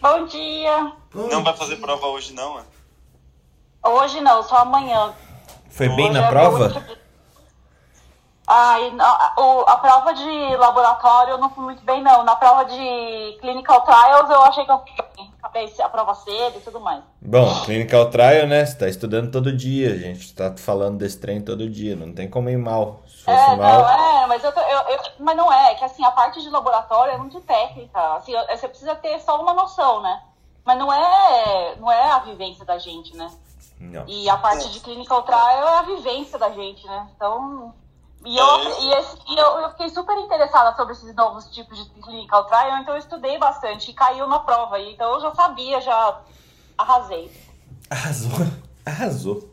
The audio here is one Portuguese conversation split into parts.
Bom dia. Não vai fazer prova hoje, não, é? Hoje não, só amanhã. Foi bem Hoje na é prova? último- Ai, não, a, o- a prova de laboratório eu não fui muito bem, não. Na prova de clinical trials eu achei que eu fui bem. A prova cedo e tudo mais. Bom, clinical trial, né? Você tá estudando todo dia, a gente tá falando desse trem todo dia, não tem como ir mal. Se fosse É, mal. não, é, mas, eu, tô- eu- eu- mas não é, que assim, a parte de laboratório é muito técnica. Assim, você precisa ter só uma noção, né? Mas não é, não é a vivência da gente, né? Não. E a parte de clinical trial é a vivência da gente, né? Então. E, eu, É, e, esse- e eu, eu fiquei super interessada sobre esses novos tipos de clinical trial, então eu estudei bastante e caiu na prova. Então eu já sabia, já arrasei. Arrasou. Arrasou.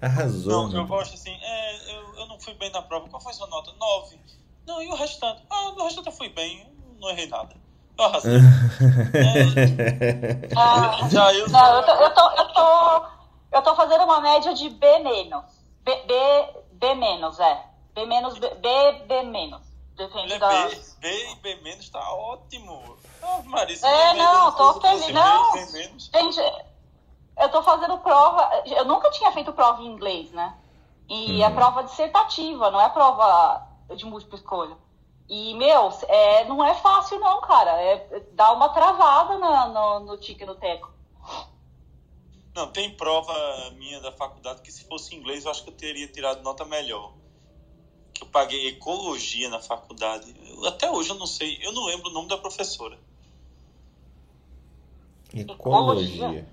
Arrasou. Não, eu né? gosto assim, é, eu, eu não fui bem na prova. Qual foi sua nota? Nove. Não, e o restante? Ah, no restante eu fui bem, eu não errei nada. Eu arrasei. É, Ah, já eu não, eu tô, eu, tô, eu, tô, eu tô fazendo uma média de B menos. B, B, B menos, é. B menos, B, B, B menos. Depende é da. B, B e B menos tá ótimo. Ah, Marisa, É, B não, menos, tô feliz. B, Não. B menos. Gente, eu tô fazendo prova. Eu nunca tinha feito prova em inglês, né? E é Uhum. prova dissertativa, não é prova de múltipla escolha. E, meu, é, não é fácil, não, cara. É, dá uma travada na, no, no tique no teco. Não, tem prova minha da faculdade que se fosse inglês eu acho que eu teria tirado nota melhor. Que eu paguei ecologia na faculdade. Eu- até hoje eu não sei, eu não lembro o nome da professora. Ecologia.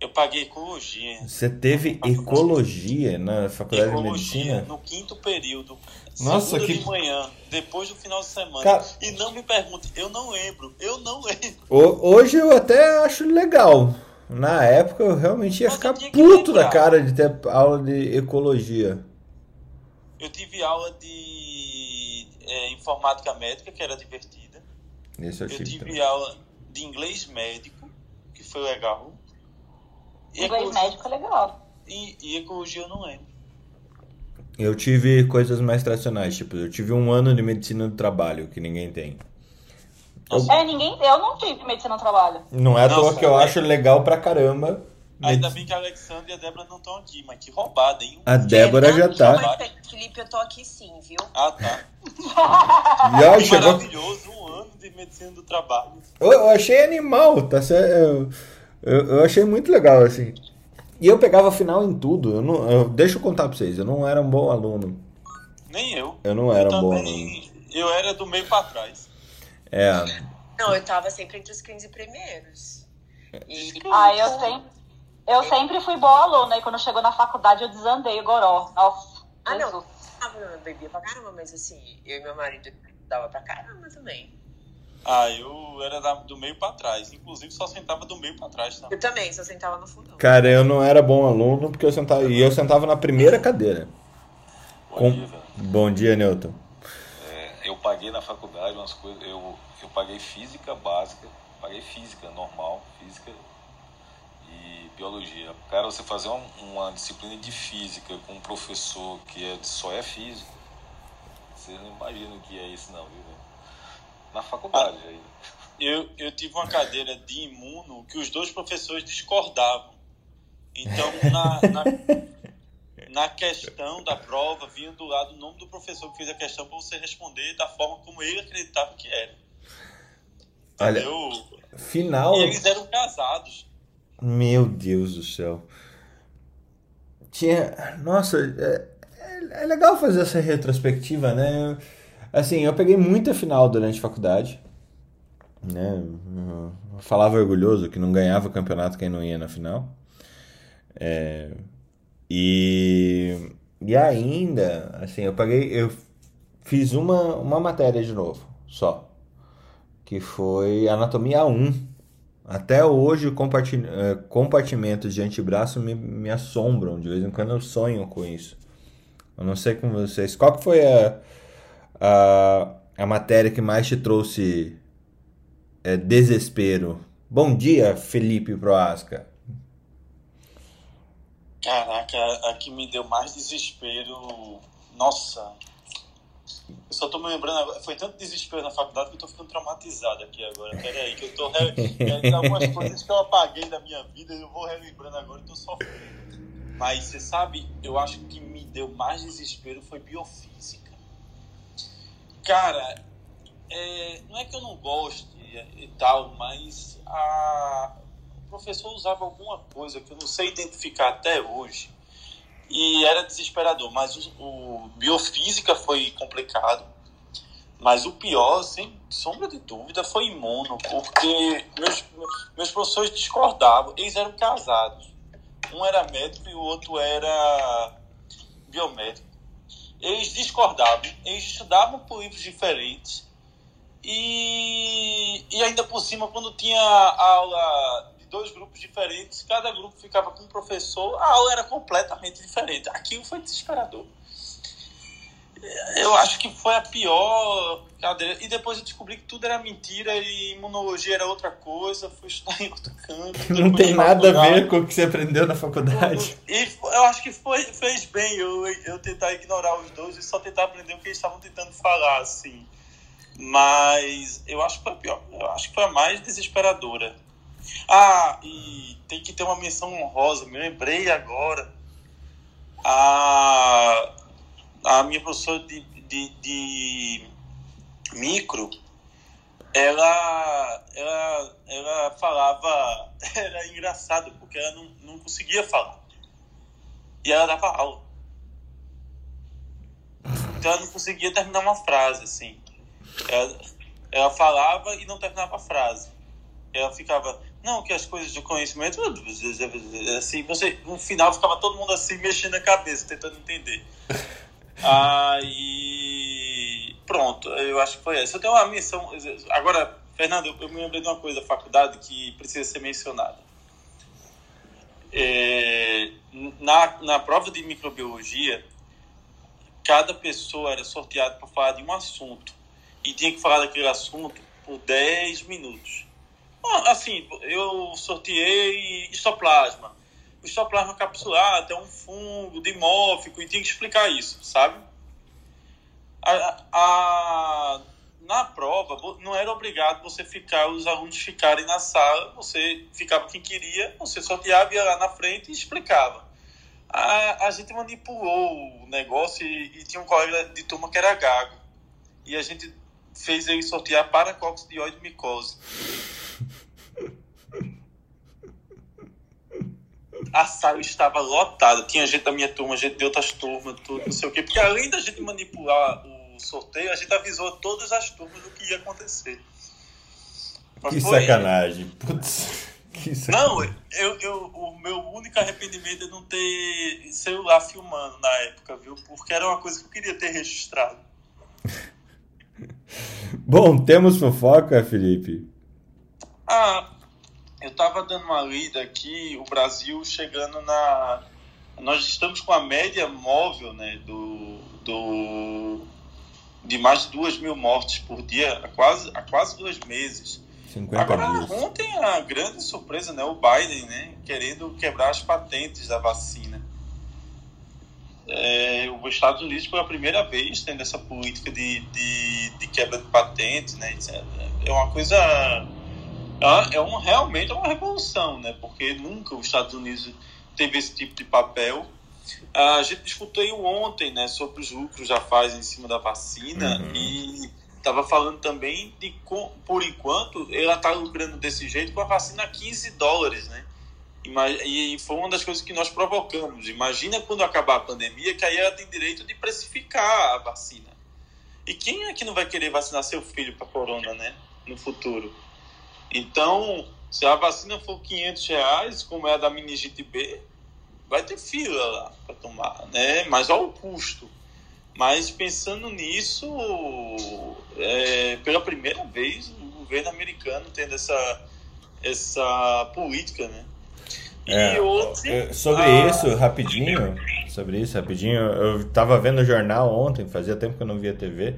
Eu paguei ecologia. Você teve ecologia na faculdade de Ecologia medicina? no quinto período. Nossa, que- de manhã, depois do final de semana. Cara- E não me pergunte, eu não lembro, eu não lembro. Ho- Hoje eu até acho legal. Na época eu realmente ia Mas ficar puto da cara de ter aula de ecologia. Eu tive aula de é, informática médica, que era divertida. Esse eu Eu tive aula de inglês médico, que foi legal. E Inglês ecologia- médico é legal. E, e ecologia eu não lembro. Eu tive coisas mais tradicionais, tipo, eu tive um ano de medicina do trabalho, que ninguém tem. Nossa, É, ninguém. Eu não tive medicina no trabalho. Não é à toa que eu acho legal pra caramba. Ainda bem que a Alexandre e a Débora não estão aqui, mas que roubada, hein? A Débora já tá. mas, Felipe, eu tô aqui sim, viu? Ah, tá. E ó, Que chegou. maravilhoso, um ano de medicina do trabalho. Eu, eu achei animal, tá certo? Eu, eu, eu achei muito legal, assim. E eu pegava final em tudo. Eu não, eu- deixa eu contar pra vocês, eu não era um bom aluno. Nem eu. Eu não era eu um bom também, Eu era do meio pra trás. É. Não, eu tava sempre entre os 15 primeiros. E Ah, eu sempre, eu sempre fui boa aluna. E quando chegou na faculdade eu desandei o goró. Nossa. Ah, não. Jesus. ah, eu bebia pra caramba, mas assim, eu e meu marido dava pra caramba também. Ah, eu era da- do meio pra trás. Inclusive, só sentava do meio pra trás, tá? Eu também, só sentava no fundão. Cara, eu não era bom aluno porque eu sentava. E eu sentava na primeira cadeira. Bom Com- dia, velho. Bom dia, Newton. É, eu paguei na faculdade umas coisas. Eu, eu paguei física básica, paguei física normal, física e biologia. Cara, você fazer uma, uma disciplina de física com um professor que é, só é físico, vocês não imaginam o que é isso, não, viu? Na faculdade aí. Eu, eu tive uma cadeira de imuno que os dois professores discordavam. Então, na, na, na questão da prova, vinha do lado o nome do professor que fez a questão para você responder da forma como ele acreditava que era. Olha, Entendeu? final. E eles eram casados. Meu Deus do céu. Tinha. Nossa, é, é- é legal fazer essa retrospectiva, né? Assim, eu peguei muita final durante a faculdade. Né? Falava orgulhoso que não ganhava o campeonato quem não ia na final. É, e, e ainda, assim, eu paguei. Eu fiz uma, uma matéria de novo, só. Que foi Anatomia 1. Até hoje, eh, compartimentos de antebraço me, me assombram. De vez em quando eu sonho com isso. Eu não sei com vocês. Qual que foi a, a, a matéria que mais te trouxe é, desespero? Bom dia, Felipe Proasca. Caraca, a que me deu mais desespero. Nossa. Só tô me lembrando. Foi tanto desespero na faculdade que eu tô ficando traumatizado aqui agora. Pera aí, que eu tô. Re... Tem algumas coisas que eu apaguei da minha vida eu vou relembrando agora e tô sofrendo. Mas você sabe, eu acho que me deu mais desespero foi biofísica. Cara, é, não é que eu não goste e tal, mas a, o professor usava alguma coisa que eu não sei identificar até hoje e era desesperador. Mas o, o biofísica foi complicado. Mas o pior, sem sombra de dúvida, foi imuno, porque meus, meus professores discordavam. Eles eram casados. Um era médico e o outro era biomédico. Eles discordavam. Eles estudavam por livros diferentes. E, e ainda por cima, quando tinha aula dois grupos diferentes, cada grupo ficava com um professor, a aula era completamente diferente. Aquilo foi desesperador. Eu acho que foi a pior cadeira. E depois eu descobri que tudo era mentira e imunologia era outra coisa. Fui estudar em outro canto. Não tem nada a ver com o que você aprendeu na faculdade. E eu acho que foi, fez bem eu, eu tentar ignorar os dois e só tentar aprender o que eles estavam tentando falar, assim. Mas eu acho que foi a pior. Eu acho que foi a mais desesperadora. Ah, e tem que ter uma menção honrosa, me lembrei agora. A, a minha professora de, de, de micro, ela, ela, ela falava, era engraçado, porque ela não, não conseguia falar. E ela dava aula. Então ela não conseguia terminar uma frase, assim. Ela, ela falava e não terminava a frase. Ela ficava, não, que as coisas do conhecimento, assim, você, no final ficava todo mundo assim, mexendo a cabeça, tentando entender. Aí, pronto, eu acho que foi essa. Eu tenho uma missão. Agora, Fernando, eu me lembrei de uma coisa da faculdade que precisa ser mencionada. É, na, na prova de microbiologia, cada pessoa era sorteada para falar de um assunto e tinha que falar daquele assunto por 10 minutos. Assim, eu sorteei histoplasma. O histoplasma capsulado é um fungo dimórfico e tinha que explicar isso, sabe? A, a, na prova, não era obrigado você ficar, os alunos ficarem na sala, você ficava quem queria, você sorteava, ia lá na frente e explicava. A, a gente manipulou o negócio e, e tinha um colega de turma que era gago. E a gente fez ele sortear para coccidioide micose. A sala estava lotada, tinha gente da minha turma, gente de outras turmas, tudo, não sei o quê. Porque além da gente manipular o sorteio, a gente avisou todas as turmas do que ia acontecer. Mas que sacanagem. Putz. Que sacanagem. Não, eu, eu, o meu único arrependimento é não ter celular filmando na época, viu? Porque era uma coisa que eu queria ter registrado. Bom, temos fofoca, Felipe? Ah, eu estava dando uma lida aqui, o Brasil chegando na. Nós estamos com a média móvel né, do, do, de mais de duas mil mortes por dia há quase, há quase dois meses. Agora, ontem a grande surpresa, né, o Biden né, querendo quebrar as patentes da vacina. É, os Estados Unidos, pela primeira vez, tendo essa política de, de, de quebra de patentes, né, é uma coisa é, é um, realmente é uma revolução, né? Porque nunca os Estados Unidos teve esse tipo de papel. A gente discutiu ontem, né, sobre os lucros já faz em cima da vacina uhum. e estava falando também de por enquanto ela está lucrando desse jeito com a vacina a 15 dólares, né? E foi uma das coisas que nós provocamos. Imagina quando acabar a pandemia, que aí ela tem direito de precificar a vacina. E quem é que não vai querer vacinar seu filho para corona, né? No futuro. Então, se a vacina for 500 reais, como é a da meningite B, vai ter fila lá para tomar, né? Mas olha o custo. Mas pensando nisso, é, pela primeira vez, o governo americano tendo essa, essa política, né? É, é, sobre isso, rapidinho, sobre isso, rapidinho, eu tava vendo o jornal ontem, fazia tempo que eu não via TV,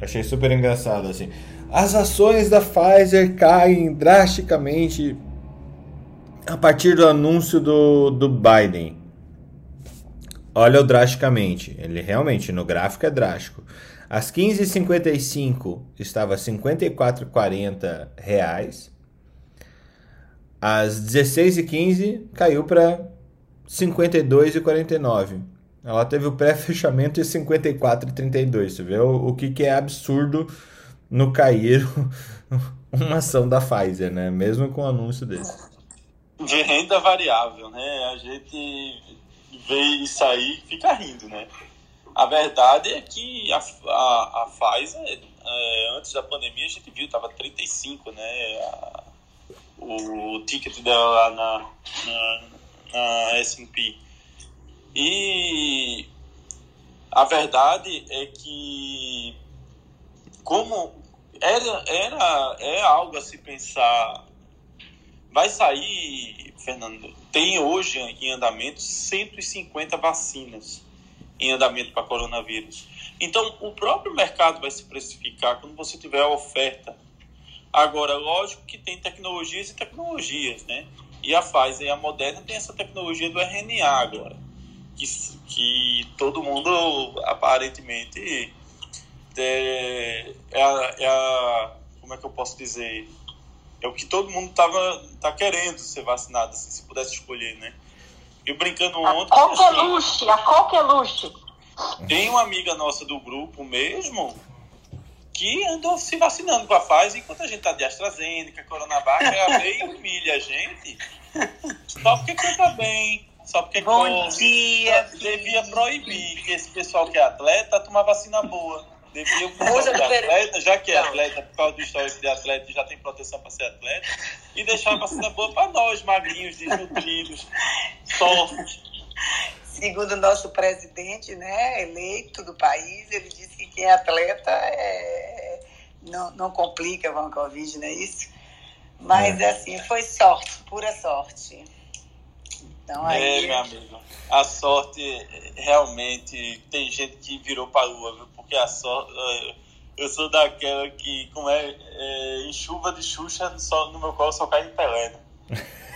achei super engraçado, assim. As ações da Pfizer caem drasticamente a partir do anúncio do, do Biden. Olha o drasticamente, ele realmente, no gráfico é drástico. Às 15h55 estava 54,40 reais. Às 16h15 caiu para 52,49. Ela teve o pré-fechamento em 54,32. Você vê o, o que, que é absurdo no cair uma ação da Pfizer, né? Mesmo com o anúncio desse. de renda variável, né? A gente vê isso aí e fica rindo, né? A verdade é que a, a, a Pfizer, é, antes da pandemia, a gente viu, estava 35, né? A- o ticket dela lá na, na, na S&P. E a verdade é que como era, era é algo a se pensar Vai sair, Fernando, tem hoje em andamento 150 vacinas em andamento para coronavírus. Então, o próprio mercado vai se precificar quando você tiver a oferta. Agora, lógico que tem tecnologias e tecnologias, né? E a Pfizer e a Moderna tem essa tecnologia do RNA agora, que, que todo mundo aparentemente é, é, a, é a- como é que eu posso dizer? É o que todo mundo tava tá querendo ser vacinado, assim, se pudesse escolher, né? Eu brincando A ontem, assim, coqueluche, a coqueluche. tem uma amiga nossa do grupo mesmo que andou se vacinando com a Pfizer enquanto a gente tá de AstraZeneca, Coronavac, ela veio e humilha a gente só porque canta bem, só porque Bom dia, Devia proibir que esse pessoal que é atleta toma vacina boa. Devia o pessoal Musa que é do Peru. atleta, já que é atleta, por causa do histórico de atleta já tem proteção para ser atleta, e deixar a vacina boa para nós, magrinhos, desnutridos, tortos. Segundo o nosso presidente, né, eleito do país, ele disse que quem é atleta é, não, não complica com a Covid, não é isso? Mas, assim, foi sorte, pura sorte. Então, É, aí... meu amigo. A sorte realmente tem gente que virou para a lua, viu? Porque a sorte. Eu sou daquela que, como é, é, em chuva de Xuxa, só, no meu colo só cai em Pelé. né?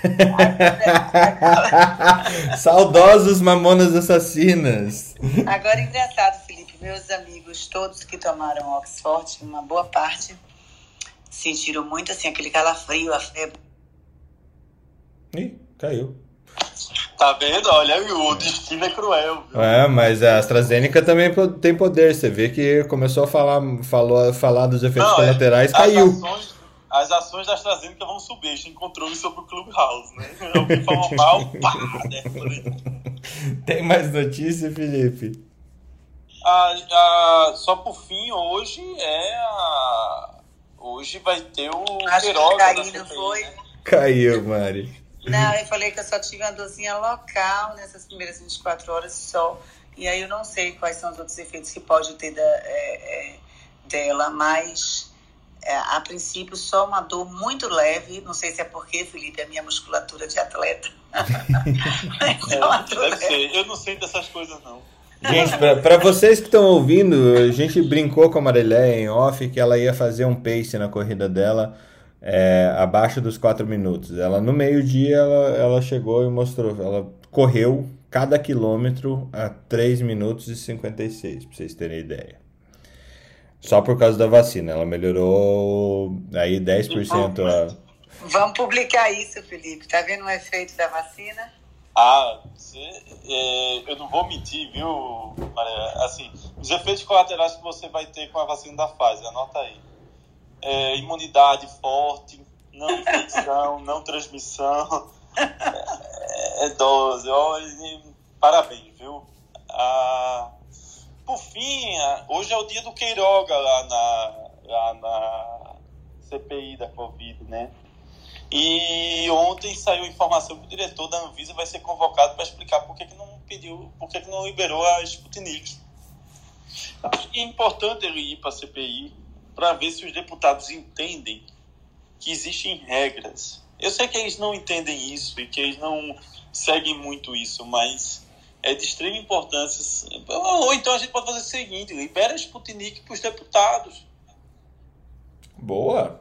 Saudosos mamonas assassinas. Agora, engraçado, Felipe, meus amigos, todos que tomaram Oxford, uma boa parte, sentiram muito, assim, aquele calafrio, a febre. Ih, caiu. Tá vendo? Olha, o destino é cruel, viu? É, mas a AstraZeneca também tem poder. Você vê que começou a falar, falou, falar dos efeitos Não, é, colaterais, as caiu. Ações, as ações da AstraZeneca vão subir. A gente controle sobre o Clubhouse, né? Alguém falou mal, pá, né? Tem mais notícia, Felipe? Ah, ah, só por fim, hoje é a... Hoje vai ter o Acho que caiu, não foi? né? Caiu, Mari. Não, eu falei que eu só tive uma dorzinha local nessas primeiras 24 horas só. E aí eu não sei quais são os outros efeitos que pode ter da, é, é, dela, mas é, a princípio só uma dor muito leve. Não sei se é porque, Felipe, é a minha musculatura de atleta. É uma É, dor deve leve. ser. Eu não sei dessas coisas, não. Gente, pra, pra vocês que estão ouvindo, a gente brincou com a Marileia em off que ela ia fazer um pace na corrida dela é, abaixo dos 4 minutos. Ela, no meio-dia, ela, ela chegou e mostrou. Ela correu cada quilômetro a 3 minutos e 56, pra vocês terem ideia. Só por causa da vacina. Ela melhorou aí 10% a. Vamos publicar isso, Felipe. Tá vendo o efeito da vacina? Ah, é, eu não vou mentir, viu, Maria? Assim, os efeitos colaterais que você vai ter com a vacina da Pfizer, anota aí. É, imunidade forte, não infecção, não transmissão. É, é dose. E parabéns, viu? Ah, por fim, ah, hoje é o dia do Queiroga lá na, lá na CPI da Covid, né? E ontem saiu a informação que o diretor da Anvisa vai ser convocado para explicar por que, que não pediu, por que, que não liberou a Sputnik. Acho que é importante ele ir para a CPI para ver se os deputados entendem que existem regras. Eu sei que eles não entendem isso e que eles não seguem muito isso, mas é de extrema importância. Ou então a gente pode fazer o seguinte: libera Sputnik para os deputados. Boa.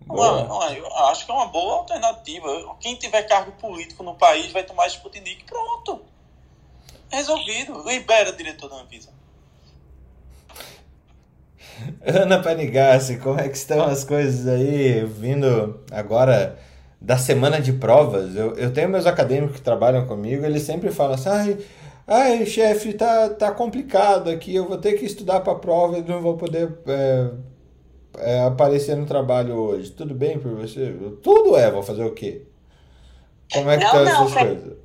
Boa. Uma, eu acho que é uma boa alternativa. Quem tiver cargo político no país vai tomar Sputnik. Pronto. Resolvido. Libera, diretor da Anvisa. Ana Panigassi, como é que estão as coisas aí? Vindo agora da semana de provas. Eu, eu tenho meus acadêmicos que trabalham comigo, eles sempre falam assim, ai, ai chefe, tá, tá complicado aqui, eu vou ter que estudar para a prova e não vou poder é, é, aparecer no trabalho hoje. Tudo bem por você? Tudo é, vou fazer o quê? Como é que estão essas coisas?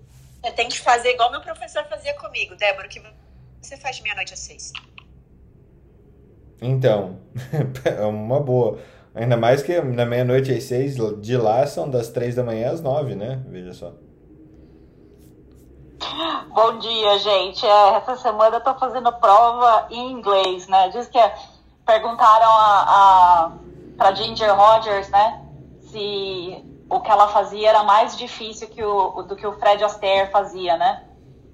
Você tem que fazer igual meu professor fazia comigo, Débora, que você faz meia-noite às seis. Então, é uma boa. Ainda mais que na meia-noite às seis, de lá são das três da manhã às nove, né? Veja só. Bom dia, gente. É, essa semana eu tô fazendo prova em inglês, né? Diz que é, perguntaram a, a, pra Ginger Rogers, né? Se o que ela fazia era mais difícil que o, do que o Fred Astaire fazia, né?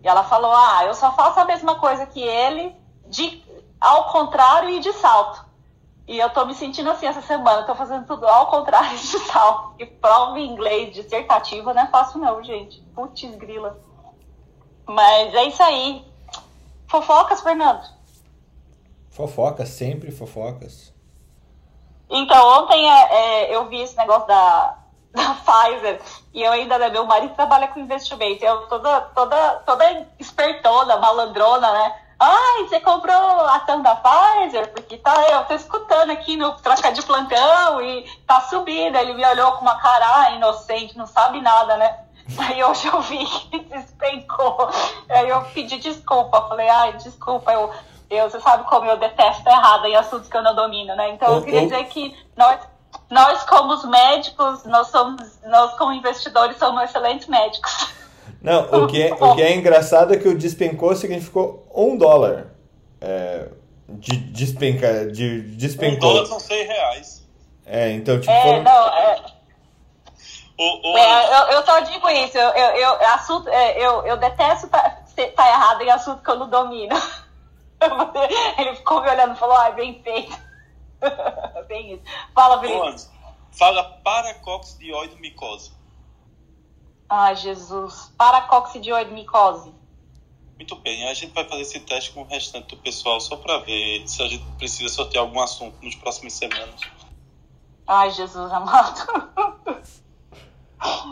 E ela falou: Ah, eu só faço a mesma coisa que ele, de ao contrário e de salto. E eu tô me sentindo assim essa semana, tô fazendo tudo ao contrário de salto. E prova em inglês dissertativa não é fácil não, gente. Putz grila. Mas é isso aí. Fofocas, Fernando? Fofocas, sempre fofocas. Então, ontem é, é, eu vi esse negócio da, da Pfizer e eu ainda, né, meu marido trabalha com investimento. Eu toda, toda, toda espertona, malandrona, né? Ai, você comprou a TAM da Pfizer? Porque tá, eu tô escutando aqui no troca de plantão e tá subindo. Ele me olhou com uma cara inocente, não sabe nada, né? Aí hoje eu vi que despencou. Aí eu pedi desculpa. Falei, ai, desculpa, eu, eu, você sabe como eu detesto errado em assuntos que eu não domino, né? Então eu queria dizer que nós, nós como os médicos, nós somos, nós como investidores somos excelentes médicos. Não, o que, é, o que é engraçado é que o despencou significou um dólar. É, de despenca, de despencou. Um dólar são seis reais. É, então tipo. É, foram... não, é. O, o... É, eu, eu só digo isso, eu, eu, eu, assunto, é, eu, eu detesto tá, tá errado em assunto que eu não domino. Ele ficou me olhando e falou, ah, bem feito. bem isso. Fala, Felipe. Fala paracoxidioidomicose. Ai, Jesus. Paracoxidioidomicose. Muito bem, a gente vai fazer esse teste com o restante do pessoal só para ver se a gente precisa sortear algum assunto nos próximos semanas. Ai, Jesus amado.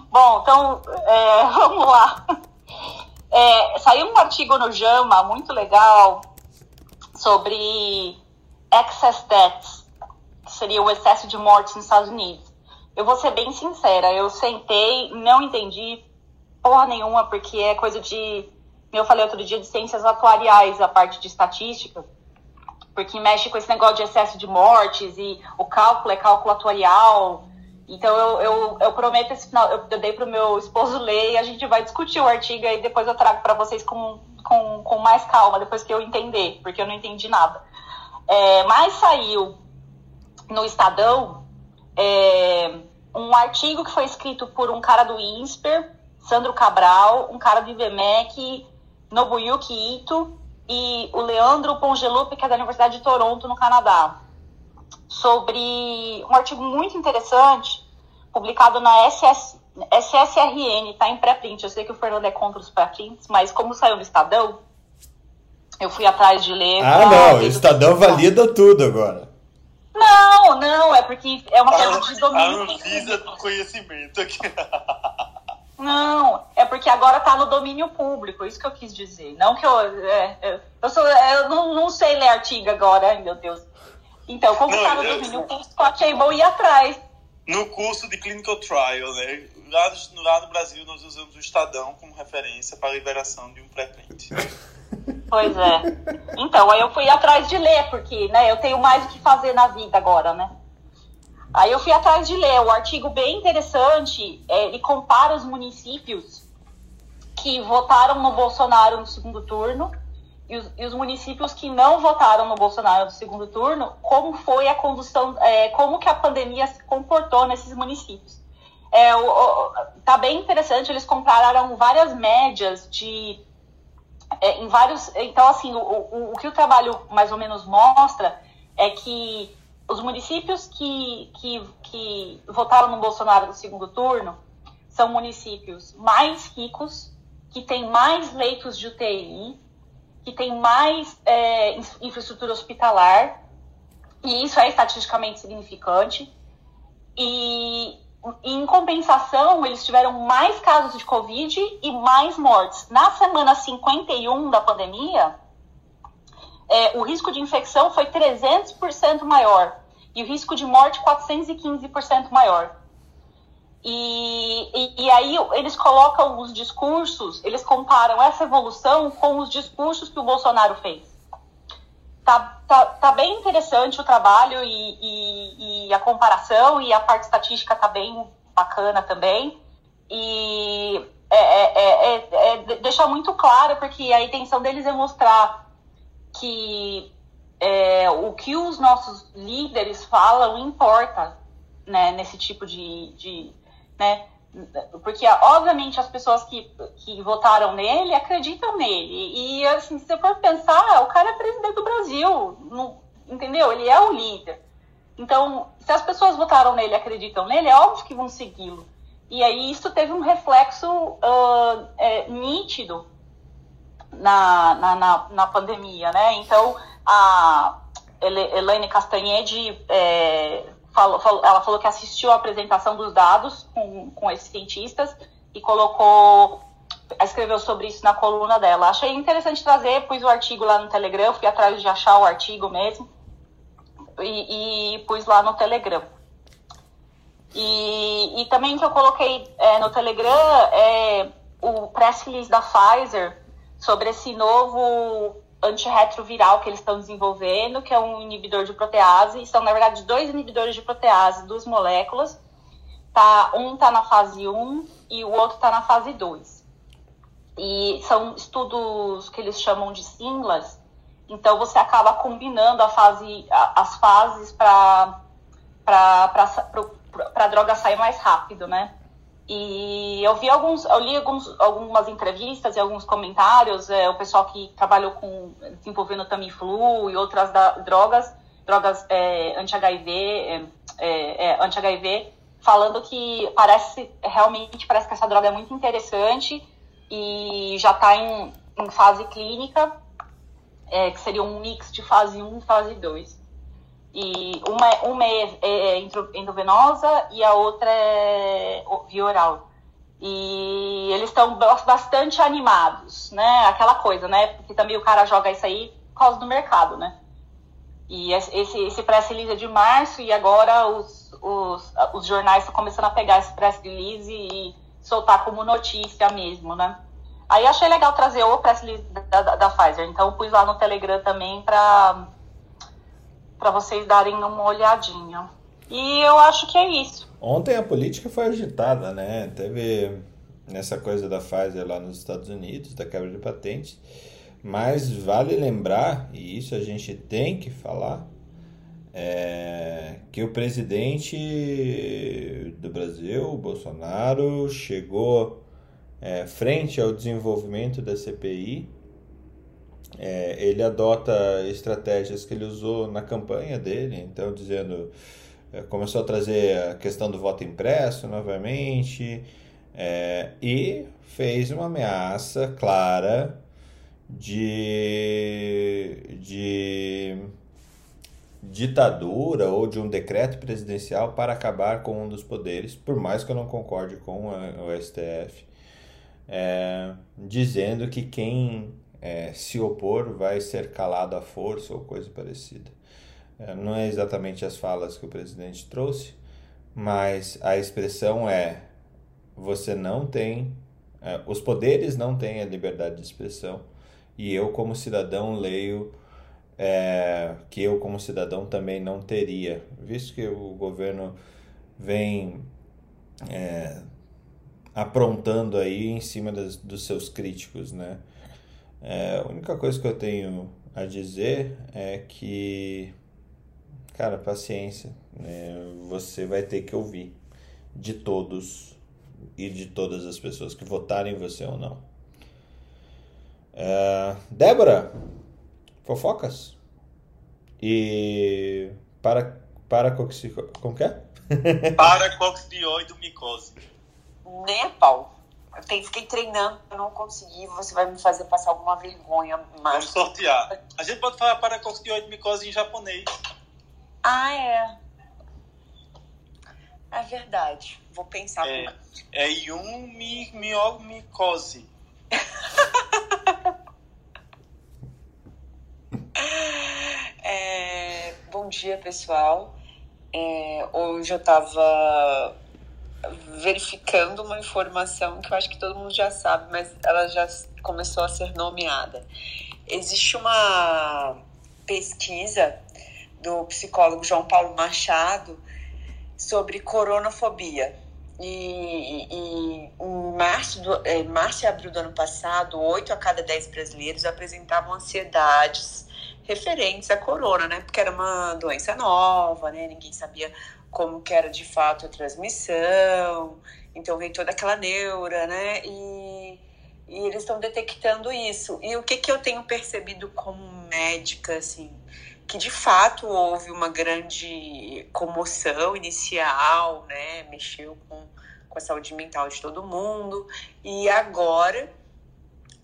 Bom, então, é, vamos lá. É, saiu um artigo no JAMA muito legal sobre excess deaths, que seria o excesso de mortes nos Estados Unidos. Eu vou ser bem sincera, eu sentei, não entendi porra nenhuma, porque é coisa de. Eu falei outro dia de ciências atuariais, a parte de estatística, porque mexe com esse negócio de excesso de mortes e o cálculo é cálculo atuarial. Então eu, eu, eu prometo esse final, eu dei pro meu esposo ler e a gente vai discutir o artigo e depois eu trago para vocês com, com, com mais calma, depois que eu entender, porque eu não entendi nada. É, mas saiu no Estadão é, um artigo que foi escrito por um cara do INSPER, Sandro Cabral, um cara do IBMEC, Nobuyuki Ito e o Leandro Pongelup, que é da Universidade de Toronto, no Canadá, sobre um artigo muito interessante, publicado na SS, SSRN, está em pré-print. Eu sei que o Fernando é contra os pré-prints, mas como saiu no Estadão, eu fui atrás de ler. Ah, não, o Estadão valida tudo agora. Não, não, é porque é uma coisa de domínio. A Anvisa do conhecimento aqui. Não, é porque agora tá no domínio público, isso que eu quis dizer. Não que eu. É, é eu, sou, eu não, não sei ler artigo agora, ai meu Deus. Então, como não, tá no eu, domínio público, achei bom ir atrás. No curso de Clinical Trial, né? Lá no, lá no Brasil, nós usamos o Estadão como referência para a liberação de um pré-print. Pois é. Então, aí eu fui atrás de ler, porque né, eu tenho mais o que fazer na vida agora, né? Aí eu fui atrás de ler. O artigo bem interessante, é, ele compara os municípios que votaram no Bolsonaro no segundo turno e os, e os, municípios que não votaram no Bolsonaro no segundo turno, como foi a condução, é, como que a pandemia se comportou nesses municípios. é, o, o, tá bem interessante, eles compararam várias médias de. É, em vários. Então, assim, o, o, o que o trabalho mais ou menos mostra é que os municípios que, que, que votaram no Bolsonaro no segundo turno são municípios mais ricos, que têm mais leitos de UTI, que têm mais é, infraestrutura hospitalar, e isso é estatisticamente significante. E, em compensação, eles tiveram mais casos de Covid e mais mortes. Na semana 51 da pandemia, é, o risco de infecção foi 300% maior e o risco de morte 415% maior. E, e, e, aí eles colocam os discursos, eles comparam essa evolução com os discursos que o Bolsonaro fez. Tá, tá, tá bem interessante o trabalho e, e, e a comparação, e a parte estatística tá bem bacana também. E é, é, é, é, deixa muito claro, porque a intenção deles é mostrar que é, o que os nossos líderes falam importa né, nesse tipo de, de né? Porque, obviamente, as pessoas que, que votaram nele acreditam nele. E, assim, se você for pensar, o cara é presidente do Brasil, não, entendeu? Ele é o líder. Então, se as pessoas votaram nele acreditam nele, é óbvio que vão segui-lo. E aí isso teve um reflexo uh, é, nítido na, na, na, na, pandemia, né? Então, a Elaine Castanhede é, falou, falou, ela falou que assistiu à apresentação dos dados com, com esses cientistas e colocou, escreveu sobre isso na coluna dela. Achei interessante trazer, pus o artigo lá no Telegram, fui atrás de achar o artigo mesmo e, e pus lá no Telegram. E, e também que eu coloquei é, no Telegram é o press release da Pfizer sobre esse novo antirretroviral que eles estão desenvolvendo, que é um inibidor de protease, são, na verdade, dois inibidores de protease, duas moléculas. Tá, um está na fase 1 e o outro está na fase 2. E são estudos que eles chamam de singlas, então você acaba combinando a fase, as fases para a droga sair mais rápido, né? E eu vi alguns, eu li alguns, algumas entrevistas e alguns comentários, é, o pessoal que trabalhou com desenvolvendo Tamiflu e outras da, drogas, drogas é, anti-HIV, é, é, é anti-HIV, falando que parece realmente parece que essa droga é muito interessante e já está em, em, fase clínica, é, que seria um mix de fase 1 e fase 2. E uma, uma é, é, é endovenosa e a outra é via oral. E eles estão bastante animados, né? Aquela coisa, né? Porque também o cara joga isso aí por causa do mercado, né? E esse, esse press release é de março e agora os, os, os jornais estão começando a pegar esse press release e soltar como notícia mesmo, né? Aí achei legal trazer o press release da, da, da Pfizer. Então pus lá no Telegram também para para vocês darem uma olhadinha. E eu acho que é isso. Ontem a política foi agitada, né? Teve nessa coisa da Pfizer lá nos Estados Unidos, da quebra de patentes. Mas vale lembrar, e isso a gente tem que falar, é, que o presidente do Brasil, Bolsonaro, chegou é, frente ao desenvolvimento da CPI é, ele adota estratégias que ele usou na campanha dele, então dizendo é, começou a trazer a questão do voto impresso novamente é, e fez uma ameaça clara de, de ditadura ou de um decreto presidencial para acabar com um dos poderes, por mais que eu não concorde com a, o STF, é, dizendo que quem é, se opor vai ser calado à força ou coisa parecida. É, não é exatamente as falas que o presidente trouxe, mas a expressão é: você não tem, é, os poderes não têm a liberdade de expressão, e eu, como cidadão, leio é, que eu, como cidadão, também não teria, visto que o governo vem é, aprontando aí em cima das, dos seus críticos, né? É, a única coisa que eu tenho a dizer é que, cara, paciência, né? você vai ter que ouvir. de todos e de todas as pessoas que votarem em você ou não. Uh, Débora, fofocas? E para para como que é? para a pau. Eu fiquei treinando, eu não consegui. Você vai me fazer passar alguma vergonha. Mas... Vamos sortear. A gente pode falar para micose em japonês. Ah, é. É verdade. Vou pensar. É, é Yumi Micose. é, bom dia, pessoal. É, hoje eu estava verificando uma informação que eu acho que todo mundo já sabe, mas ela já começou a ser nomeada. Existe uma pesquisa do psicólogo João Paulo Machado sobre coronafobia. E, e em março, do, em março e abril do ano passado, 8 a cada 10 brasileiros apresentavam ansiedades referentes à corona, né? Porque era uma doença nova, né? Ninguém sabia como que era de fato a transmissão. Então veio toda aquela neura, né? E, e eles estão detectando isso. E o que, que eu tenho percebido como médica, assim, que de fato houve uma grande comoção inicial, né? Mexeu com, com a saúde mental de todo mundo. E agora,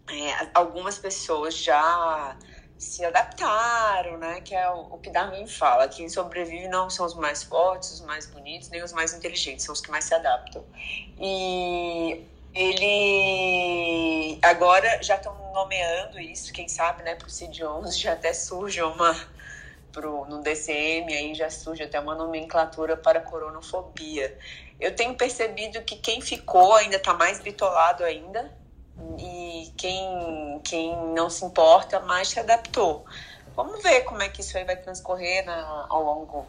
é, algumas pessoas já se adaptaram, né? Que é o, o que Darwin fala: quem sobrevive não são os mais fortes, os mais bonitos, nem os mais inteligentes, são os que mais se adaptam. E ele agora já estão nomeando isso, quem sabe, né, para o CID-11 já até surge uma pro, no DCM, aí já surge até uma nomenclatura para coronofobia. Eu tenho percebido que quem ficou ainda está mais bitolado ainda, e quem, quem não se importa mais se adaptou. Vamos ver como é que isso aí vai transcorrer na, ao longo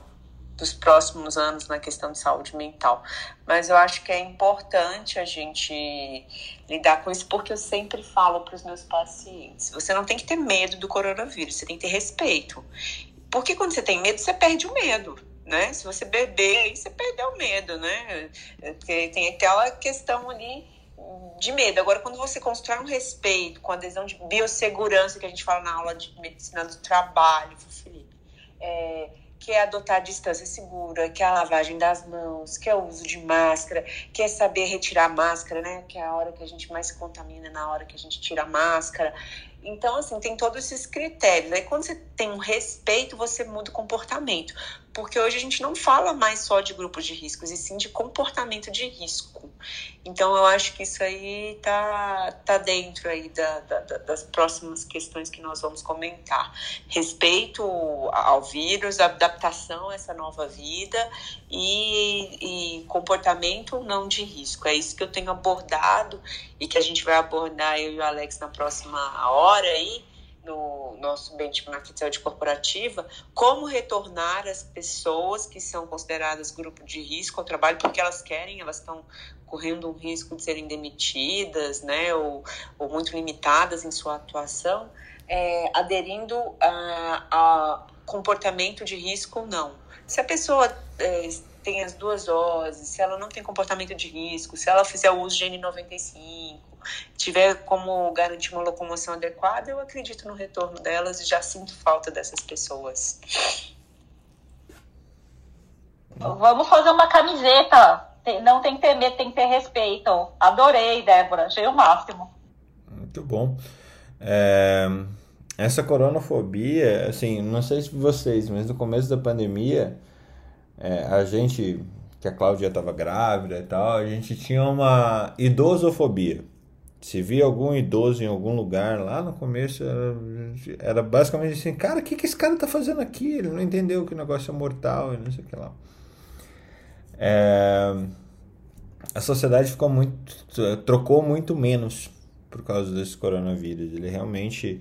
dos próximos anos na questão de saúde mental. Mas eu acho que é importante a gente lidar com isso, porque eu sempre falo para os meus pacientes: você não tem que ter medo do coronavírus, você tem que ter respeito. Porque quando você tem medo, você perde o medo. Né? Se você beber, aí você perdeu o medo, né? Porque tem aquela questão ali de medo. Agora, quando você constrói um respeito com adesão de biossegurança, que a gente fala na aula de medicina do trabalho, Felipe, é, que é adotar a distância segura, que é a lavagem das mãos, que é o uso de máscara, que é saber retirar a máscara, né? Que é a hora que a gente mais se contamina, na hora que a gente tira a máscara. Então, assim, tem todos esses critérios. Aí, quando você tem um respeito, você muda o comportamento. Porque hoje a gente não fala mais só de grupos de riscos, e sim de comportamento de risco. Então, eu acho que isso aí tá, tá dentro aí da, da, das próximas questões que nós vamos comentar. Respeito ao vírus, adaptação a essa nova vida e, e comportamento não de risco. É isso que eu tenho abordado e que a gente vai abordar eu e o Alex na próxima hora aí no nosso benchmark de saúde corporativa, como retornar as pessoas que são consideradas grupo de risco ao trabalho, porque elas querem, elas estão correndo um risco de serem demitidas, né, ou, ou muito limitadas em sua atuação, é, aderindo a, a, comportamento de risco ou não. Se a pessoa é, tem as duas doses, se ela não tem comportamento de risco, se ela fizer o uso de N95, tiver como garantir uma locomoção adequada, eu acredito no retorno delas e já sinto falta dessas pessoas. Vamos fazer uma camiseta. Não tem que ter medo, tem que ter respeito. Adorei, Débora. Achei o máximo. Muito bom. É, essa coronafobia, assim, não sei se vocês, mas no começo da pandemia, é, a gente, que a Cláudia estava grávida e tal, a gente tinha uma idosofobia. Se via algum idoso em algum lugar lá no começo, era, era basicamente assim: cara, o que, que esse cara tá fazendo aqui? Ele não entendeu que o negócio é mortal e não sei o que lá. É, a sociedade ficou muito. trocou muito menos por causa desse coronavírus. Ele realmente.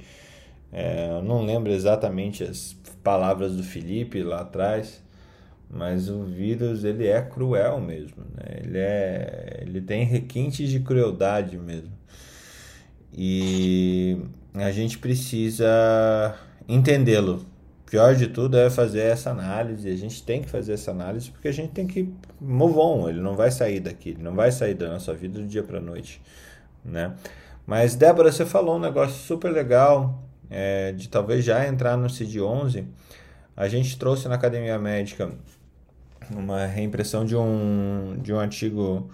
É, eu não lembro exatamente as palavras do Felipe lá atrás, mas o vírus ele é cruel mesmo, né? ele, é, ele tem requintes de crueldade mesmo. E a gente precisa entendê-lo, pior de tudo é fazer essa análise. A gente tem que fazer essa análise porque a gente tem que move on. Ele não vai sair daqui, ele não vai sair da nossa vida do dia para noite, né? Mas Débora, você falou um negócio super legal é, de talvez já entrar no CID-11. A gente trouxe na Academia Médica uma reimpressão de um de um artigo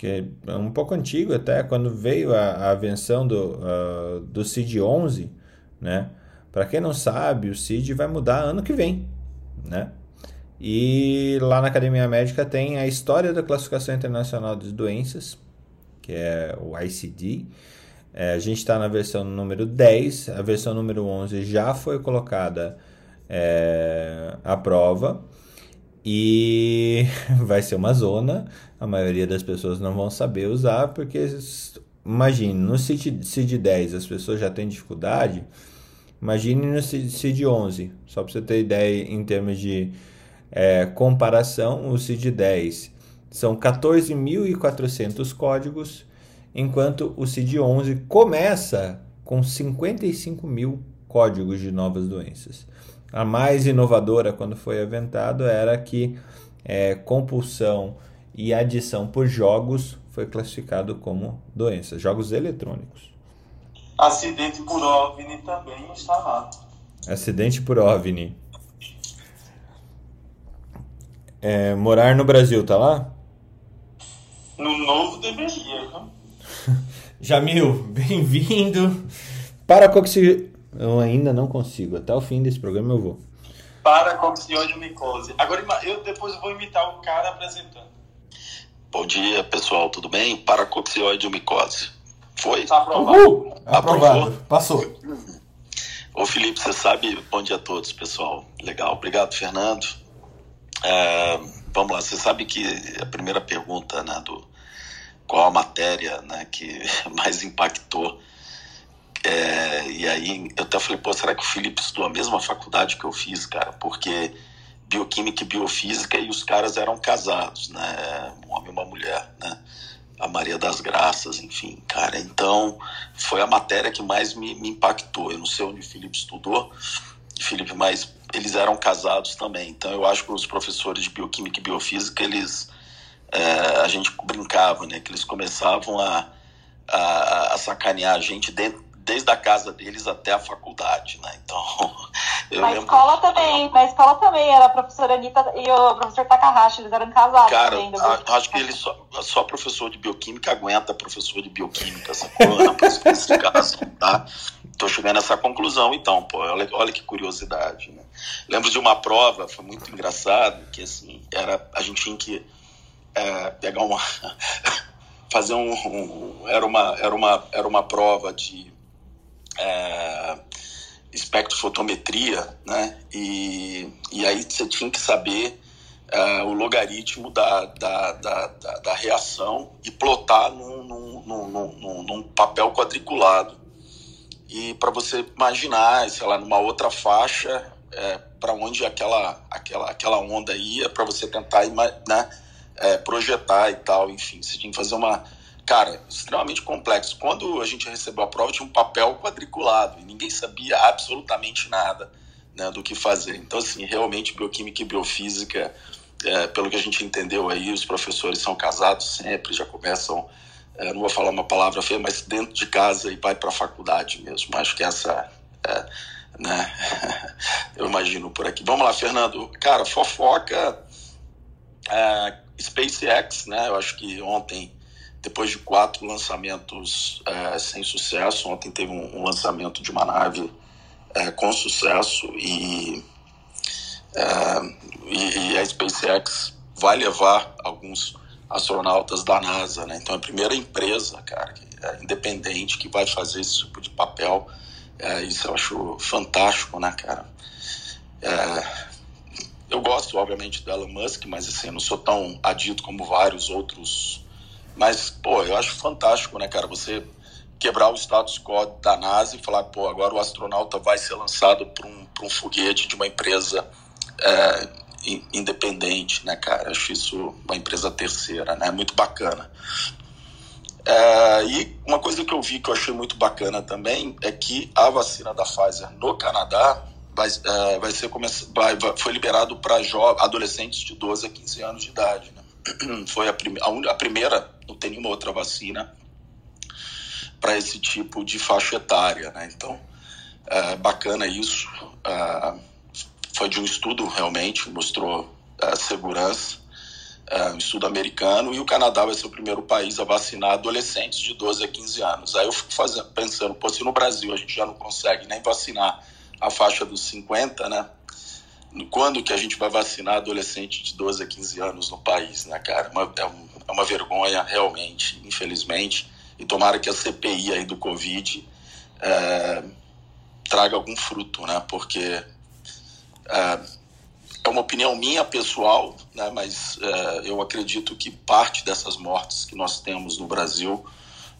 que é um pouco antigo até quando veio a, a invenção do uh, do CID-11, né? Para quem não sabe, o CID vai mudar ano que vem, né? E lá na Academia Médica tem a história da classificação internacional de doenças, que é o ICD. É, a gente está na versão número 10, a versão número 11 já foi colocada é, à prova e vai ser uma zona. A maioria das pessoas não vão saber usar, porque imagine, no CID, CID 10 as pessoas já têm dificuldade Imagine no CID 11, só para você ter ideia em termos de é, comparação, o CID 10 são 14.400 códigos, enquanto o CID 11 começa com 55 mil códigos de novas doenças. A mais inovadora quando foi aventado era que é, compulsão e adição por jogos foi classificado como doenças, jogos eletrônicos. Acidente por OVNI também está lá. Acidente por OVNI. É, morar no Brasil, tá lá? No novo deveria, viu? Jamil, bem-vindo. Para coxi... Eu ainda não consigo. Até o fim desse programa eu vou. Para micose. Agora eu depois vou imitar o cara apresentando. Bom dia, pessoal. Tudo bem? Para micose. Foi? Tá aprovado. Uhul. Aprovado. Passou. Ô Felipe, você sabe, bom dia a todos, pessoal. Legal, obrigado, Fernando. É, vamos lá, você sabe que a primeira pergunta, né, do qual a matéria né, que mais impactou. É, e aí eu até falei, pô, será que o Felipe estudou a mesma faculdade que eu fiz, cara? Porque bioquímica e biofísica e os caras eram casados, né? Um homem e uma mulher, né? a Maria das Graças, enfim, cara. Então, foi a matéria que mais me, me impactou. Eu não sei onde o Felipe estudou, Felipe, mas eles eram casados também. Então, eu acho que os professores de bioquímica e biofísica, eles. É, a gente brincava, né? Que eles começavam a, a, a sacanear a gente dentro, desde a casa deles até a faculdade, né? Então, eu na lembro... escola também, na escola também era a professora Anitta e o professor Takahashi, eles eram casados Cara, também. A, acho que ele só, só professor de bioquímica aguenta professor de bioquímica, essa coisa, caso, tá? Tô chegando a essa conclusão, então, pô, olha, olha que curiosidade, né? Lembro de uma prova, foi muito engraçado, que assim, era, a gente tinha que é, pegar uma... fazer um, um, era uma era uma era uma prova de é, espectrofotometria, né? E, e aí você tinha que saber é, o logaritmo da, da, da, da, da reação e plotar num, num, num, num papel quadriculado. E para você imaginar, sei lá, numa outra faixa, é, para onde aquela, aquela, aquela onda ia, para você tentar né, é, projetar e tal, enfim, você tinha que fazer uma cara, extremamente complexo. Quando a gente recebeu a prova, tinha um papel quadriculado e ninguém sabia absolutamente nada né, do que fazer. Então, assim, realmente, bioquímica e biofísica, é, pelo que a gente entendeu aí, os professores são casados sempre, já começam, é, não vou falar uma palavra feia, mas dentro de casa e vai para a faculdade mesmo. Acho que essa. É, né? Eu imagino por aqui. Vamos lá, Fernando. Cara, fofoca. É, SpaceX, né? Eu acho que ontem depois de quatro lançamentos é, sem sucesso, ontem teve um, um lançamento de uma nave é, com sucesso e, é, e, e, a SpaceX vai levar alguns astronautas da NASA, né? Então é a primeira empresa, cara, que é independente que vai fazer esse tipo de papel. É, isso eu acho fantástico, né, cara? É, eu gosto, obviamente, do Elon Musk, mas assim, eu não sou tão adito como vários outros mas, pô, eu acho fantástico, né, cara? Você quebrar o status quo da NASA e falar, pô, agora o astronauta vai ser lançado para um, um foguete de uma empresa é, independente, né, cara? Acho isso uma empresa terceira, né? Muito bacana. É, e uma coisa que eu vi que eu achei muito bacana também é que a vacina da Pfizer no Canadá vai, é, vai ser vai, foi liberado para adolescentes de 12 a 15 anos de idade. Né? Foi a, prime, a, a, primeira, não tem nenhuma outra vacina para esse tipo de faixa etária. Né? Então, é, bacana isso. É, foi de um estudo realmente, mostrou é, segurança. É, um estudo americano, e o Canadá vai ser o primeiro país a vacinar adolescentes de 12 a 15 anos. Aí eu fico fazendo, pensando, pô, se no Brasil a gente já não consegue nem vacinar a faixa dos 50, né? Quando que a gente vai vacinar adolescente de 12 a 15 anos no país, né, cara? Uma, é, um, é, uma vergonha, realmente, infelizmente. E tomara que a CPI aí do Covid é, traga algum fruto, né? Porque é, é uma opinião minha pessoal, né? Mas é, eu acredito que parte dessas mortes que nós temos no Brasil,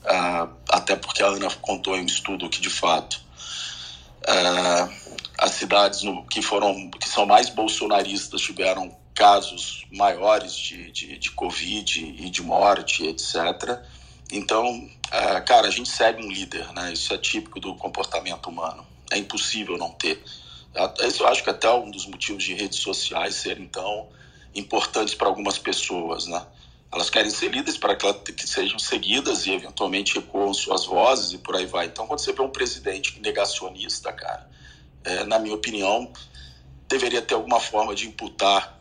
é, até porque a Ana contou em um estudo que, de fato, Uh, as cidades que foram que são mais bolsonaristas tiveram casos maiores de, de, de Covid e de morte, etc. Então, uh, cara, a gente segue um líder, né? Isso é típico do comportamento humano. É impossível não ter. Isso eu acho que até é um dos motivos de redes sociais serem tão importantes para algumas pessoas, né? Elas querem ser líderes para que sejam seguidas e eventualmente ecoam suas vozes e por aí vai. Então, quando você vê um presidente negacionista, cara, é, na minha opinião, deveria ter alguma forma de imputar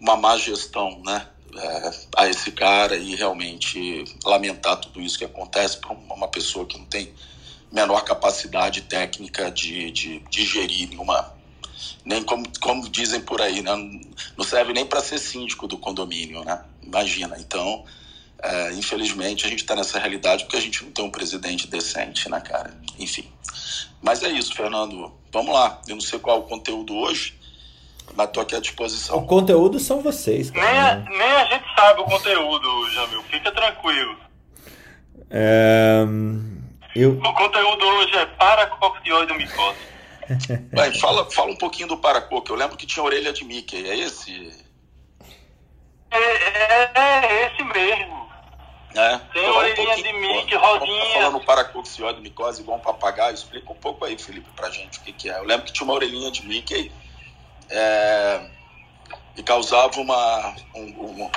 uma má gestão, né? É, a esse cara e realmente lamentar tudo isso que acontece para uma pessoa que não tem menor capacidade técnica de, de, de gerir nenhuma nem como, como dizem por aí, né? não serve nem para ser síndico do condomínio, né? Imagina. Então, é, infelizmente, a gente está nessa realidade porque a gente não tem um presidente decente, né, cara? Enfim. Mas é isso, Fernando. Vamos lá. Eu não sei qual é o conteúdo hoje, mas estou aqui à disposição. O conteúdo são vocês. Cara, nem, a, nem a gente sabe o conteúdo, Jamil. Fica tranquilo. É, eu... O conteúdo hoje é para do micose. Vai, fala, fala um pouquinho do Paracoco. Eu lembro que tinha orelha de Mickey. É esse? É, é, é esse mesmo. É. Tem orelhinha um de Mickey, rodinha. Tá falando paracoxióide, micose igual um papagaio. Explica um pouco aí, Felipe, pra gente o que, que é. Eu lembro que tinha uma orelhinha de Mickey é, e causava uma, um,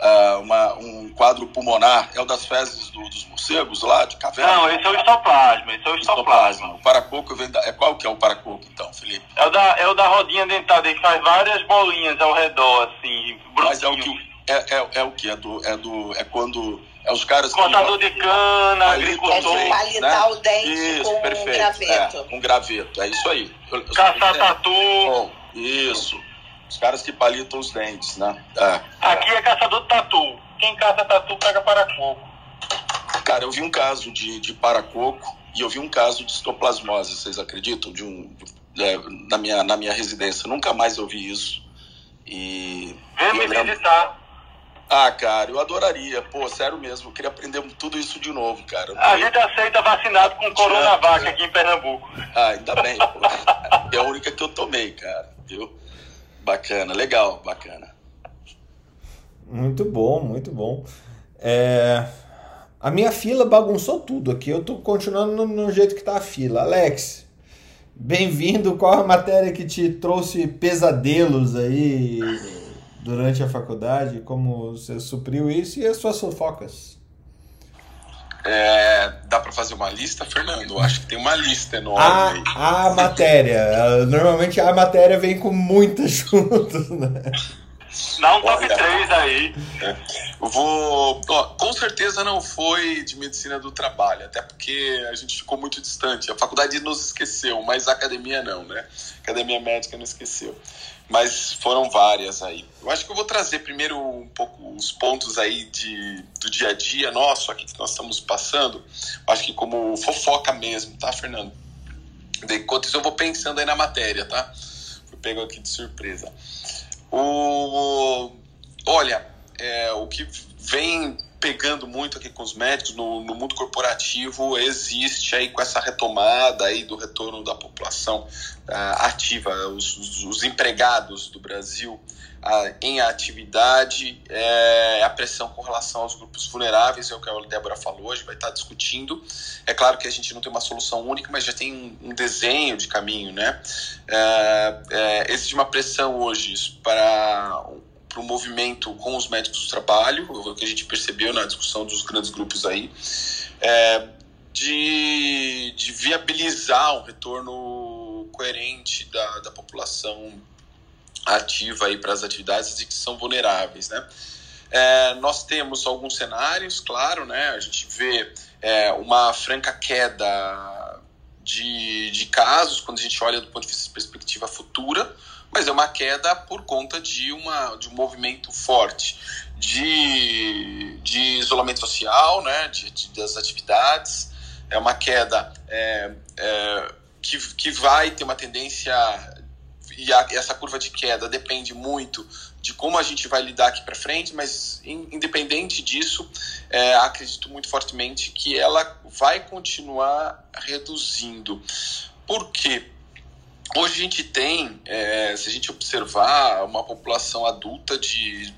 uh, uma, um quadro pulmonar, é o das fezes do, dos morcegos lá, de caverna? Não, esse é o histoplasma, esse é o histoplasma. O paracoco vem da, é qual que é o paracoco, então, Felipe? É o da, é o da rodinha dentada, que faz várias bolinhas ao redor, assim, Mas é o que... É, é, é o que? É, do, é, do, é quando... É os caras Cortador que... de cana, agricultor. É palitar né? o dente isso, com perfeito. um graveto. É, um graveto, é isso aí. Caçar tatu. Bom, isso. Os caras que palitam os dentes, né? É. Aqui é caçador de tatu. Quem caça tatu pega paracoco. Cara, eu vi um caso de, de paracoco e eu vi um caso de histoplasmose, vocês acreditam? De um, de, é, na, minha, na minha residência. Nunca mais eu vi isso. E. Vem me lembro... visitar. Ah, cara, eu adoraria. Pô, sério mesmo, eu queria aprender tudo isso de novo, cara. A gente aceita vacinado com Coronavac aqui em Pernambuco. Ah, ainda bem, pô. É a única que eu tomei, cara, viu? Bacana, legal, bacana. Muito bom, muito bom. É... A minha fila bagunçou tudo aqui. Eu tô continuando no, no jeito que tá a fila. Alex, bem-vindo. Qual a matéria que te trouxe pesadelos aí durante a faculdade? Como você supriu isso e as suas fofocas? É, dá para fazer uma lista, Fernando? Acho que tem uma lista enorme. A, aí. a matéria. Normalmente a matéria vem com muitas juntas, né? Dá um top Olha, 3 aí. É, vou. Ó, com certeza não foi de medicina do trabalho, até porque a gente ficou muito distante. A faculdade nos esqueceu, mas a academia não, né? A academia médica não esqueceu mas foram várias aí. Eu acho que eu vou trazer primeiro um pouco os pontos aí de, do dia a dia nosso aqui que nós estamos passando. Eu acho que como fofoca mesmo, tá, Fernando? Enquanto isso eu vou pensando aí na matéria, tá? Fui pego aqui de surpresa. O, olha, é, o que vem pegando muito aqui com os médicos no, no, mundo corporativo existe aí com essa retomada aí do retorno da população uh, ativa, os, os, os, empregados do Brasil a, em atividade, é, a pressão com relação aos grupos vulneráveis, é o que a Débora falou, hoje vai estar discutindo. É claro que a gente não tem uma solução única, mas já tem um, desenho de caminho, né? É, é, existe uma pressão hoje para para o movimento com os médicos do trabalho, o que a gente percebeu na discussão dos grandes grupos aí, é, de, de viabilizar um retorno coerente da, da população ativa aí para as atividades e que são vulneráveis, né? É, nós temos alguns cenários, claro, né? A gente vê é, uma franca queda de, de casos quando a gente olha do ponto de vista de perspectiva futura, mas é uma queda por conta de, uma, de um movimento forte de, de isolamento social, né? De, de das atividades, é uma queda é, é, que, que vai ter uma tendência e a, essa curva de queda depende muito de como a gente vai lidar aqui para frente, mas in, independente disso, é, acredito muito fortemente que ela vai continuar reduzindo. Por quê? Hoje a gente tem, é, se a gente observar, uma população adulta de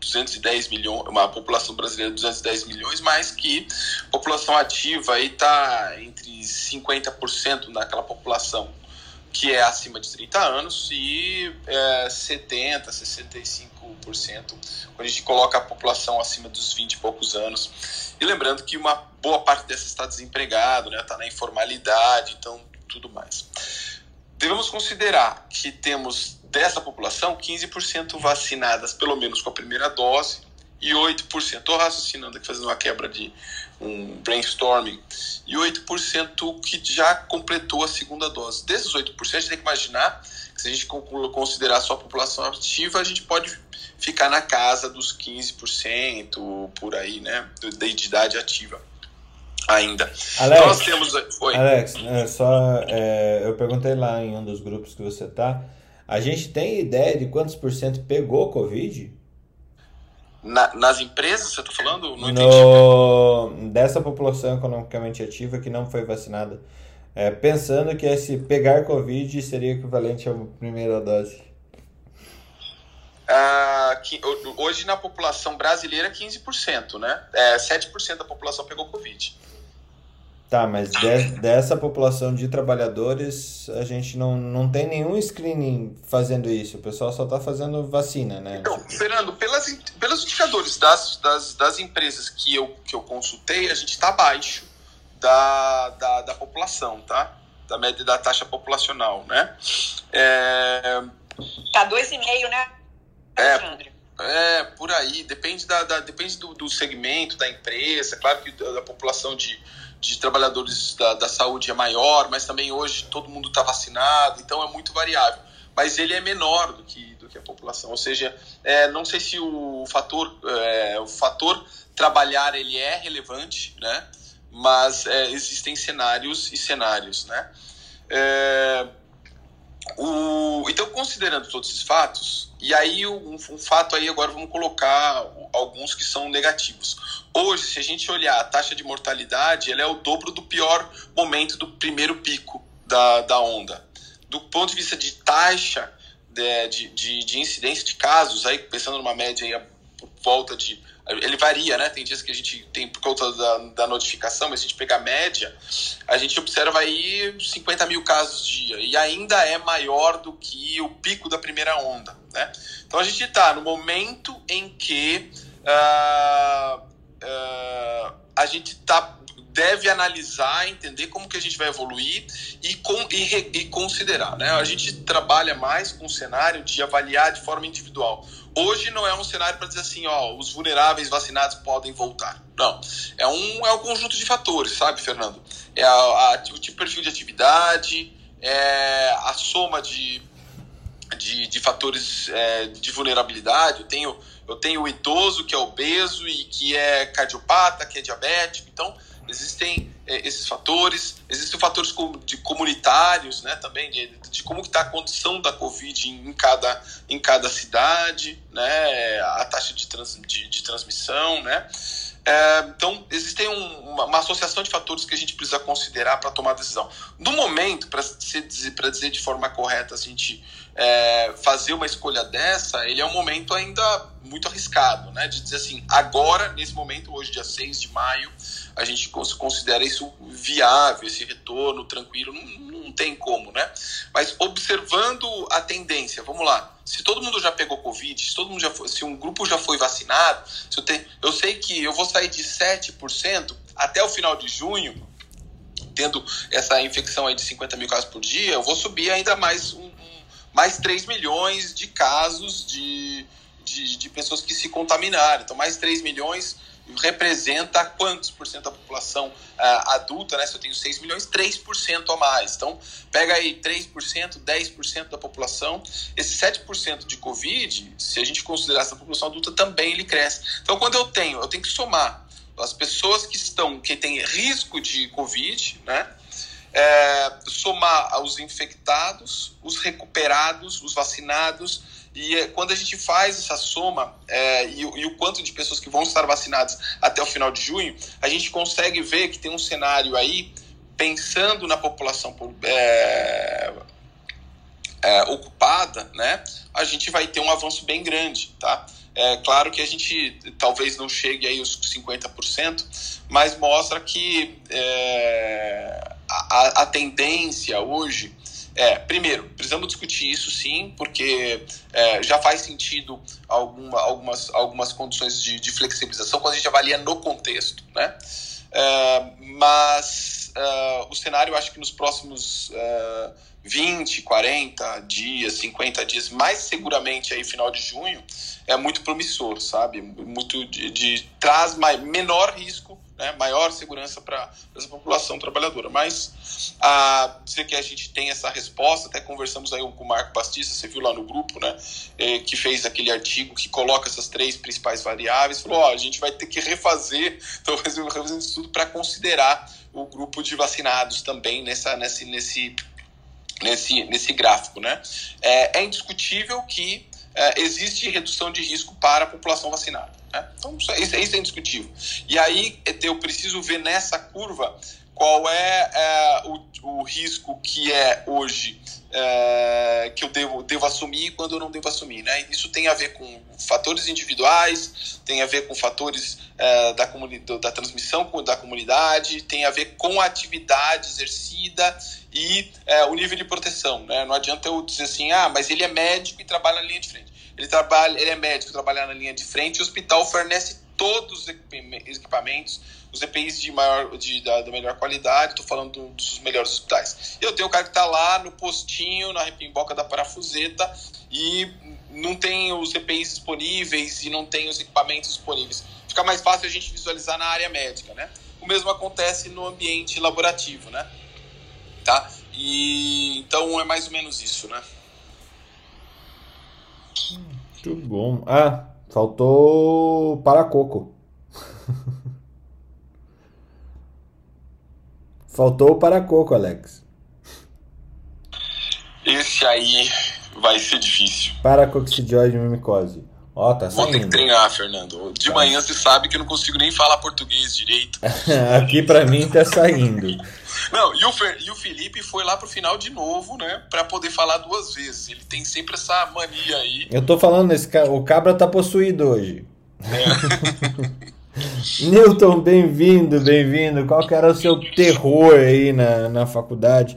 210 milhões, uma população brasileira de 210 milhões, mas que população ativa está entre 50% naquela população que é acima de 30 anos, e é, 70%, 65% quando a gente coloca a população acima dos 20 e poucos anos. E lembrando que uma boa parte dessa está desempregado, está né, tá na informalidade, então tudo mais. Devemos considerar que temos dessa população 15% vacinadas pelo menos com a primeira dose e 8%, estou raciocinando aqui, fazendo uma quebra de um brainstorming, e 8% que já completou a segunda dose. Desses 8%, a gente tem que imaginar que se a gente considerar só a população ativa, a gente pode ficar na casa dos 15% por aí, né, da idade ativa ainda. Alex, Nós temos... Alex, é, só, é, eu perguntei lá em um dos grupos que você tá, a gente tem ideia de quantos por cento pegou Covid? Na, nas empresas, você está falando? Não no, Dessa população economicamente ativa que não foi vacinada. É, pensando que esse pegar Covid seria equivalente à primeira dose. Ah, que, hoje na população brasileira 15%, né? É, 7% da população pegou Covid. Tá, mas de, dessa população de trabalhadores, a gente não, não tem nenhum screening fazendo isso. O pessoal só está fazendo vacina, né? Então, Fernando, pelas, pelos indicadores das, das, das empresas que eu, que eu consultei, a gente está abaixo da, da, da população, tá? Da média da taxa populacional, né? É... Tá 2,5, né, Alexandre? É, é, por aí. Depende, da, da depende do, do segmento, da empresa. Claro que da população de de trabalhadores da, da saúde é maior, mas também hoje todo mundo está vacinado, então é muito variável. Mas ele é menor do que, do que a população, ou seja, é, não sei se o fator, é, o fator trabalhar ele é relevante, né? Mas é, existem cenários e cenários, né? O, então, considerando todos esses fatos, e aí um, um, fato aí agora vamos colocar alguns que são negativos. Hoje, se a gente olhar a taxa de mortalidade, ela é o dobro do pior momento do primeiro pico da, da onda. Do ponto de vista de taxa de, de, de incidência de casos, aí pensando numa média aí por volta de ele varia, né? Tem dias que a gente tem por conta da, da notificação, mas se a gente pegar a média, a gente observa aí 50 mil casos dia e ainda é maior do que o pico da primeira onda, né? Então a gente está no momento em que uh, uh, a gente tá, deve analisar, entender como que a gente vai evoluir e, com, e, e considerar, né? A gente trabalha mais com o cenário de avaliar de forma individual Hoje não é um cenário para dizer assim, ó, os vulneráveis vacinados podem voltar. Não. É um, é um conjunto de fatores, sabe, Fernando? É a, a, o tipo perfil de atividade, é a soma de, de, de fatores é, de vulnerabilidade. Eu tenho, eu tenho o idoso que é obeso e que é cardiopata, que é diabético. Então, existem é, esses fatores, existem fatores de comunitários, né, também de, de como está a condição da Covid em, em, cada, em cada cidade, né, a taxa de, trans, de, de transmissão, né, é, então existem um, uma, uma, associação de fatores que a gente precisa considerar para tomar a decisão. No momento, para dizer, dizer de forma correta, a gente é, fazer uma escolha dessa, ele é um momento ainda muito arriscado, né? De dizer assim, agora, nesse momento, hoje, dia 6 de maio, a gente considera isso viável, esse retorno tranquilo, não, não tem como, né? Mas observando a tendência, vamos lá. Se todo mundo já pegou Covid, se todo mundo já foi, se um grupo já foi vacinado, se eu, te, eu sei que eu vou sair de 7% até o final de junho, tendo essa infecção aí de 50 mil casos por dia, eu vou subir ainda mais, um, mais 3 milhões de casos de, de, de, pessoas que se contaminaram. Então, mais 3 milhões representa quantos por cento da população uh, adulta, né? Se eu tenho 6 milhões, 3% a mais. Então, pega aí 3%, 10% da população. Esse 7% de Covid, se a gente considerar essa população adulta, também ele cresce. Então, quando eu tenho, eu tenho que somar as pessoas que estão, que têm risco de Covid, né? É, somar os infectados, os recuperados, os vacinados, e é, quando a gente faz essa soma é, e, e, o quanto de pessoas que vão estar vacinadas até o final de junho, a gente consegue ver que tem um cenário aí, pensando na população é, é, ocupada, né? A gente vai ter um avanço bem grande, tá? É claro que a gente talvez não chegue aí aos 50%, mas mostra que é, a, a, tendência hoje é, primeiro, precisamos discutir isso sim, porque é, já faz sentido alguma, algumas, algumas condições de, de, flexibilização quando a gente avalia no contexto, né? É, mas é, o cenário, acho que nos próximos é, 20, 40 dias, 50 dias, mais seguramente aí final de junho, é muito promissor, sabe? Muito de, de traz mais, menor risco, né? maior segurança para essa população trabalhadora. Mas a dizer que a gente tem essa resposta, até conversamos aí com o Marco Bastista, você viu lá no grupo, né? É, que fez aquele artigo que coloca essas três principais variáveis, falou, ó, a gente vai ter que refazer, talvez refazer um estudo para considerar o grupo de vacinados também nessa, nesse, nesse nesse, nesse gráfico. Né? É, é indiscutível que é, existe redução de risco para a população vacinada. Né? Então, isso, é, isso é indiscutível. E aí eu preciso ver nessa curva qual é, é o, o, risco que é hoje é, que eu devo, devo assumir e quando eu não devo assumir. Né? Isso tem a ver com fatores individuais, tem a ver com fatores é, da, da transmissão da comunidade, tem a ver com a atividade exercida e é, o nível de proteção. Né? Não adianta eu dizer assim, ah, mas ele é médico e trabalha na linha de frente. Ele, trabalha, ele é médico, trabalha na linha de frente e o hospital fornece todos os equipamentos, os EPIs de, maior, de, da, da melhor qualidade, estou falando dos melhores hospitais. Eu tenho o cara que está lá no postinho, na repimboca da parafuseta, e não tem os EPIs disponíveis e não tem os equipamentos disponíveis. Fica mais fácil a gente visualizar na área médica, né? O mesmo acontece no ambiente laborativo, né? Tá? E então é mais ou menos isso, né? Muito bom. Ah, faltou Paracoco. faltou o Paracoco, Alex. Esse aí vai ser difícil. Paracoxidiose mimicose. Ó, tá saindo. Vou ter que treinar, Fernando. De tá. manhã você sabe que eu não consigo nem falar português direito. Aqui para mim tá saindo. Não, e o, Fer, e o Felipe foi lá pro final de novo, né? Pra poder falar duas vezes. Ele tem sempre essa mania aí. Eu tô falando, esse, o cabra tá possuído hoje. É. Newton, bem-vindo, bem-vindo. Qual que era o seu terror aí na, na faculdade?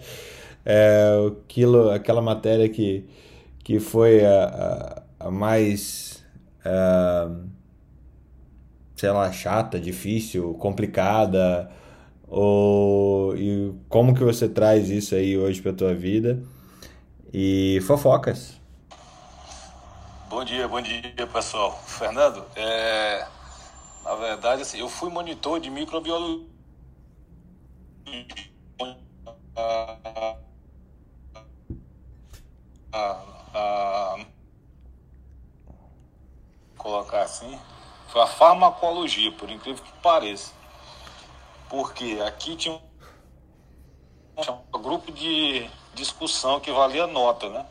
É, aquilo, aquela matéria que, que foi a, a, a mais, a, sei lá, chata, difícil, complicada, ou, e como que você traz isso aí hoje para tua vida? E fofocas. Bom dia, bom dia pessoal. Fernando, é, na verdade, assim, eu fui monitor de microbiologia. A, a, a, colocar assim, foi a farmacologia, por incrível que pareça. Porque aqui tinha um, tinha um grupo de discussão que valia nota, né?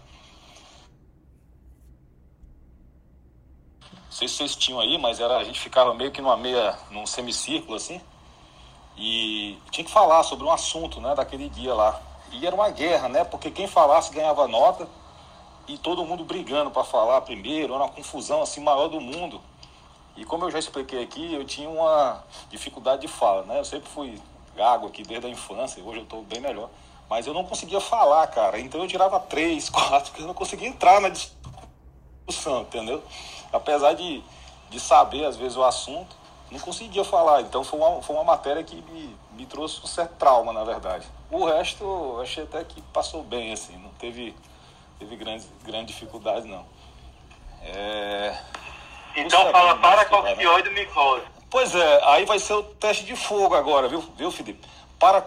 Não sei se vocês tinham aí, mas era, a gente ficava meio que numa meia, num semicírculo assim. E tinha que falar sobre um assunto, né, daquele dia lá. E era uma guerra, né? Porque quem falasse ganhava nota e todo mundo brigando para falar primeiro, era uma confusão assim maior do mundo. E como eu já expliquei aqui, eu tinha uma dificuldade de fala, né? Eu sempre fui gago aqui desde a infância, hoje eu estou bem melhor. Mas eu não conseguia falar, cara. Então eu tirava três, quatro, porque eu não conseguia entrar na discussão, entendeu? Apesar de, de saber, às vezes, o assunto, não conseguia falar. Então foi uma, foi uma matéria que me, me trouxe um certo trauma, na verdade. O resto, eu achei até que passou bem, assim. Não teve, teve grande, grande dificuldade, não. É... Então fala para coccidioide micose. Pois é, aí vai ser o teste de fogo agora, viu, viu Felipe? Para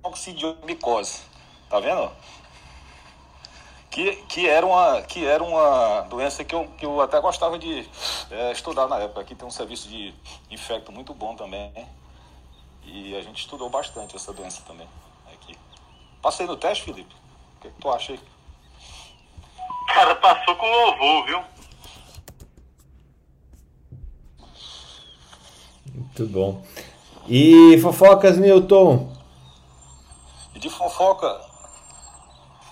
coccidioide Tá vendo? Que, que, era uma, que era uma doença que eu, que eu até gostava de é, estudar na época. Aqui tem um serviço de infecto muito bom também. E a gente estudou bastante essa doença também. Aqui. Passei no teste, Felipe? O que, que tu acha aí? Cara, passou com louvor, viu? Muito bom. E fofocas, Newton? E de fofoca.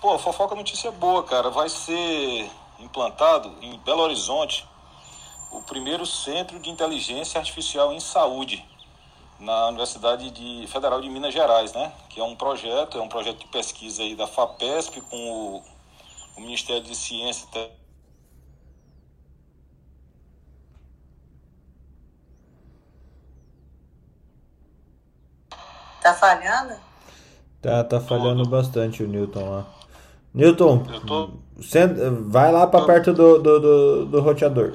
Pô, fofoca notícia boa, cara. Vai ser implantado em Belo Horizonte o primeiro centro de inteligência artificial em saúde na Universidade de, Federal de Minas Gerais, né? Que é um projeto, é um projeto de pesquisa aí da FAPESP com o, o Ministério de Ciência e Tá falhando? Tá, tá falhando bastante o Newton lá. Newton, Eu tô- senta- vai lá pra perto do, do, do, do roteador.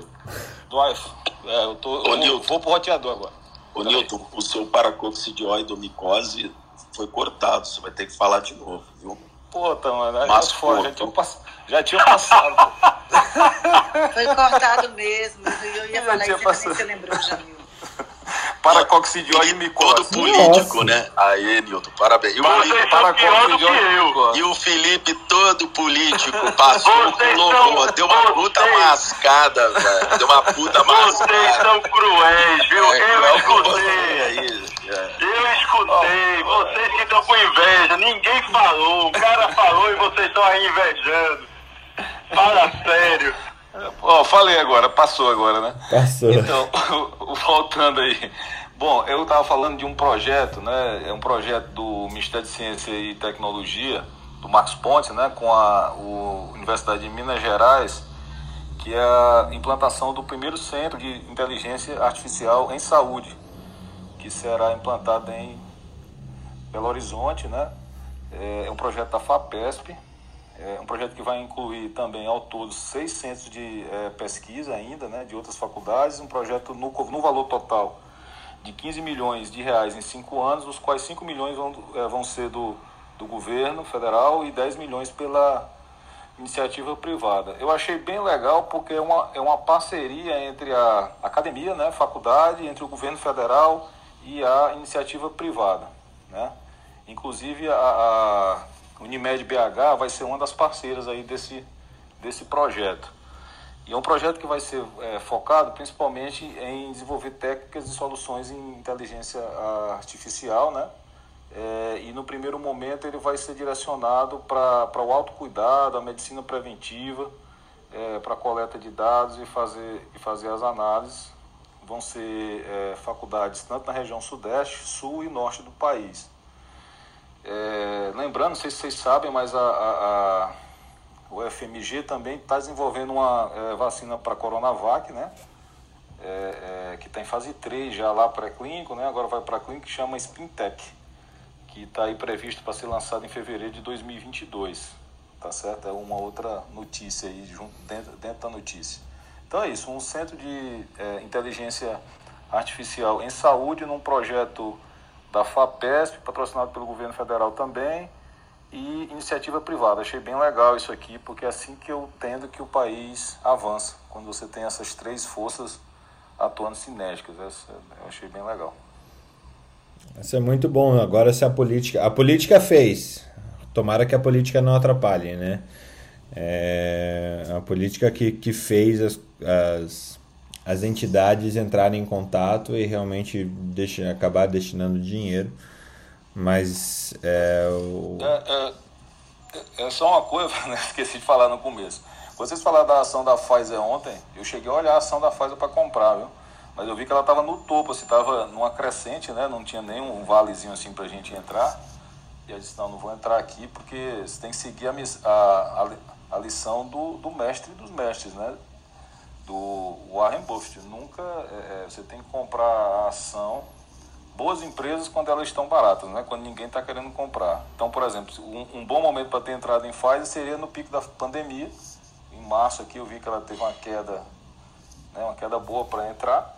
do iPhone. É, eu tô. Ô, eu Nilton. vou pro roteador agora. Ô, Newton, o seu paracoccidioidomicose foi cortado. Você vai ter que falar de novo, viu? Pô, tá, mano. aí Mas é foda, já tinha, pass... já tinha passado. Foi cortado mesmo. Eu ia Eu falar tinha isso, você lembrou, Jamil. Para coccidioide Todo micose. político, Nossa. né? Aí, Newton, parabéns. E o, Vocês Felipe, são pior do que eu. e o Felipe, todo político, passou Vocês com são- louvor. Deu uma puta vocês- mascada, velho. Deu uma puta Vocês mascada. são cruéis, viu? É, eu cruel com escutei. aí. É. Eu escutei. Vocês que estão com inveja. Ninguém falou. O cara falou e vocês estão aí invejando. Fala sério. Ó, falei agora, passou agora, né? Passou. Então, voltando aí. Bom, eu estava falando de um projeto, né? É um projeto do Ministério de Ciência e Tecnologia, do Marcos Pontes, né? Com a o Universidade de Minas Gerais, que é a implantação do primeiro centro de inteligência artificial em saúde, que será implantado em Belo Horizonte, né? É um projeto da FAPESP, é um projeto que vai incluir também ao todo seis centros de eh, pesquisa ainda, né, de outras faculdades, um projeto no, no valor total de 15 milhões de reais em cinco anos, dos quais 5 milhões vão, eh, vão ser do, do governo federal e 10 milhões pela iniciativa privada. Eu achei bem legal porque é uma, é uma parceria entre a academia, né, faculdade, entre o governo federal e a iniciativa privada. Né? Inclusive a, a Unimed BH vai ser uma das parceiras aí desse, desse projeto. E é um projeto que vai ser é, focado principalmente em desenvolver técnicas e soluções em inteligência artificial, né? É, e no primeiro momento ele vai ser direcionado para o autocuidado, a medicina preventiva, é, para coleta de dados e fazer, e fazer as análises. Vão ser é, faculdades tanto na região sudeste, sul e norte do país. É, lembrando, não sei se vocês sabem, mas a, a, a o FMG também está desenvolvendo uma é, vacina para Coronavac, né? É, é, que está em fase 3 já lá pré-clínico, né? Agora vai para clínico que chama Spintec, que está aí previsto para ser lançado em fevereiro de 2022, tá certo? É uma outra notícia aí junto, dentro, dentro da notícia. Então é isso, um centro de é, inteligência artificial em saúde num projeto da FAPESP, patrocinado pelo governo federal também, e iniciativa privada. Achei bem legal isso aqui, porque é assim que eu entendo que o país avança, quando você tem essas três forças atuando sinérgicas. Essa eu achei bem legal. Isso é muito bom. Agora se a política. A política fez. Tomara que a política não atrapalhe, né? É, a política que, que fez as, as, as entidades entrarem em contato e realmente deixa, acabar destinando dinheiro. Mas é, o... É, é, é só uma coisa, né? esqueci de falar no começo. Vocês falaram da ação da Pfizer ontem, eu cheguei a olhar a ação da Pfizer para comprar, viu? Mas eu vi que ela estava no topo, assim, estava numa crescente, né? Não tinha nenhum valezinho assim para a gente entrar. E eu disse, não, não vou entrar aqui porque você tem que seguir a, a, a lição do, do mestre dos mestres, né? Do Warren Buffett. Nunca, é, é você tem que comprar a ação boas empresas quando elas estão baratas, né? quando ninguém está querendo comprar. Então, por exemplo, um, um bom momento para ter entrado em Pfizer seria no pico da pandemia. Em março aqui eu vi que ela teve uma queda, né? uma queda boa para entrar.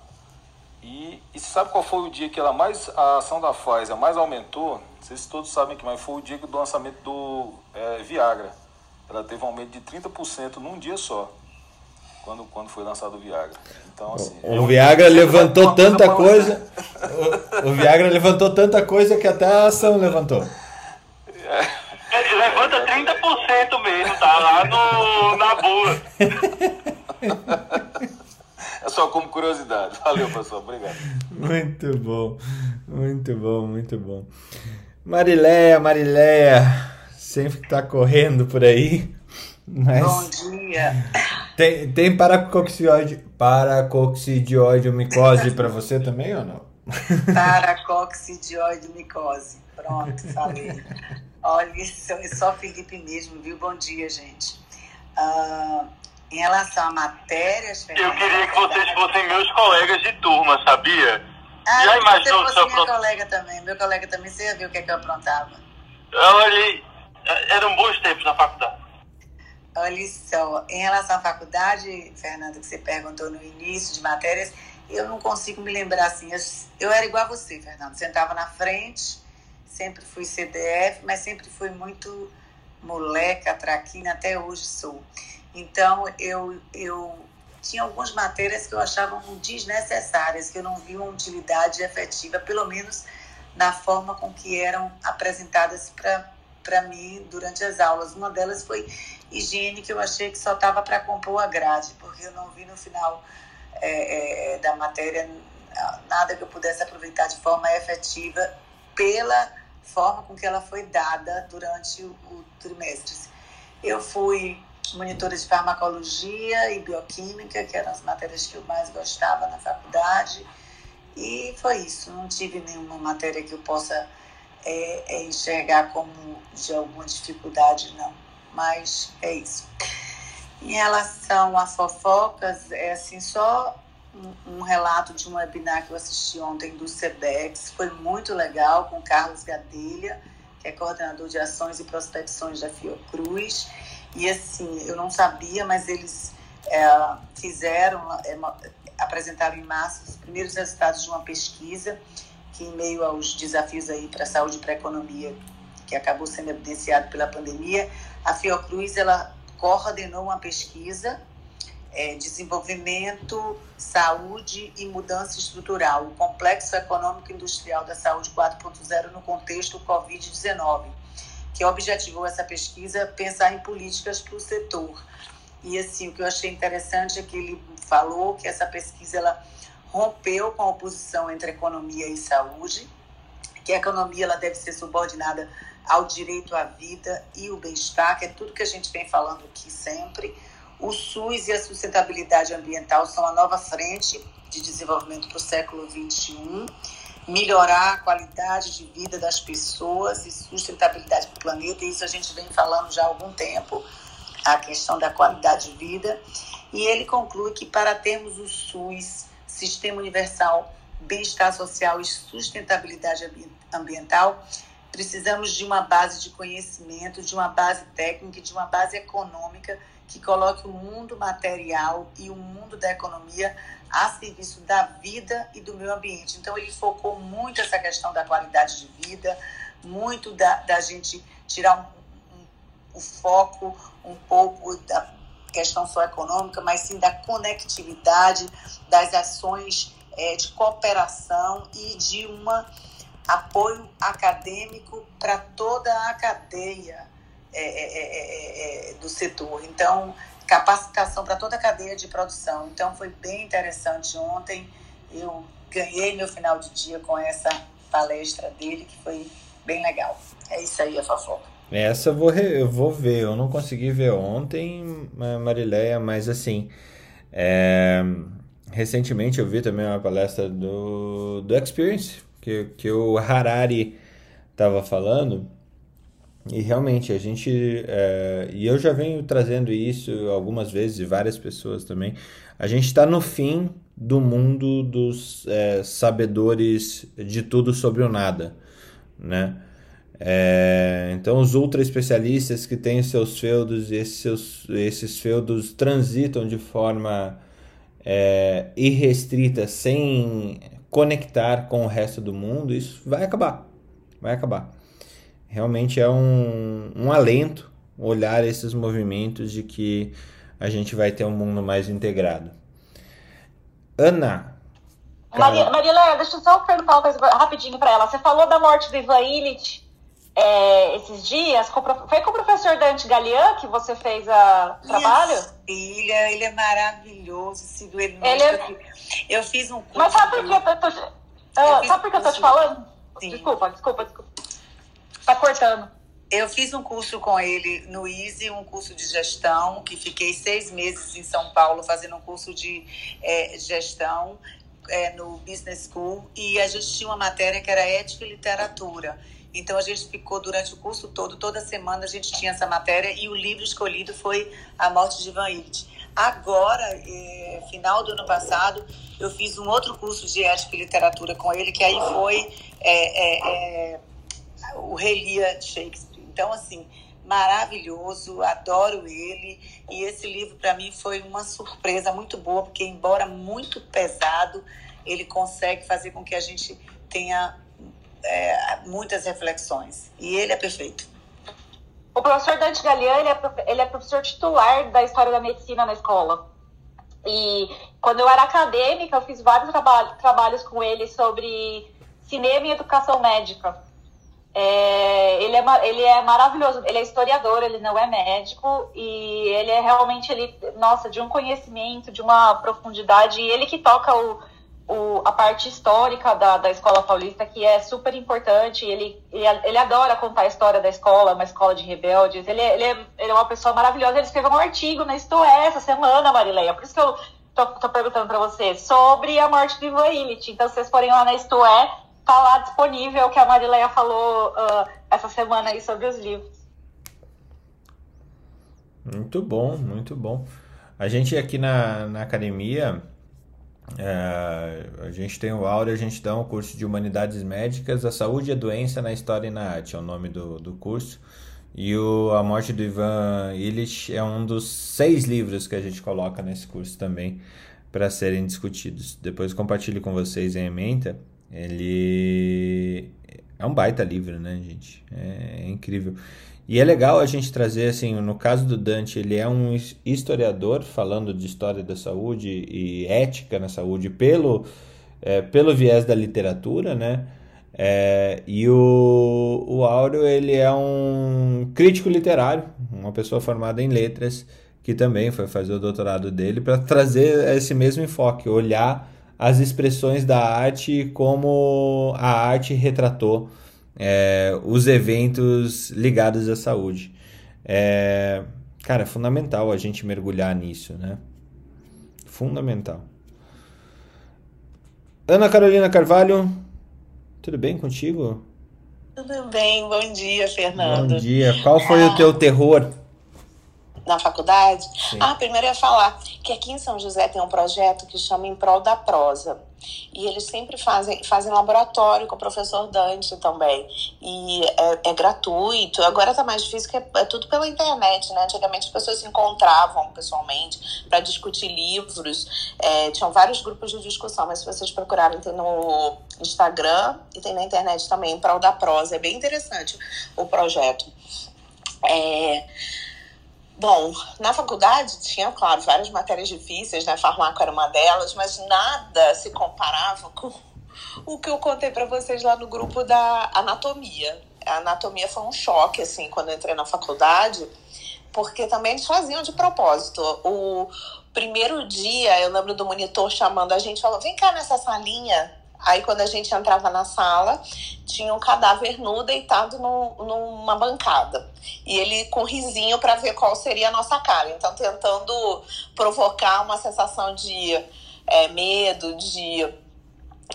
E, e sabe qual foi o dia que ela mais a ação da Pfizer mais aumentou? Vocês todos sabem que mas foi o dia do lançamento do é, Viagra. Ela teve um aumento de 30% num dia só. Quando, quando foi lançado o Viagra. Então, assim, o, o Viagra levantou tanta coisa. O, o, Viagra levantou tanta coisa que até a ação levantou. É. Ele levanta 30% mesmo, tá? Lá no, na boa. É só como curiosidade. Valeu, pessoal. Obrigado. Muito bom. Muito bom, muito bom. Marileia, Marileia, sempre que tá correndo por aí. Mas... Bom dia. Tem, tem paracoxidióide, paracoxidióide micose para você também ou não? Paracoxidióide micose. Pronto, falei. Olha, isso é só Felipe mesmo, viu? Bom dia, gente. Uh, em relação a matérias... Eu queria que vocês fossem meus colegas de turma, sabia? Ah, Já imaginou você fosse minha colega também. Meu colega também, você ia ver o que, é que eu aprontava. Olha, eram bons tempos na faculdade. Olha só, em relação à faculdade, Fernando, que você perguntou no início de matérias, eu não consigo me lembrar assim. Eu, eu era igual a você, Fernando. Sentava na frente, sempre fui CDF, mas sempre fui muito moleca, traquina, até hoje sou. Então, eu, eu tinha algumas matérias que eu achava desnecessárias, que eu não vi uma utilidade efetiva, pelo menos na forma com que eram apresentadas para mim durante as aulas. Uma delas foi higiene, que eu achei que só estava para compor a grade, porque eu não vi no final é, é, da matéria nada que eu pudesse aproveitar de forma efetiva pela forma com que ela foi dada durante o, o trimestre. Eu fui monitora de farmacologia e bioquímica, que eram as matérias que eu mais gostava na faculdade. E foi isso. Não tive nenhuma matéria que eu possa é, é, enxergar como de alguma dificuldade, não. Mas é isso. Em relação a fofocas, é assim, só um, um, relato de um webinar que eu assisti ontem do SEBEX. Foi muito legal, com Carlos Gadelha, que é coordenador de ações e prospecções da Fiocruz. E assim, eu não sabia, mas eles é, fizeram, é, apresentaram em massa os primeiros resultados de uma pesquisa que, em meio aos desafios aí para a saúde e para a economia, que acabou sendo evidenciado pela pandemia, a Fiocruz ela coordenou uma pesquisa é, desenvolvimento, saúde e mudança estrutural, o complexo econômico industrial da saúde 4.0 no contexto Covid-19 que objetivou essa pesquisa pensar em políticas para o setor. E assim, o que eu achei interessante é que ele falou que essa pesquisa ela rompeu com a oposição entre economia e saúde, que a economia ela deve ser subordinada ao direito à vida e o bem-estar, que é tudo que a gente vem falando aqui sempre. O SUS e a sustentabilidade ambiental são a nova frente de desenvolvimento para o século XXI melhorar a qualidade de vida das pessoas e sustentabilidade para o planeta. Isso a gente vem falando já há algum tempo, a questão da qualidade de vida. E ele conclui que para termos o SUS, Sistema Universal, Bem-Estar Social e Sustentabilidade Ambiental, precisamos de uma base de conhecimento, de uma base técnica, de uma base econômica que coloque o mundo material e o mundo da economia a serviço da vida e do meio ambiente. Então, ele focou muito essa questão da qualidade de vida, muito da, da gente tirar um, um, o foco um pouco da questão só econômica, mas sim da conectividade, das ações é, de cooperação e de um apoio acadêmico para toda a cadeia é é, é, é, é, do setor. Então, capacitação para toda a cadeia de produção. Então foi bem interessante ontem. Eu ganhei meu final de dia com essa palestra dele, que foi bem legal. É isso aí, a fofoca. Essa eu vou, re- eu vou ver. Eu não consegui ver ontem, Ma- Marileia, mas assim. é, recentemente eu vi também uma palestra do, do Experience, que, que o Harari estava falando. E realmente a gente. é, e eu já venho trazendo isso algumas vezes, e várias pessoas também. A gente está no fim do mundo dos é, sabedores de tudo sobre o nada, né? É, então, os ultra especialistas que têm seus feudos, e esses, seus, esses feudos transitam de forma é, irrestrita, sem conectar com o resto do mundo, isso vai acabar. Vai acabar. Realmente é um, um alento olhar esses movimentos de que a gente vai ter um mundo mais integrado. Ana, Maria, Marília, deixa eu só perguntar uma coisa rapidinho pra ela. Você falou da morte do Ivan Illich é, esses dias. com foi com o professor Dante Galian que você fez o trabalho? Filha, ele é maravilhoso, sigo ele Ele é-. Eu fiz um curso. Mas sabe por que eu tô, te- Ah, sabe por que eu tô te curso- falando? Sim. Desculpa, desculpa, desculpa. Tá cortando. Eu fiz um curso com ele no Easy, um curso de gestão, que fiquei seis meses em São Paulo fazendo um curso de eh, gestão eh, no Business School. E a gente tinha uma matéria que era ética e literatura. Então a gente ficou durante o curso todo, toda semana a gente tinha essa matéria e o livro escolhido foi A Morte de Ivan Illich. Agora, eh, final do ano passado, eu fiz um outro curso de ética e literatura com ele, que aí foi eh, eh, eh, o de Shakespeare. Então, assim, maravilhoso, adoro ele. E esse livro, para mim, foi uma surpresa muito boa, porque, embora muito pesado, ele consegue fazer com que a gente tenha é, muitas reflexões. E ele é perfeito. O professor Dante Galian, ele é, ele é professor titular da História da Medicina na escola. E quando eu era acadêmica, eu fiz vários traba- trabalhos com ele sobre cinema e educação médica. É, ele, é, ele é maravilhoso, ele é historiador, ele não é médico, e ele é realmente, ele, nossa, de um conhecimento, de uma profundidade, e ele que toca o, o, a parte histórica da, da escola paulista, que é super importante. Ele, ele, ele adora contar a história da escola, uma escola de rebeldes. Ele, é- ele, é, ele é uma pessoa maravilhosa. Ele escreveu um artigo na Isto É essa semana, Marileia. Por isso que eu tô, tô perguntando para você sobre a morte do Ivan Illich. Então, se vocês forem lá na Isto É, tá lá disponível que a Marileia falou ah, essa semana aí sobre os livros. Muito bom, muito bom. A gente aqui na, na academia, é, a gente tem o Áurea, a gente dá um curso de Humanidades Médicas, a Saúde e a Doença na História e na Arte, é o nome do, do curso. E o A Morte do Ivan Illich é um dos seis livros que a gente coloca nesse curso também para serem discutidos. Depois compartilho com vocês em ementa. Ele é um baita livro, né, gente? É, é incrível. E é legal a gente trazer, assim, no caso do Dante, ele é um his- historiador falando de história da saúde e ética na saúde pelo, é, pelo viés da literatura, né? É, e o, o Áureo, ele é um crítico literário, uma pessoa formada em letras, que também foi fazer o doutorado dele para trazer esse mesmo enfoque, olhar as expressões da arte como a arte retratou é, os eventos ligados à saúde. É, cara, é fundamental a gente mergulhar nisso, né? Fundamental. Ana Carolina Carvalho, tudo bem contigo? Tudo bem, bom dia, Fernando. Bom dia. Qual foi o teu terror? Na faculdade? Sim. Ah, primeiro eu ia falar que aqui em São José tem um projeto que chama Em Prol da Prosa. E eles sempre fazem, fazem laboratório com o professor Dante também. E é, é gratuito. Agora tá mais difícil, porque é, é tudo pela internet, né? Antigamente as pessoas se encontravam pessoalmente para discutir livros. É, tinham vários grupos de discussão, mas se vocês procurarem, tem no Instagram e tem na internet também, Em Prol da Prosa. É bem interessante o projeto. É, Bom, na faculdade tinha, claro, várias matérias difíceis, né? Farmaco era uma delas, mas nada se comparava com o que eu contei para vocês lá no grupo da anatomia. A anatomia foi um choque, assim, quando eu entrei na faculdade, porque também eles faziam de propósito. O primeiro dia, eu lembro do monitor chamando a gente, falou: vem cá nessa salinha. Aí quando a gente entrava na sala, tinha um cadáver nu deitado no, numa bancada. E ele com risinho para ver qual seria a nossa cara. Então tentando provocar uma sensação de é, medo, de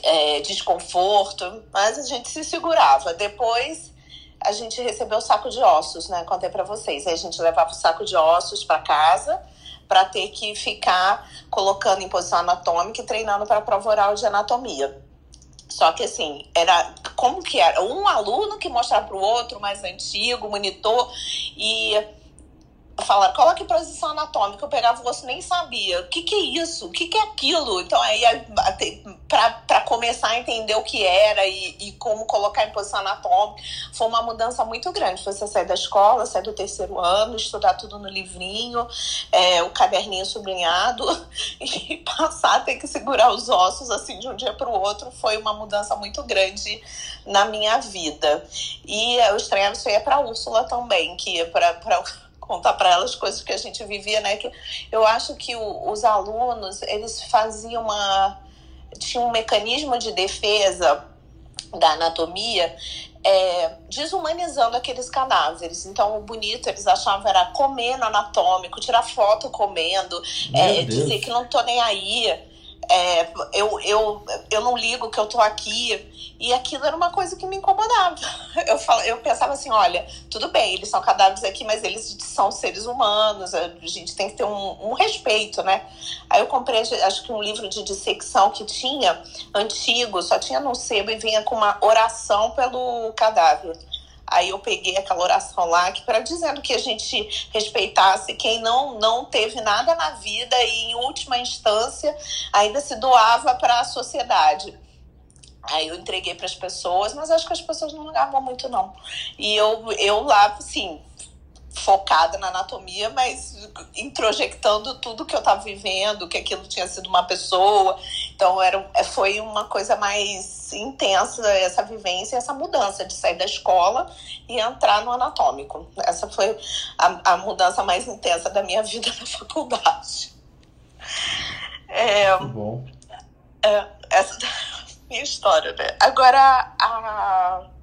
é, desconforto, mas a gente se segurava. Depois a gente recebeu o saco de ossos, né? Contei para vocês. Aí a gente levava o saco de ossos para casa para ter que ficar colocando em posição anatômica e treinando para prova oral de anatomia. Só que assim, era como que era? Um aluno que mostrava para o outro, mais antigo, monitor, e falaram, coloque posição anatômica. Eu pegava o osso nem sabia. O que, que é isso? O que, que é aquilo? Então, aí, para começar a entender o que era e, e, como colocar em posição anatômica, foi uma mudança muito grande. Você sair da escola, sair do terceiro ano, estudar tudo no livrinho, é, o caderninho sublinhado, e passar a ter que segurar os ossos assim de um dia para o outro foi uma mudança muito grande na minha vida. E eu estranhava isso aí para Úrsula também, que para contar para elas coisas que a gente vivia, né? Que eu acho que o, os alunos eles faziam uma tinha um mecanismo de defesa da anatomia é, desumanizando aqueles cadáveres. Então, o bonito eles achavam era comer no anatômico, tirar foto comendo, é, dizer que não tô nem aí é, eu, eu, eu não ligo que eu tô aqui. E aquilo era uma coisa que me incomodava. Eu, falo, eu pensava assim: olha, tudo bem, eles são cadáveres aqui, mas eles são seres humanos, a gente tem que ter um, um respeito, né? Aí eu comprei, acho que um livro de dissecção que tinha, antigo, só tinha no sebo e vinha com uma oração pelo cadáver. Aí eu peguei aquela oração lá que para dizendo que a gente respeitasse quem não não teve nada na vida e em última instância ainda se doava para a sociedade. Aí eu entreguei para as pessoas, mas acho que as pessoas não ligavam muito não. E eu eu lá, sim, focada na anatomia, mas introjectando tudo que eu estava vivendo, que aquilo tinha sido uma pessoa. Então era, é, foi uma coisa mais intensa essa vivência, essa mudança de sair da escola e entrar no anatômico. Essa foi a, a mudança mais intensa da minha vida na faculdade. É, bom. É, essa é a minha história, né? Agora a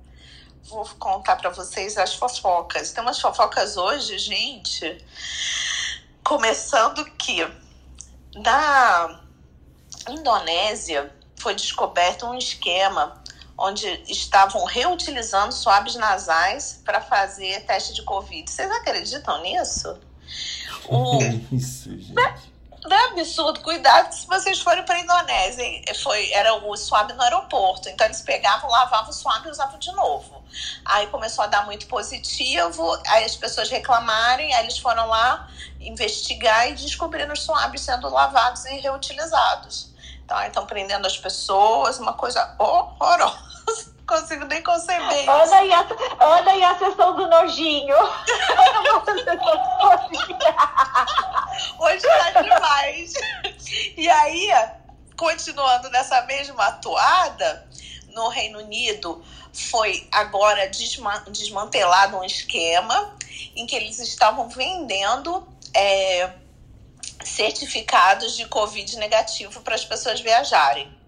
vou contar para vocês as fofocas. Tem umas fofocas hoje, gente. Começando que na Indonésia foi descoberto um esquema onde estavam reutilizando suaves nasais para fazer teste de Covid. Vocês acreditam nisso? O... Isso, gente. Não é absurdo, cuidado se vocês forem para a Indonésia. Foi, era o swab no aeroporto. Então eles pegavam, lavavam o swab e usavam de novo. Aí começou a dar muito positivo, aí as pessoas reclamarem, aí eles foram lá investigar e descobriram os swabs sendo lavados e reutilizados. Então, prendendo as pessoas, uma coisa horrorosa consigo nem conceber. Olha aí a, olha aí a sessão do nojinho. Hoje tá demais. E aí, continuando nessa mesma atuada, no Reino Unido foi agora desma desmantelado um esquema em que eles estavam vendendo é, certificados de Covid negativo para as pessoas viajarem.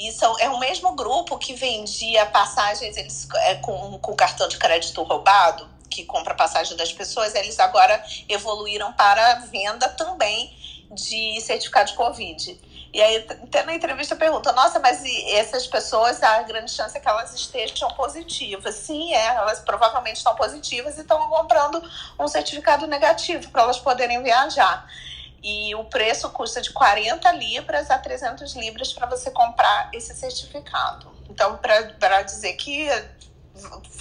E são, é o mesmo grupo que vendia passagens eles, é, com, com cartão de crédito roubado, que compra passagem das pessoas, eles agora evoluíram para venda também de certificado de Covid. E aí, até na entrevista pergunta, nossa, mas essas pessoas, a grande chance é que elas estejam positivas. Sim, é, elas provavelmente estão positivas e estão comprando um certificado negativo para elas poderem viajar. E o preço custa de 40 libras a 300 libras para você comprar esse certificado. Então, para dizer que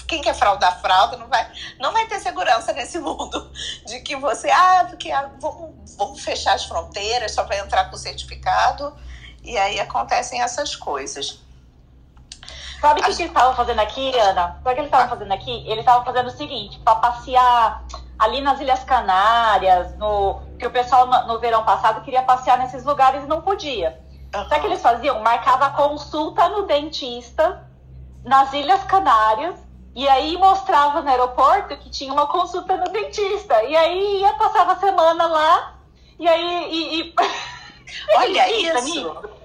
quem quer fraudar frauda não vai, não vai ter segurança nesse mundo de que você, ah, porque ah, vamos, vamos fechar as fronteiras só para entrar com o certificado. E aí acontecem essas coisas. Sabe o que, que eles estavam fazendo aqui, Ana? Sabe o que eles estavam fazendo aqui? Eles estavam fazendo o seguinte, para passear ali nas Ilhas Canárias, no que o pessoal no, verão passado queria passear nesses lugares e não podia. Uhum. Sabe o que eles faziam? Marcava consulta no dentista nas Ilhas Canárias e aí mostrava no aeroporto que tinha uma consulta no dentista. E aí ia, passava a semana lá, e aí. E, e... Olha isso!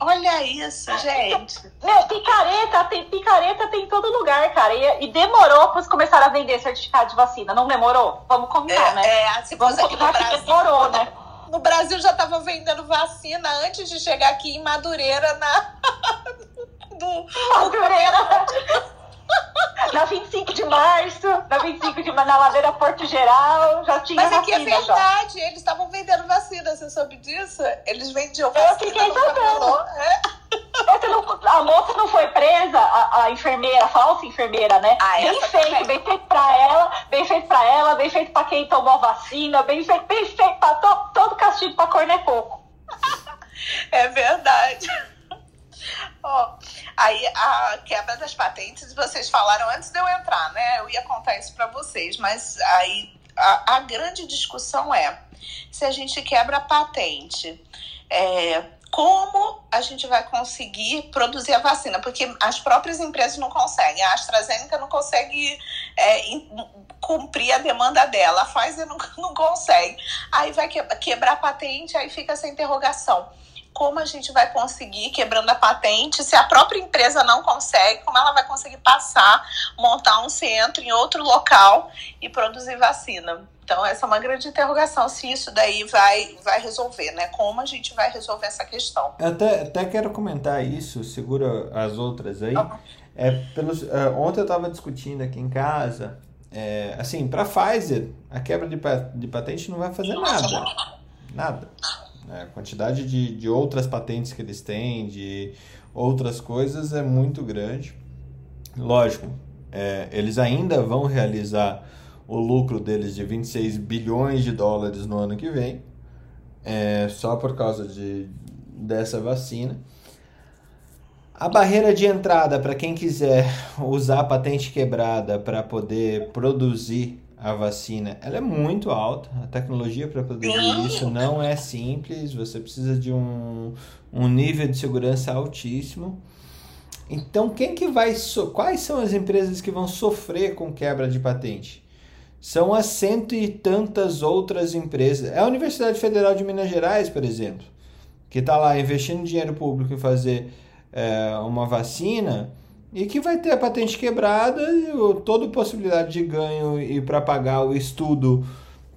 Olha isso, gente. Meu, picareta tem, picareta tem em todo lugar, cara. E, e demorou para começar a vender certificado de vacina. Não demorou? Vamos combinar, É, né? é, se Vamos fosse aqui no combinar que Brasil. demorou, né? No Brasil já tava vendendo vacina antes de chegar aqui em Madureira na. do, Madureira. Na 25 de março, na 25 de na ladeira Porto Geral, já tinha Mas aqui é já. verdade, eles estavam vendendo vacina, você soube disso? Eles vendiam Eu vacina. fiquei no sabendo. é. Essa não- a moça não foi presa, a, a enfermeira, a falsa enfermeira, né? Ah, bem feito, também. bem feito pra ela, bem feito pra ela, bem feito pra quem tomou vacina, bem feito, bem feito pra to, todo castigo pra corno é pouco. É verdade. Ó, aí a quebra das patentes, vocês falaram antes de eu entrar, né? Eu ia contar isso para vocês, mas aí a, a grande discussão é se a gente quebra a patente, é, como a gente vai conseguir produzir a vacina? Porque as próprias empresas não conseguem. A AstraZeneca não consegue é, cumprir a demanda dela, a Pfizer não, não consegue. Aí vai que- quebrar a patente, aí fica essa interrogação como a gente vai conseguir quebrando a patente se a própria empresa não consegue, como ela vai conseguir passar, montar um centro em outro local e produzir vacina. Então essa é uma grande interrogação se isso daí vai vai resolver, né? Como a gente vai resolver essa questão? Eu Até, até quero comentar isso, segura as outras aí. É, pelos, é, ontem eu estava discutindo aqui em casa, é, assim, para Pfizer, a quebra de, de patente não vai fazer nada. Nada. É, a quantidade de, de outras patentes que eles têm, de outras coisas, é muito grande. Lógico, é, eles ainda vão realizar o lucro deles de 26 bilhões de dólares no ano que vem, é, só por causa de, dessa vacina. A barreira de entrada para quem quiser usar a patente quebrada para poder produzir a vacina, ela é muito alta. A tecnologia para produzir isso não é simples. Você precisa de um, um nível de segurança altíssimo. Então, quem que vai so quais são as empresas que vão sofrer com quebra de patente? São as cento e tantas outras empresas. É a Universidade Federal de Minas Gerais, por exemplo, que está lá investindo dinheiro público em fazer é, uma vacina e que vai ter a patente quebrada e toda possibilidade de ganho e para pagar o estudo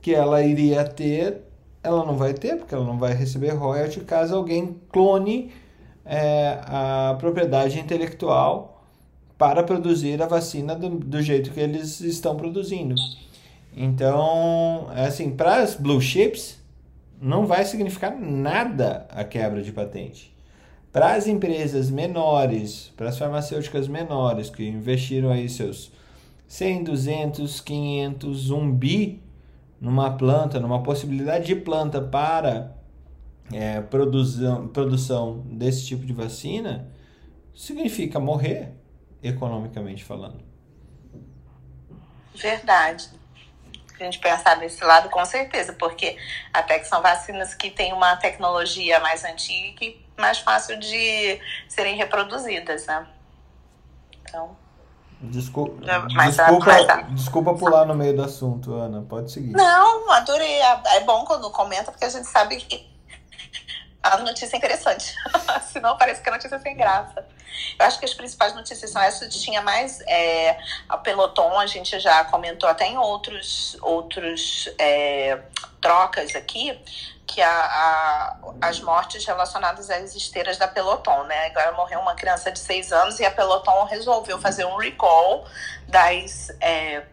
que ela iria ter, ela não vai ter, porque ela não vai receber royalty caso alguém clone é, a propriedade intelectual para produzir a vacina do, do jeito que eles estão produzindo. Então, assim, para as blue chips, não vai significar nada a quebra de patente. Para as empresas menores, para as farmacêuticas menores que investiram aí seus 100, 200, 500, 1 bi numa planta, numa possibilidade de planta para é, produção, produção desse tipo de vacina, significa morrer, economicamente falando. Verdade. A gente pensar desse lado, com certeza, porque até que são vacinas que têm uma tecnologia mais antiga e mais fácil de serem reproduzidas, né? Então, Desculpa, Mas a- desculpa, mas a- desculpa pular no meio do assunto, Ana. Pode seguir. não, adorei. É bom quando comenta, porque a gente sabe que a notícia é interessante. Senão parece que a notícia é sem graça. Eu acho que as principais notícias são essas. Tinha mais é, a Peloton, a gente já comentou até em outros, outros é, trocas aqui, que a, a- as mortes relacionadas às esteiras da Peloton, né? Agora morreu uma criança de seis anos e a Peloton resolveu fazer um recall das é,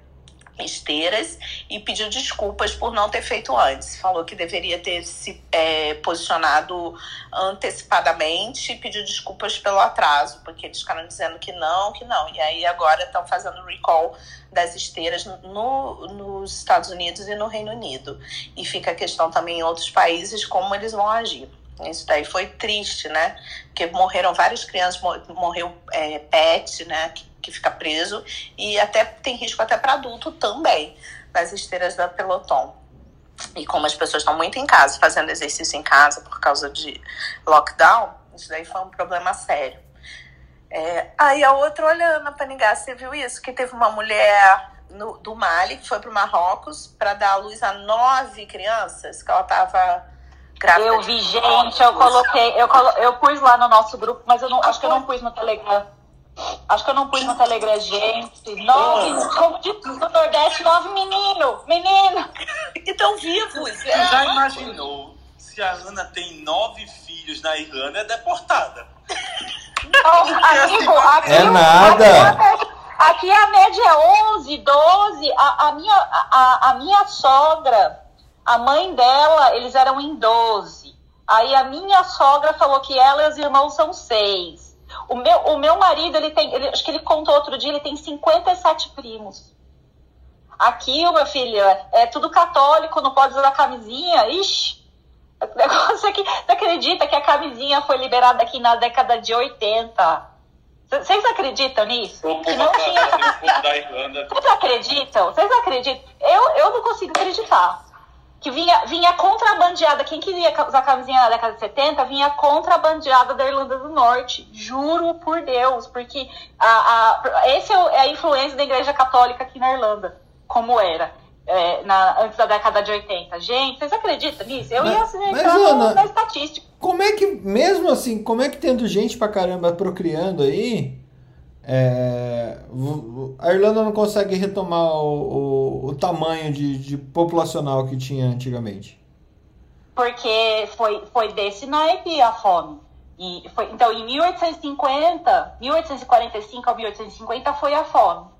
esteiras e pediu desculpas por não ter feito antes. Falou que deveria ter se é, posicionado antecipadamente e pediu desculpas pelo atraso, porque eles ficaram dizendo que não, que não. E aí agora estão fazendo recall das esteiras no, nos Estados Unidos e no Reino Unido. E fica a questão também em outros países como eles vão agir. Isso daí foi triste, né? Porque morreram várias crianças, mor- morreu é, pet, né? Que, que fica preso e até tem risco até para adulto também nas esteiras da Peloton. E como as pessoas estão muito em casa, fazendo exercício em casa por causa de lockdown, isso daí foi um problema sério. É, aí a outra, olha, Ana Panigá, você viu isso? Que teve uma mulher no- do Mali que foi para o Marrocos para dar à luz a nove crianças, que ela estava Grávida Eu vi, gente, eu coloquei, eu, colo, eu pus lá no nosso grupo, mas eu não, acho que eu não pus no Telegram. Acho que eu não pus no Telegram, gente. Nove, como diz no Nordeste, nove menino, menino. E tão vivos. Você já imaginou se a Ana tem nove filhos na Irlanda é deportada? Ó, amigo, aqui, É nada. Aqui, aqui a média é 11, 12. A, a, minha, a, a minha sogra, a mãe dela, eles eram em 12. Aí a minha sogra falou que ela e os irmãos são seis. O meu, o meu marido, ele tem, ele- acho que ele contou outro dia, ele tem 57 primos. Aqui, o meu filho, é tudo católico, não pode usar camisinha. Ixi, o negócio é que você acredita que a camisinha foi liberada aqui na década de 80? C- Vocês acreditam nisso? Que não tinha. Vocês acreditam? Vocês acreditam? Eu, eu não consigo acreditar. Que vinha, vinha contrabandeada. Quem queria usar camisinha na década de 70 vinha contrabandeada da Irlanda do Norte. Juro por Deus. Porque a, a, esse é é a influência da Igreja Católica aqui na Irlanda. Como era. é, na, antes da década de 80. Gente, vocês acreditam nisso? Eu Mas- ia assim, mas, Ana- na estatística. Como é que, mesmo assim, como é que tendo gente pra caramba procriando aí, é, a Irlanda não consegue retomar o, o, o tamanho de, de populacional que tinha antigamente? porque foi, foi desse naipe a fome. E foi, então, em 1850, 1845 a 1850 foi a fome,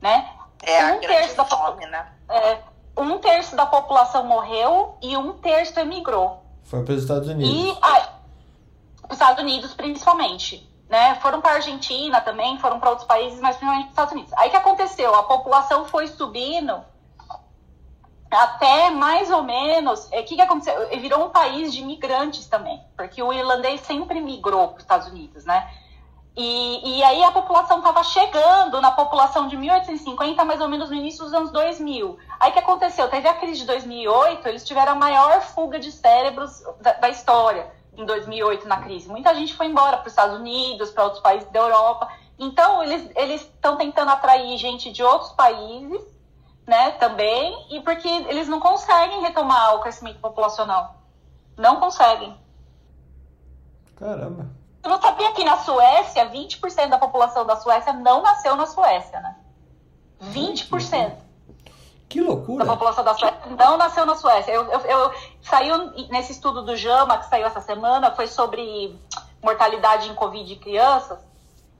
né? É a Um grande terço da fome, né? É, um terço da população morreu e um terço emigrou. Foi para os Estados Unidos. E a, os Estados Unidos, principalmente. Né? Foram para a Argentina também, foram para outros países, mas principalmente para os Estados Unidos. Aí o que aconteceu? A população foi subindo até mais ou menos. O que, que aconteceu? Virou um país de imigrantes também, porque o irlandês sempre migrou para os Estados Unidos, né? E, e aí a população estava chegando na população de 1850, mais ou menos no início dos anos 2000. Aí o que aconteceu? Teve a crise de 2008, eles tiveram a maior fuga de cérebros da, da história em 2008 na crise. Muita gente foi embora para os Estados Unidos, para outros países da Europa. Então eles eles estão tentando atrair gente de outros países, né? Também e porque eles não conseguem retomar o crescimento populacional, não conseguem. Caramba. Eu não sabia que na Suécia, 20% da população da Suécia não nasceu na Suécia, né? 20% Que loucura. da população da Suécia não nasceu na Suécia. Eu, eu, eu- saiu nesse estudo do JAMA, que saiu essa semana, foi sobre mortalidade em Covid de crianças.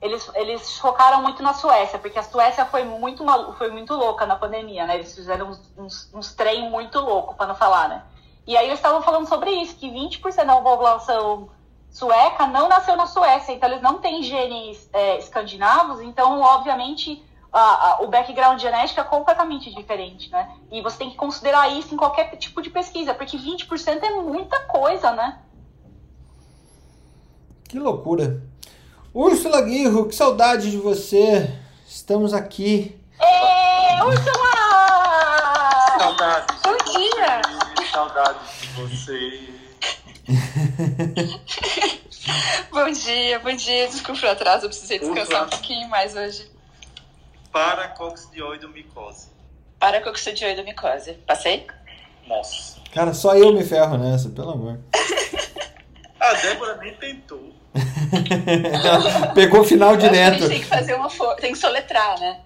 Eles, eles focaram muito na Suécia, porque a Suécia foi muito, foi muito louca na pandemia, né? Eles fizeram uns, uns, uns trem muito louco, para não falar, né? E aí eles estavam falando sobre isso, que 20% da população sueca não nasceu na Suécia, então eles não têm genes é, escandinavos, então, obviamente, a- a- o background genético é completamente diferente, né? E você tem que considerar isso em qualquer tipo de pesquisa, porque 20% é muita coisa, né? Que loucura. Úrsula Guirro, que saudade de você. Estamos aqui. Ê, Úrsula! Saudades. Bom dia! Saudades de você. Bom dia, bom dia. Desculpa o atraso, eu precisei descansar um pouquinho mais hoje. Para coccidioidomicose. Para coccidioidomicose. Passei? Nossa. Cara, só eu me ferro nessa, pelo amor. A Débora nem tentou. Pegou o final direto. gente tem que fazer uma for... tem que soletrar, né?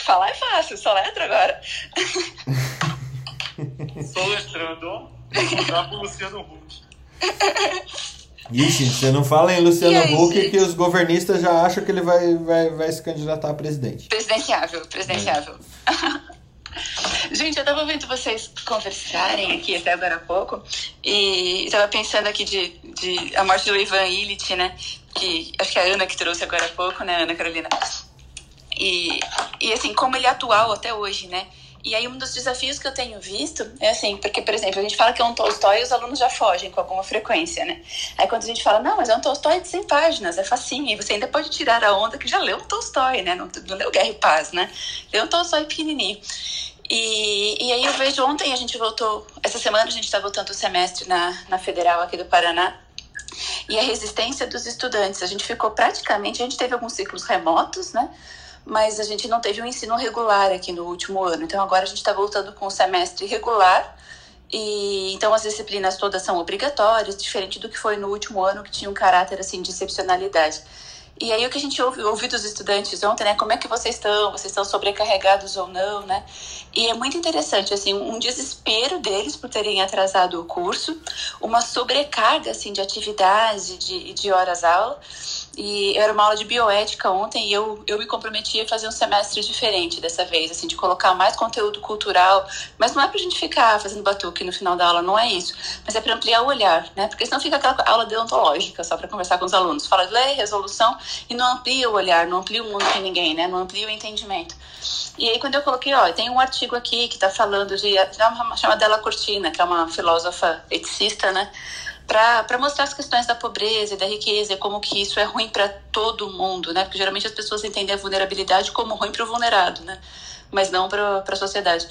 Falar é fácil, soletra agora. Soletrando. Vou mudar pro Luciano Huck. Ixi, você não fala em Luciano aí, Huck que os governistas já acham que ele vai, vai, vai se candidatar a presidente. Presidenciável, presidenciável. Gente, eu tava ouvindo vocês conversarem aqui até agora há pouco e tava pensando aqui de, de a morte do Ivan Illich, né? Que acho que é a Ana que trouxe agora há pouco, né, Ana Carolina? E, e assim, como ele é atual até hoje, né? E aí um dos desafios que eu tenho visto é assim, porque, por exemplo, a gente fala que é um Tolstói e os alunos já fogem com alguma frequência, né? Aí quando a gente fala, não, mas é um Tolstói de 100 páginas, é facinho, e você ainda pode tirar a onda que já leu um Tolstói, né? Não, não leu Guerra e Paz, né? Leu um Tolstói pequenininho. E, e aí eu vejo ontem, a gente voltou, essa semana a gente está voltando o semestre na, na Federal aqui do Paraná, e a resistência dos estudantes. A gente ficou praticamente, a gente teve alguns ciclos remotos, né? Mas a gente não teve um ensino regular aqui no último ano. Então agora a gente está voltando com o semestre regular E então as disciplinas todas são obrigatórias, diferente do que foi no último ano que tinha um caráter assim de excepcionalidade. E aí o que a gente ouve, ouvi dos estudantes ontem, né? Como é que vocês estão? Vocês estão sobrecarregados ou não, né? E é muito interessante, assim, um desespero deles por terem atrasado o curso, uma sobrecarga, assim, de atividade, de, de horas aula. E era uma aula de bioética ontem e eu, eu me comprometi a fazer um semestre diferente dessa vez, assim, de colocar mais conteúdo cultural. Mas não é pra gente ficar fazendo batuque no final da aula, não é isso. Mas é para ampliar o olhar, né? Porque senão fica aquela aula deontológica só para conversar com os alunos. Fala lei, resolução e não amplia o olhar, não amplia o mundo de ninguém, né? Não amplia o entendimento. E aí quando eu coloquei, ó, tem um artigo aqui que está falando de, chama Della Cortina, que é uma filósofa eticista, né? Para mostrar as questões da pobreza e da riqueza como que isso é ruim para todo mundo, né? Porque geralmente as pessoas entendem a vulnerabilidade como ruim para o vulnerado, né? Mas não para a sociedade.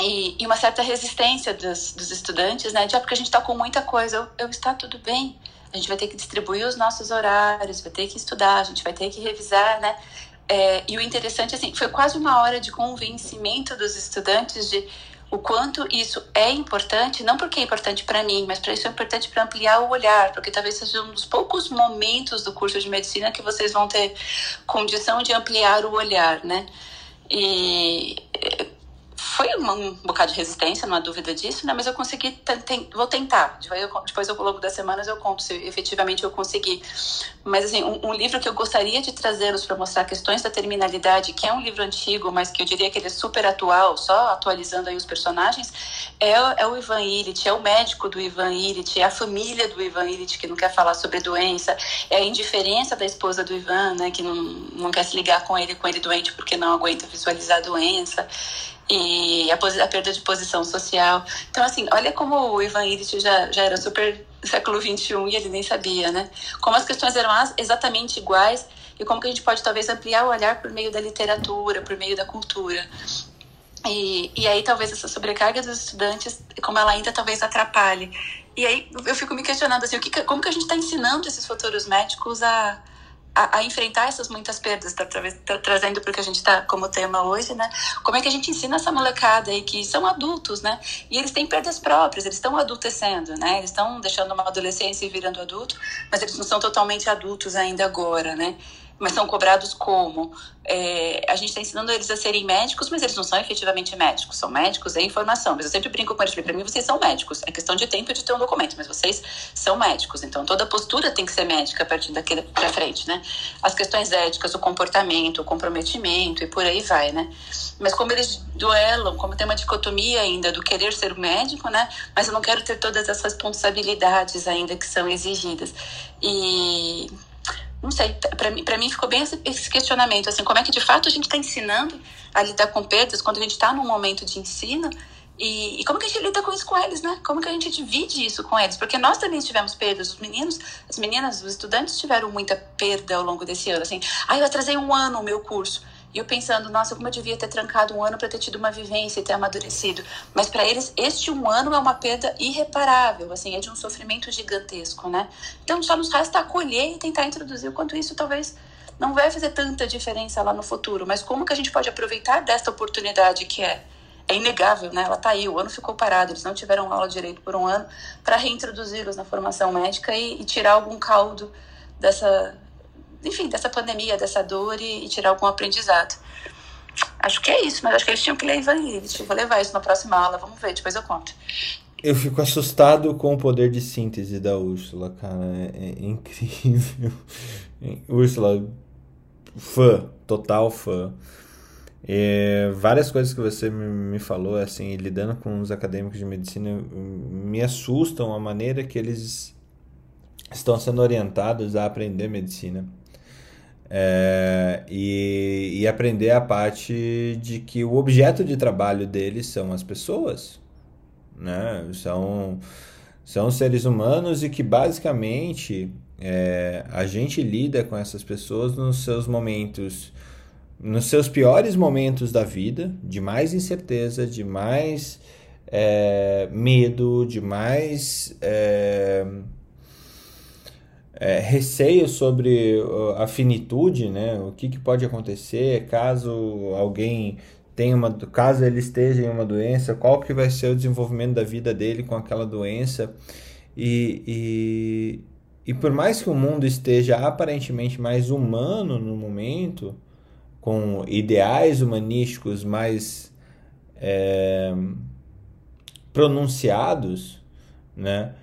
E, e, uma certa resistência dos, dos estudantes, né? Já ah, porque a gente está com muita coisa, eu, eu está tudo bem. A gente vai ter que distribuir os nossos horários, vai ter que estudar, a gente vai ter que revisar, né? É, e o interessante, assim, foi quase uma hora de convencimento dos estudantes de o quanto isso é importante, não porque é importante para mim, mas para isso é importante para ampliar o olhar, porque talvez seja um dos poucos momentos do curso de medicina que vocês vão ter condição de ampliar o olhar, né? E foi um, bocado de resistência, não há dúvida disso, né? Mas eu consegui, vou tentar. Depois, eu, ao longo das semanas, eu conto se efetivamente eu consegui. Mas, assim, um, um livro que eu gostaria de trazê-los para mostrar questões da terminalidade, que é um livro antigo, mas que eu diria que ele é super atual, só atualizando aí os personagens, é, é o Ivan Illich, é o médico do Ivan Illich, é a família do Ivan Illich, que não quer falar sobre doença, é a indiferença da esposa do Ivan, né? Que não, não quer se ligar com ele, com ele doente, porque não aguenta visualizar a doença e a, a, perda de posição social. Então, assim, olha como o Ivan Illich já, já era super século XXI e ele nem sabia, né? Como as questões eram exatamente iguais e como que a gente pode talvez ampliar o olhar por meio da literatura, por meio da cultura. E, e aí talvez essa sobrecarga dos estudantes, como ela ainda talvez atrapalhe. E aí eu fico me questionando assim, o que, como que a gente está ensinando esses futuros médicos a, a, a, enfrentar essas muitas perdas, tá, tá trazendo para o que a gente está como tema hoje, né? Como é que a gente ensina essa molecada aí que são adultos, né? E eles têm perdas próprias, eles estão adultecendo, né? Eles estão deixando uma adolescência e virando adulto, mas eles não são totalmente adultos ainda agora, né? Mas são cobrados como? É, a gente está ensinando eles a serem médicos, mas eles não são efetivamente médicos, são médicos em formação. Mas eu sempre brinco com eles, para mim vocês são médicos, é questão de tempo de ter um documento, mas vocês são médicos, então toda postura tem que ser médica a partir daqui para frente, né? As questões éticas, o comportamento, o comprometimento e por aí vai, né? Mas como eles duelam, como tem uma dicotomia ainda do querer ser médico, né? Mas eu não quero ter todas as responsabilidades ainda que são exigidas. E não sei, para mim, mim ficou bem esse, esse, questionamento, assim, como é que de fato a gente está ensinando a lidar com perdas quando a gente está num momento de ensino e, e, como que a gente lida com isso com eles, né? Como que a gente divide isso com eles? Porque nós também tivemos perdas, os meninos, as meninas, os estudantes tiveram muita perda ao longo desse ano, assim, ah, eu atrasei um ano o meu curso, e eu pensando, nossa, como eu devia ter trancado um ano para ter tido uma vivência e ter amadurecido. Mas para eles, este um ano é uma perda irreparável, assim, é de um sofrimento gigantesco, né? Então só nos resta acolher e tentar introduzir o quanto isso talvez não vai fazer tanta diferença lá no futuro, mas como que a gente pode aproveitar desta oportunidade que é é inegável, né? Ela tá aí, o ano ficou parado, eles não tiveram aula direito por um ano para reintroduzi-los na formação médica e, e tirar algum caldo dessa enfim, dessa pandemia, dessa dor e, e, tirar algum aprendizado. Acho que é isso, mas acho que eles tinham que ler Ivan Illich. Vou levar isso na próxima aula, vamos ver, depois eu conto. Eu fico assustado com o poder de síntese da Úrsula, cara. É, é incrível. Úrsula, fã, total fã. É, várias coisas que você me falou, assim, lidando com os acadêmicos de medicina, me assustam a maneira que eles estão sendo orientados a aprender medicina. É, e, e aprender a parte de que o objeto de trabalho deles são as pessoas, né? São, são seres humanos e que basicamente é, a gente lida com essas pessoas nos seus momentos, nos seus piores momentos da vida, de mais incerteza, de mais é, medo, de mais é, receio sobre a finitude, né? O que, que pode acontecer caso alguém tem uma, caso ele esteja em uma doença, qual que vai ser o desenvolvimento da vida dele com aquela doença. E, e, e por mais que o mundo esteja aparentemente mais humano no momento, com ideais humanísticos mais é, pronunciados, né?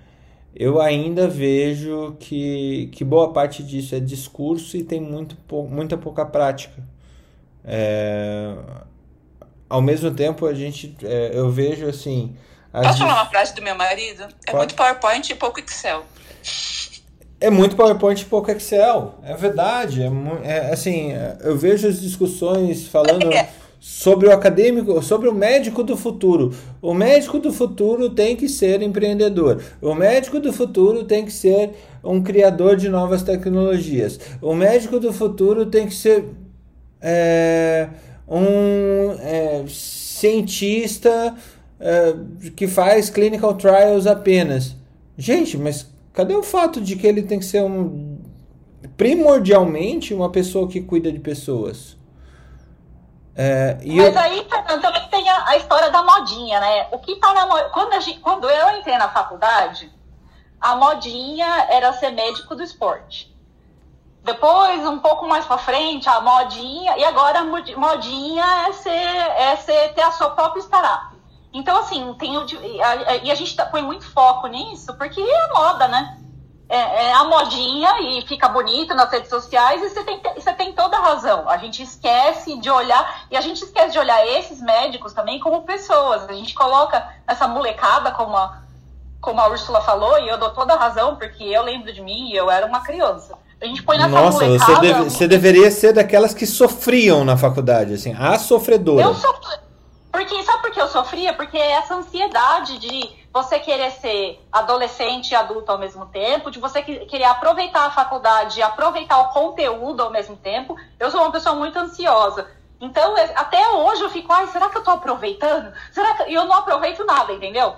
Eu ainda vejo que, que boa parte disso é discurso e tem muito, muita pouca prática. É, ao mesmo tempo, a gente, é, eu vejo assim. Posso falar uma frase do meu marido? É Pode? muito PowerPoint e pouco Excel. É muito PowerPoint e pouco Excel, é verdade. É, é assim, eu vejo as discussões falando é. Sobre o acadêmico, sobre o médico do futuro. O médico do futuro tem que ser empreendedor. O médico do futuro tem que ser um criador de novas tecnologias. O médico do futuro tem que ser é, um é, cientista é, que faz clinical trials apenas. Gente, mas Cadê o fato de que ele tem que ser um primordialmente uma pessoa que cuida de pessoas? É, Mas eu... aí também tem a, a, história da modinha, né? O que tá na quando, quando eu entrei na faculdade, a modinha era ser médico do esporte. Depois, um pouco mais para frente, a modinha, e agora a modinha é ser, é ser ter a sua própria startup. Então, assim, tem o, a, e a gente tá, põe muito foco nisso, porque é moda, né? É, é, a modinha e fica bonito nas redes sociais e você tem, você tem toda a razão. A gente esquece de olhar, e a gente esquece de olhar esses médicos também como pessoas. A gente coloca essa molecada, como a, como a Úrsula falou, e eu dou toda a razão, porque eu lembro de mim e eu era uma criança. A gente põe nessa Nossa, molecada... você, deve, você deveria ser daquelas que sofriam na faculdade, assim, a sofredora. Eu sofri porque, sabe por que eu sofria? Porque essa ansiedade de você querer ser adolescente e adulto ao mesmo tempo, de você querer aproveitar a faculdade, aproveitar o conteúdo ao mesmo tempo. Eu sou uma pessoa muito ansiosa. Então, é, até hoje eu fico, ai, será que eu tô aproveitando? Será que... E eu não aproveito nada, entendeu?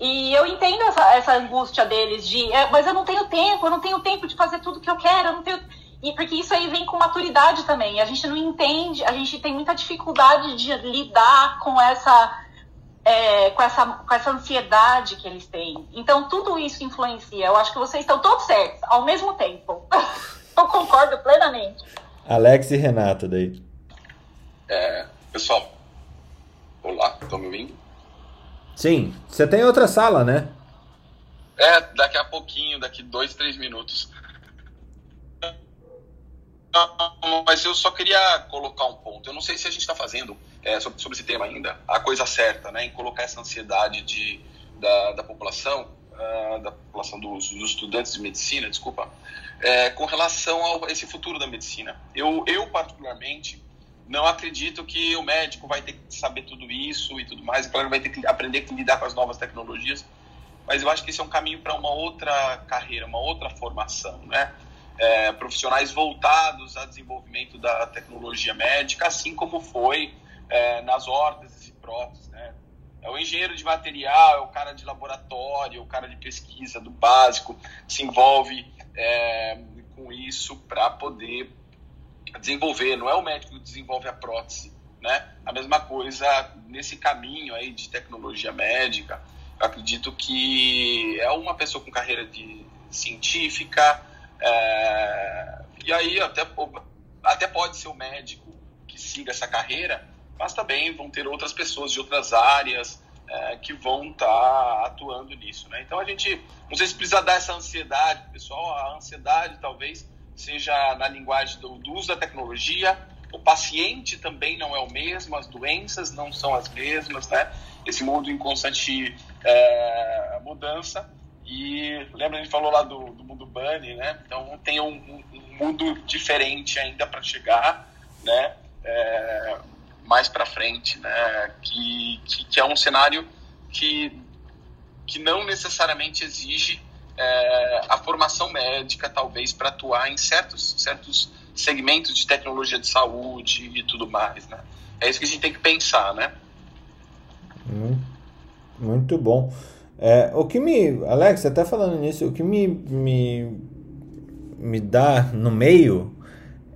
E eu entendo essa, essa angústia deles de, é, mas eu não tenho tempo, eu não tenho tempo de fazer tudo que eu quero, eu não tenho e porque isso aí vem com maturidade também. A gente não entende, a gente tem muita dificuldade de lidar com essa, é, com essa, com essa ansiedade que eles têm. Então, tudo isso influencia. Eu acho que vocês estão todos certos, ao mesmo tempo. Eu concordo plenamente. Alex e Renato daí. É, pessoal, olá, estão me ouvindo? Sim, você tem outra sala, né? É, daqui a pouquinho, daqui dois, três minutos mas eu só queria colocar um ponto. Eu não sei se a gente está fazendo é, sobre, sobre, esse tema ainda a coisa certa, né, em colocar essa ansiedade de, da, da população, uh, da população dos, dos, estudantes de medicina, desculpa, é, com relação a esse futuro da medicina. Eu, eu particularmente não acredito que o médico vai ter que saber tudo isso e tudo mais, claro, vai ter que aprender a lidar com as novas tecnologias. Mas eu acho que esse é um caminho para uma outra carreira, uma outra formação, né? é, profissionais voltados ao desenvolvimento da tecnologia médica, assim como foi é, nas órteses e próteses. Né? É o engenheiro de material, é o cara de laboratório, é o cara de pesquisa do básico, se envolve é, com isso para poder desenvolver. Não é o médico que desenvolve a prótese. Né? A mesma coisa nesse caminho aí de tecnologia médica. Eu acredito que é uma pessoa com carreira de científica, é, e aí até, até pode ser o médico que siga essa carreira, mas também vão ter outras pessoas de outras áreas é, que vão estar tá atuando nisso. Né? Então a gente, não sei se precisa dar essa ansiedade, pessoal, a ansiedade talvez seja na linguagem do, do uso da tecnologia, o paciente também não é o mesmo, as doenças não são as mesmas, né? Esse mundo em constante é, mudança. E lembra, a gente falou lá do, do mundo Bunny, né? Então tem um, um mundo diferente ainda para chegar, né? É, mais para frente, né? Que, que, que, é um cenário que, que não necessariamente exige é, a formação médica, talvez, para atuar em certos, certos segmentos de tecnologia de saúde e tudo mais, né? É isso que a gente tem que pensar, né? Hum, muito bom. É, o que me. Alex, até falando nisso, o que me, me, me dá no meio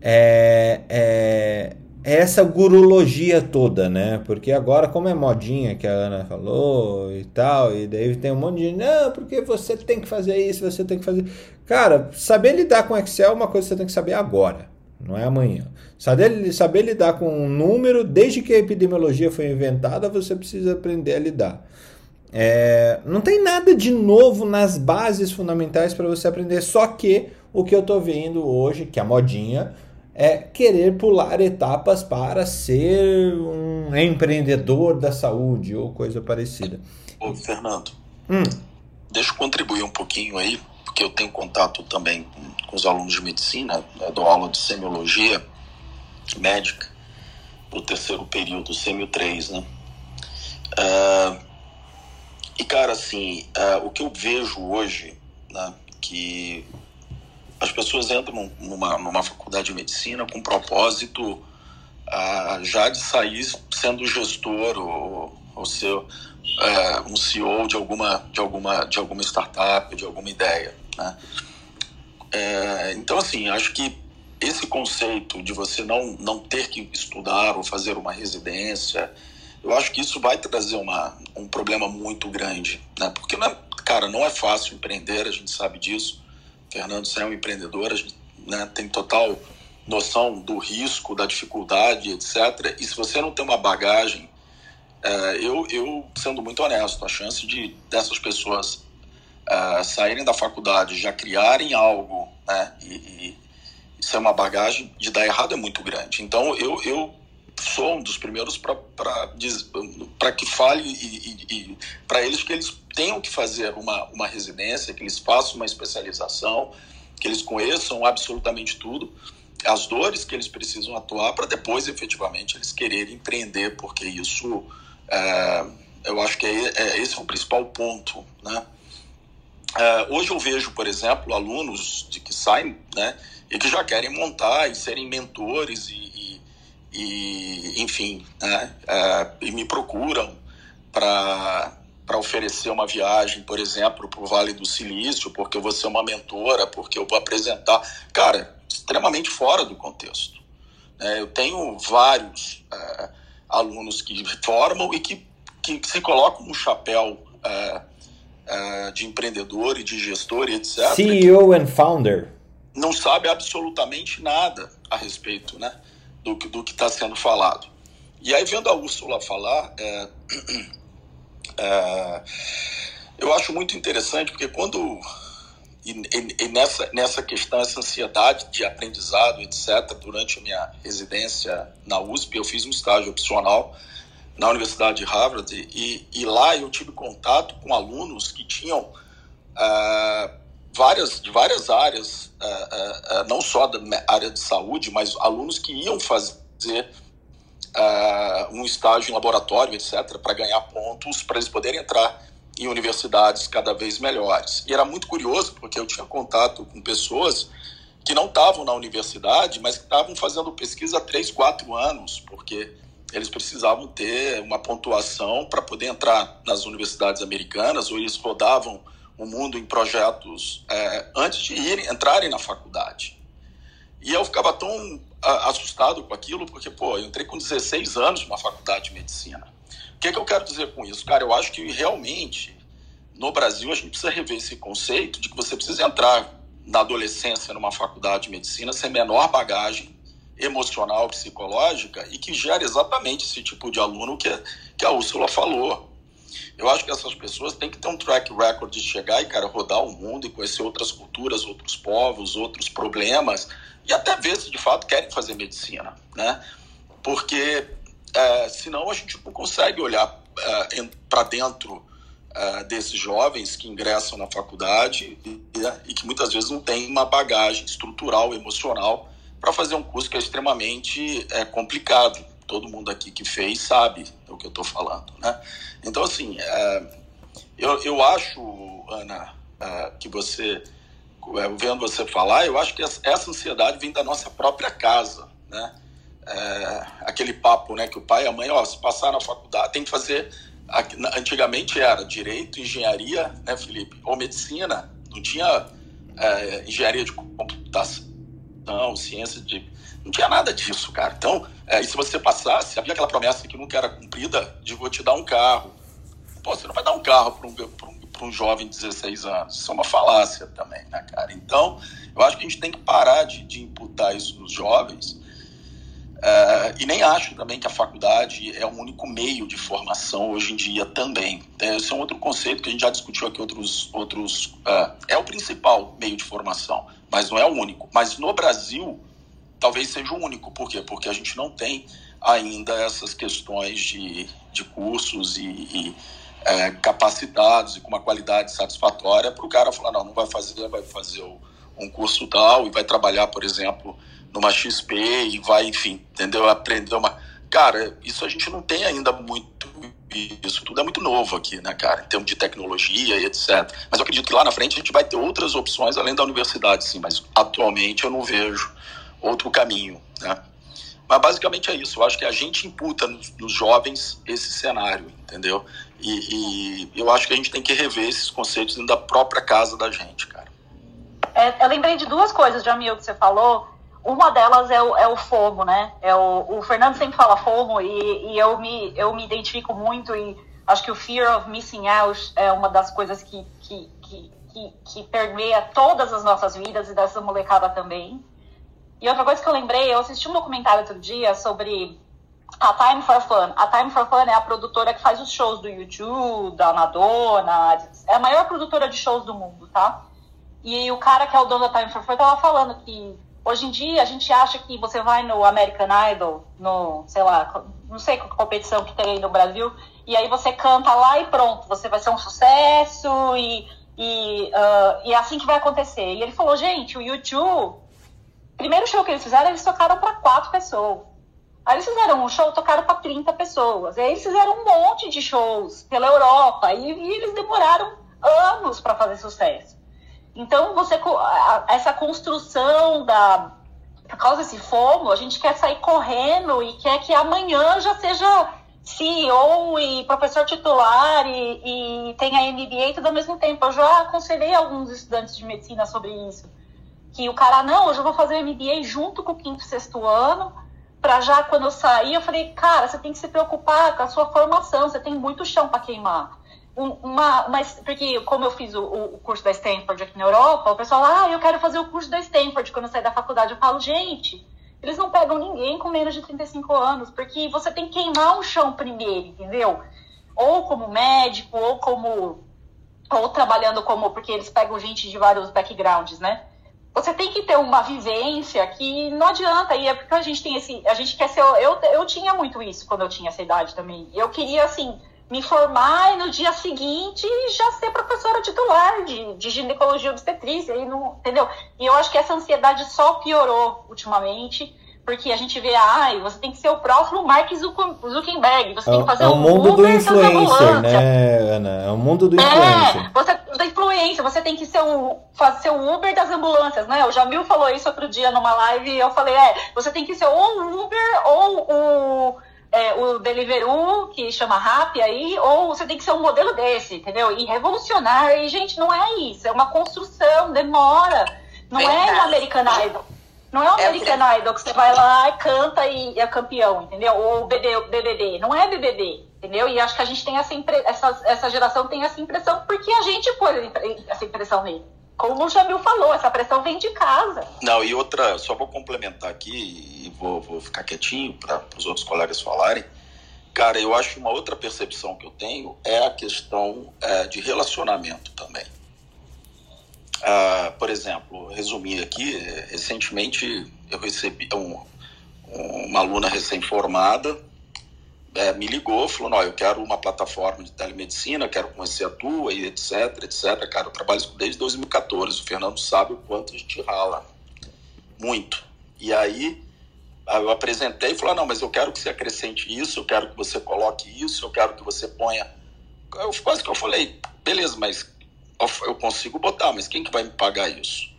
é, é é essa gurologia toda, né? Porque agora, como é modinha que a Ana falou e tal, e daí tem um monte de não, porque você tem que fazer isso, você tem que fazer. Cara, saber lidar com Excel é uma coisa que você tem que saber agora, não é amanhã. Saber, saber lidar com um número, desde que a epidemiologia foi inventada, você precisa aprender a lidar. É, não tem nada de novo nas bases fundamentais para você aprender, só que o que eu tô vendo hoje, que é a modinha, é querer pular etapas para ser um empreendedor da saúde ou coisa parecida. Ô, Fernando, Hum, deixa eu contribuir um pouquinho aí, porque eu tenho contato também com, com os alunos de medicina, né, dou aula de semiologia médica, o terceiro período, semio 3, né? Ah, e, cara, assim, ah, o que eu vejo hoje, né, que as pessoas entram numa, numa faculdade de medicina com propósito ah, já de sair sendo gestor ou, ou ser é, um CEO de alguma, de, alguma, de alguma startup, de alguma ideia. Né? É, então, assim, acho que esse conceito de você não, não ter que estudar ou fazer uma residência, eu acho que isso vai trazer uma, um problema muito grande, né? Porque, não é, cara, não é fácil empreender, a gente sabe disso. Fernando, você é um empreendedor, né, tem total noção do risco, da dificuldade, etc. E se você não tem uma bagagem, é, eu, eu, sendo muito honesto, a chance de dessas pessoas é, saírem da faculdade, já criarem algo, né, e, e isso é uma bagagem de dar errado é muito grande. Então, eu, eu sou um dos primeiros para que fale e, e, e para eles que eles tenham que fazer uma, uma residência, que eles façam uma especialização, que eles conheçam absolutamente tudo, as dores que eles precisam atuar para depois efetivamente eles quererem empreender, porque isso é, eu acho que é, é, esse é o principal ponto, né? É, hoje eu vejo, por exemplo, alunos de que saem, né, e que já querem montar e serem mentores e, e, enfim, né, é, e me procuram para para oferecer uma viagem, por exemplo, para o Vale do Silício, porque eu vou ser uma mentora, porque eu vou apresentar. Cara, extremamente fora do contexto. É, eu tenho vários é, alunos que formam e que, que se colocam no chapéu é, é, de empreendedor e de gestor e etc. CEO and founder. Não sabe absolutamente nada a respeito né, do, do que está sendo falado. E aí, vendo a Úrsula falar, é, é, eu acho muito interessante, porque quando. E, e, e, nessa, nessa questão, essa ansiedade de aprendizado, etc., durante a minha residência na USP, eu fiz um estágio opcional na Universidade de Harvard, e, e lá eu tive contato com alunos que tinham uh, várias, de várias áreas, uh, uh, não só da área de saúde, mas alunos que iam fazer um estágio em laboratório, etc., para ganhar pontos, para eles poderem entrar em universidades cada vez melhores. E era muito curioso, porque eu tinha contato com pessoas que não estavam na universidade, mas que estavam fazendo pesquisa há três, quatro anos, porque eles precisavam ter uma pontuação para poder entrar nas universidades americanas, ou eles rodavam o mundo em projetos é, antes de irem, entrarem na faculdade. E eu ficava tão assustado com aquilo, porque, pô, eu entrei com 16 anos numa faculdade de medicina. O que, é que eu quero dizer com isso? Cara, eu acho que realmente no Brasil a gente precisa rever esse conceito de que você precisa entrar na adolescência numa faculdade de medicina sem menor bagagem emocional, psicológica e que gera exatamente esse tipo de aluno que, que a Úrsula falou. Eu acho que essas pessoas têm que ter um track record de chegar e, cara, rodar o mundo e conhecer outras culturas, outros povos, outros problemas, e até ver se de fato querem fazer medicina, né? Porque é, senão a gente não consegue olhar é, para dentro é, desses jovens que ingressam na faculdade e, e, que muitas vezes não têm uma bagagem estrutural, emocional para fazer um curso que é extremamente é, complicado. Todo mundo aqui que fez sabe o que eu estou falando, né? Então, assim, é, eu, eu acho, Ana, é, que você é, vendo você falar, eu acho que essa ansiedade vem da nossa própria casa, né? É, aquele papo, né, que o pai e a mãe, ó, se passar na faculdade, tem que fazer. Antigamente era direito, engenharia, né, Felipe, ou medicina, não tinha é, engenharia de computação, computação, ciência de. Não tinha nada disso, cara. Então, é, e se você passasse, havia aquela promessa que nunca era cumprida de vou te dar um carro. Pô, você não vai dar um carro para um, um, um jovem de 16 anos. Isso é uma falácia também, né, cara? Então, eu acho que a gente tem que parar de, de imputar isso nos jovens Uh, e nem acho também que a faculdade é o único meio de formação hoje em dia também. É, esse é um outro conceito que a gente já discutiu aqui outros outros. Uh, é o principal meio de formação, mas não é o único. Mas no Brasil talvez seja o único. Por quê? Porque a gente não tem ainda essas questões de, de cursos e, e é, capacitados e com uma qualidade satisfatória para o cara falar, não, não vai fazer, vai fazer um curso tal e vai trabalhar, por exemplo, numa XP e vai, enfim, entendeu? Aprender uma. Cara, isso a gente não tem ainda muito. Isso tudo é muito novo aqui, né, cara, em termos de tecnologia e etc. Mas eu acredito que lá na frente a gente vai ter outras opções além da universidade, sim, mas atualmente eu não vejo outro caminho, né? Mas basicamente é isso. Eu acho que a gente imputa nos, nos jovens esse cenário, entendeu? E, e, eu acho que a gente tem que rever esses conceitos dentro da própria casa da gente, cara. É, eu lembrei de duas coisas, Jamil, que você falou. Uma delas é o, é o FOMO, né? É o, o Fernando sempre fala FOMO e, e eu, me, eu me identifico muito e acho que o Fear of Missing Out é uma das coisas que, que, que, que, que permeia todas as nossas vidas e dessa molecada também. E outra coisa que eu lembrei, eu assisti um documentário outro dia sobre a Time for Fun. A Time for Fun é a produtora que faz os shows do YouTube, da Madonna, é a maior produtora de shows do mundo, tá? E o cara que é o dono da Time for Fun tava falando que Hoje em dia, a gente acha que você vai no American Idol, no, sei lá, não sei qual competição que tem aí no Brasil, e aí você canta lá e pronto, você vai ser um sucesso e, e, uh, e é assim que vai acontecer. E ele falou, gente, o YouTube, primeiro show que eles fizeram, eles tocaram para quatro pessoas. Aí eles fizeram um show, tocaram para 30 pessoas. Aí eles fizeram um monte de shows pela Europa e, e eles demoraram anos para fazer sucesso. Então, você essa construção da por causa desse fomo, a gente quer sair correndo e quer que amanhã já seja CEO e professor titular e, e tenha MBA tudo ao mesmo tempo. Eu já aconselhei alguns estudantes de medicina sobre isso. Que o cara, não, hoje eu vou fazer MBA junto com o quinto e sexto ano, para já quando eu sair, eu falei, cara, você tem que se preocupar com a sua formação, você tem muito chão para queimar uma, mas porque como eu fiz o, o, curso da Stanford aqui na Europa, o pessoal, ah, eu quero fazer o curso da Stanford quando eu sair da faculdade. Eu falo, gente, eles não pegam ninguém com menos de 35 anos, porque você tem que queimar o chão primeiro, entendeu? Ou como médico, ou como ou trabalhando como, porque eles pegam gente de vários backgrounds, né? Você tem que ter uma vivência que não adianta, e é porque a gente tem esse, a gente quer ser, eu, eu tinha muito isso quando eu tinha essa idade também. Eu queria, assim, me formar e no dia seguinte já ser professora titular de, de ginecologia obstetrícia, e não, entendeu? E eu acho que essa ansiedade só piorou ultimamente, porque a gente vê, ai, você tem que ser o próximo Mark Zuckerberg, você é, tem que fazer é o mundo do influencer, né, Ana? É o mundo do é, influencer. É, você, da influência, você tem que ser o, fazer o Uber das ambulâncias, né? O Jamil falou isso outro dia numa live e eu falei, é, você tem que ser ou o Uber ou o é, o Deliveroo, que chama Rap aí, ou você tem que ser um modelo desse, entendeu? E revolucionar. E, gente, não é isso. É uma construção, demora. Não é um American Idol. Não é é American é Idol que você vai lá, canta e é campeão, entendeu? Ou BBB. Não é BBB, entendeu? E acho que a gente tem essa, impre... essa, essa geração tem essa impressão porque a gente pôs essa impressão nele como o Jamil falou, essa pressão vem de casa. Não, e outra, só vou complementar aqui e vou, vou ficar quietinho para os outros colegas falarem. Cara, eu acho que uma outra percepção que eu tenho é a questão é, de relacionamento também. Ah, por exemplo, resumir aqui, recentemente eu recebi um, uma aluna recém-formada é, me ligou, falou, não, eu quero uma plataforma de telemedicina, quero conhecer a tua e etc, etc. Cara, eu trabalho desde 2014, o Fernando sabe o quanto a gente rala. Muito. E aí eu apresentei e falou, não, mas eu quero que você acrescente isso, eu quero que você coloque isso, eu quero que você ponha... Eu, quase que eu falei, beleza, mas eu consigo botar, mas quem que vai me pagar isso?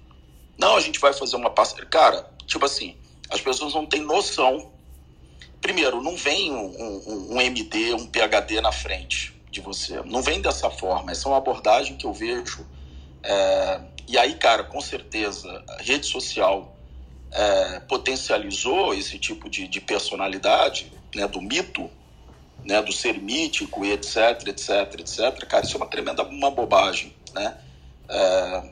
Não, a gente vai fazer uma parceria. Cara, tipo assim, as pessoas não têm noção primeiro, não vem um, um, um, MD, um PhD na frente de você. Não vem dessa forma. Essa é uma abordagem que eu vejo. É... E aí, cara, com certeza, a rede social é, potencializou esse tipo de, de personalidade, né, do mito, né, do ser mítico etc, etc, etc, cara, isso é uma tremenda uma bobagem, né? É,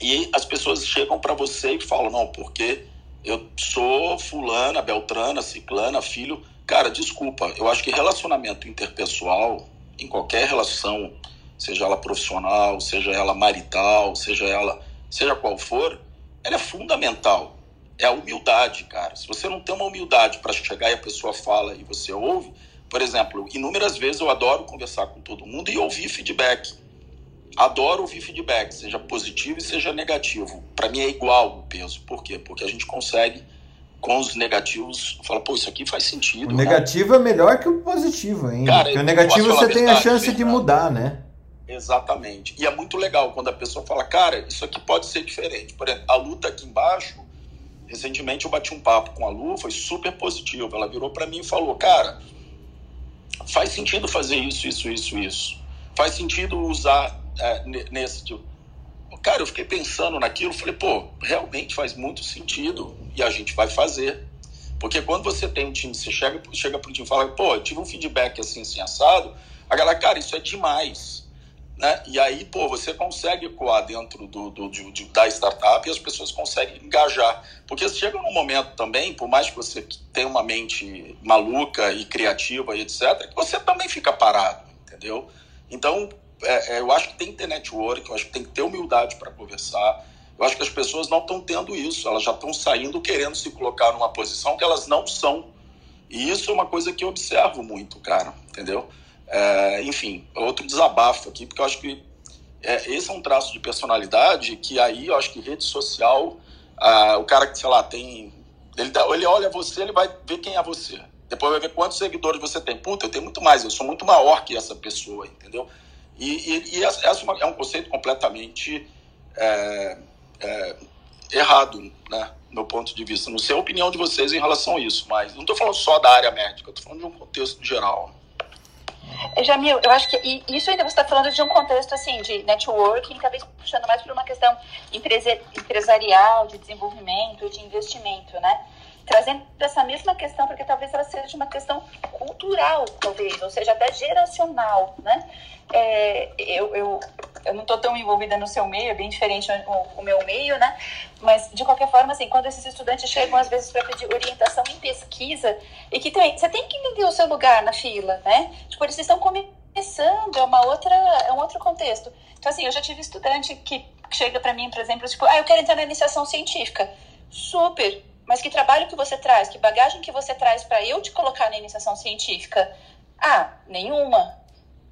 e as pessoas chegam para você e falam, não, porque eu sou fulana, beltrana, ciclana, filho. Cara, desculpa, eu acho que relacionamento interpessoal, em qualquer relação, seja ela profissional, seja ela marital, seja ela, seja qual for, ela é fundamental. É a humildade, cara. Se você não tem uma humildade para chegar e a pessoa fala e você ouve, por exemplo, inúmeras vezes eu adoro conversar com todo mundo e ouvir feedback. Adoro ouvir feedback, seja positivo e seja negativo. Para mim é igual o peso. Por quê? Porque a gente consegue, com os negativos, falar, pô, isso aqui faz sentido. O negativo é melhor que o positivo, hein? Cara, Porque o negativo você tem a verdade, chance de verdade. mudar, né? Exatamente. E é muito legal quando a pessoa fala, cara, isso aqui pode ser diferente. Por exemplo, a luta aqui embaixo, recentemente eu bati um papo com a Lu, foi super positivo. Ela virou para mim e falou, cara, faz sentido fazer isso, isso, isso, isso. Faz sentido usar é, ne- nesse tipo. Cara, eu fiquei pensando naquilo, falei, pô, realmente faz muito sentido e a gente vai fazer. Porque quando você tem um time, você chega, chega pro time e fala, pô, eu tive um feedback assim, assim, assado, a galera, cara, isso é demais. Né? E aí, pô, você consegue ecoar dentro do, do, de- da startup e as pessoas conseguem engajar. Porque chega num momento também, por mais que você tenha uma mente maluca e criativa e etc., que você também fica parado, entendeu? Então, é, é, eu acho que tem que ter network, eu acho que tem que ter humildade para conversar. Eu acho que as pessoas não estão tendo isso, elas já estão saindo querendo se colocar numa posição que elas não são. E isso é uma coisa que eu observo muito, cara, entendeu? É, enfim, outro desabafo aqui, porque eu acho que é, esse é um traço de personalidade que aí eu acho que rede social, ah, o cara que, sei lá, tem. Ele, ele olha você, ele vai ver quem é você. Depois vai ver quantos seguidores você tem. Puta, eu tenho muito mais, eu sou muito maior que essa pessoa, entendeu? E, e, e essa, é é um conceito completamente é, é, errado, né? Meu ponto de vista. Não sei a opinião de vocês em relação a isso, mas não estou falando só da área médica, estou falando de um contexto geral. Jamil, eu acho que isso ainda você está falando de um contexto assim de networking, talvez puxando mais para uma questão empresarial, de desenvolvimento, de investimento, né? Trazendo essa mesma questão, porque talvez ela seja uma questão cultural, talvez, ou seja, até geracional, né? É, eu, eu, eu não estou tão envolvida no seu meio, é bem diferente o, o meu meio, né? Mas, de qualquer forma, assim, quando esses estudantes chegam, às vezes, para pedir orientação em pesquisa, e que também, você tem que entender o seu lugar na fila, né? Tipo, eles estão começando, é uma outra, é um outro contexto. Então, assim, eu já tive estudante que chega para mim, por exemplo, tipo, ah, eu quero entrar na iniciação científica. Super! Mas que trabalho que você traz? Que bagagem que você traz para eu te colocar na iniciação científica? Ah, nenhuma.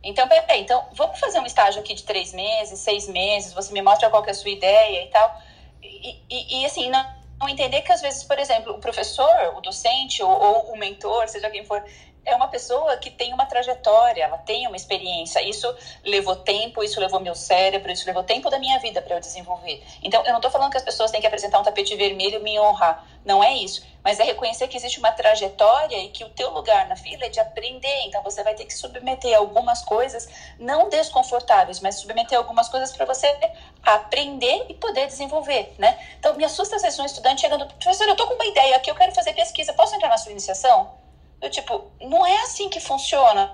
Então, peraí, então vamos fazer um estágio aqui de três meses, seis meses, você me mostra qual que é a sua ideia e tal. E, e, e, assim, não, não entender que às vezes, por exemplo, o professor, o docente ou, ou o mentor, seja quem for, é uma pessoa que tem uma trajetória, ela tem uma experiência. Isso levou tempo, isso levou meu cérebro, isso levou tempo da minha vida para eu desenvolver. Então, eu não estou falando que as pessoas têm que apresentar um tapete vermelho e me honrar. Não é isso. Mas é reconhecer que existe uma trajetória e que o teu lugar na fila é de aprender. Então, você vai ter que submeter algumas coisas, não desconfortáveis, mas submeter algumas coisas para você aprender e poder desenvolver, né? Então, me assusta às vezes um estudante chegando, professor, eu tô com uma ideia aqui, eu quero fazer pesquisa, posso entrar na sua iniciação? Eu, tipo, não é assim que funciona.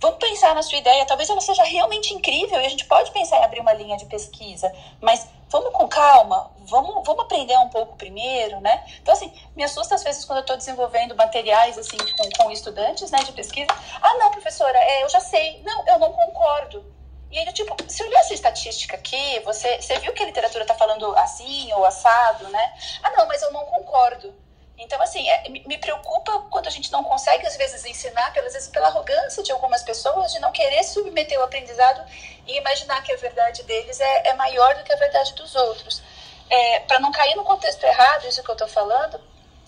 Vamos pensar na sua ideia, talvez ela seja realmente incrível e a gente pode pensar em abrir uma linha de pesquisa, mas vamos com calma, vamos, vamos aprender um pouco primeiro, né? Então, assim, me assusta às vezes quando eu estou desenvolvendo materiais, assim, com, com estudantes, né, de pesquisa. Ah, não, professora, é, eu já sei. Não, eu não concordo. E aí, tipo, se olhar essa estatística aqui, você, você viu que a literatura está falando assim ou assado, né? Ah, não, mas eu não concordo. Então, assim, é, me preocupa quando a gente não consegue, às vezes, ensinar, pelas vezes, pela arrogância de algumas pessoas, de não querer submeter o aprendizado e imaginar que a verdade deles é, é maior do que a verdade dos outros. É, Para não cair no contexto errado, isso que eu estou falando,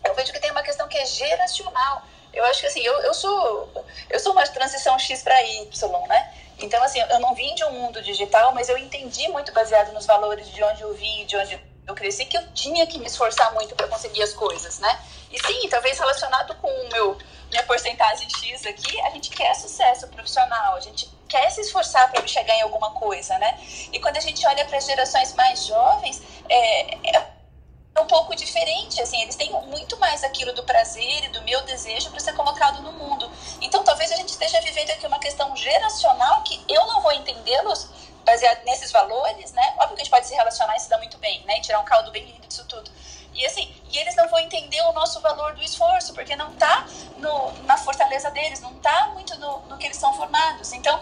eu vejo que tem uma questão que é geracional. Eu acho que, assim, eu, eu, sou, eu sou uma transição X para Y, né? Então, assim, eu não vim de um mundo digital, mas eu entendi muito baseado nos valores de onde eu vim, de onde eu cresci, que eu tinha que me esforçar muito para conseguir as coisas, né? E sim, talvez relacionado com o meu minha porcentagem X aqui, a gente quer sucesso profissional, a gente quer se esforçar para chegar em alguma coisa, né? E quando a gente olha para as gerações mais jovens, é, é um pouco diferente, assim, eles têm muito mais aquilo do prazer e do meu desejo para ser colocado no mundo. Então, talvez a gente esteja vivendo aqui uma questão geracional que eu não vou entendê-los baseado nesses valores, né? Óbvio que a gente pode se relacionar e se dar muito bem, né? E tirar um caldo bem lindo disso tudo. E assim, e eles não vão entender o nosso valor do esforço, porque não está na fortaleza deles, não está muito no, no, que eles são formados. Então,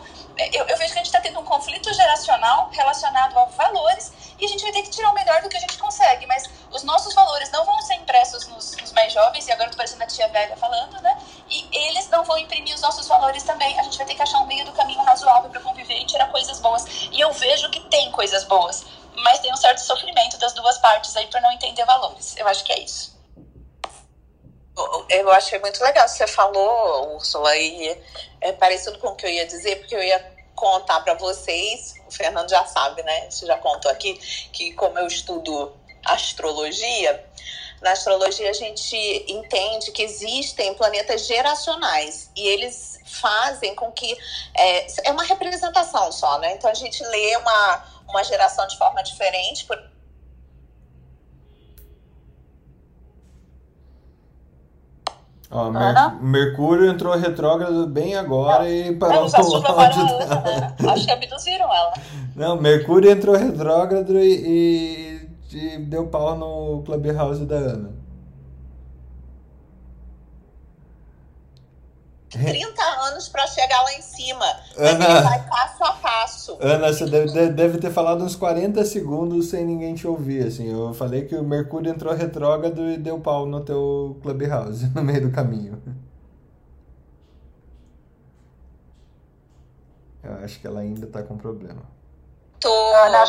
eu, eu vejo que a gente está tendo um conflito geracional relacionado a valores e a gente vai ter que tirar o melhor do que a gente consegue. Mas os nossos valores não vão ser impressos nos, nos mais jovens, e agora eu tô parecendo a tia velha falando, né? E eles não vão imprimir os nossos valores também. A gente vai ter que achar um meio do caminho razoável para conviver e tirar coisas boas. E eu vejo que tem coisas boas mas tem um certo sofrimento das duas partes aí por não entender valores. Eu acho que é isso. Eu achei muito legal você falou, Úrsula, e é parecido com o que eu ia dizer, porque eu ia contar para vocês, o Fernando já sabe, né? Você já contou aqui, que como eu estudo astrologia, na astrologia a gente entende que existem planetas geracionais e eles fazem com que é, é uma representação só, né? Então a gente lê uma uma geração de forma diferente. Por... Ó, Mer Mercúrio entrou retrógrado bem agora não, e parou não, o dela. Né? Acho que abduziram ela. Não, Mercúrio entrou retrógrado e, e, e deu pau no Clubhouse da Ana. 30 anos para chegar lá em cima. Ana, ele vai passo a passo. Ana, você deve, deve ter falado uns 40 segundos sem ninguém te ouvir. Assim. Eu falei que o Mercúrio entrou retrógrado e deu pau no teu Clubhouse no meio do caminho. Eu acho que ela ainda tá com problema. Tô. Ana.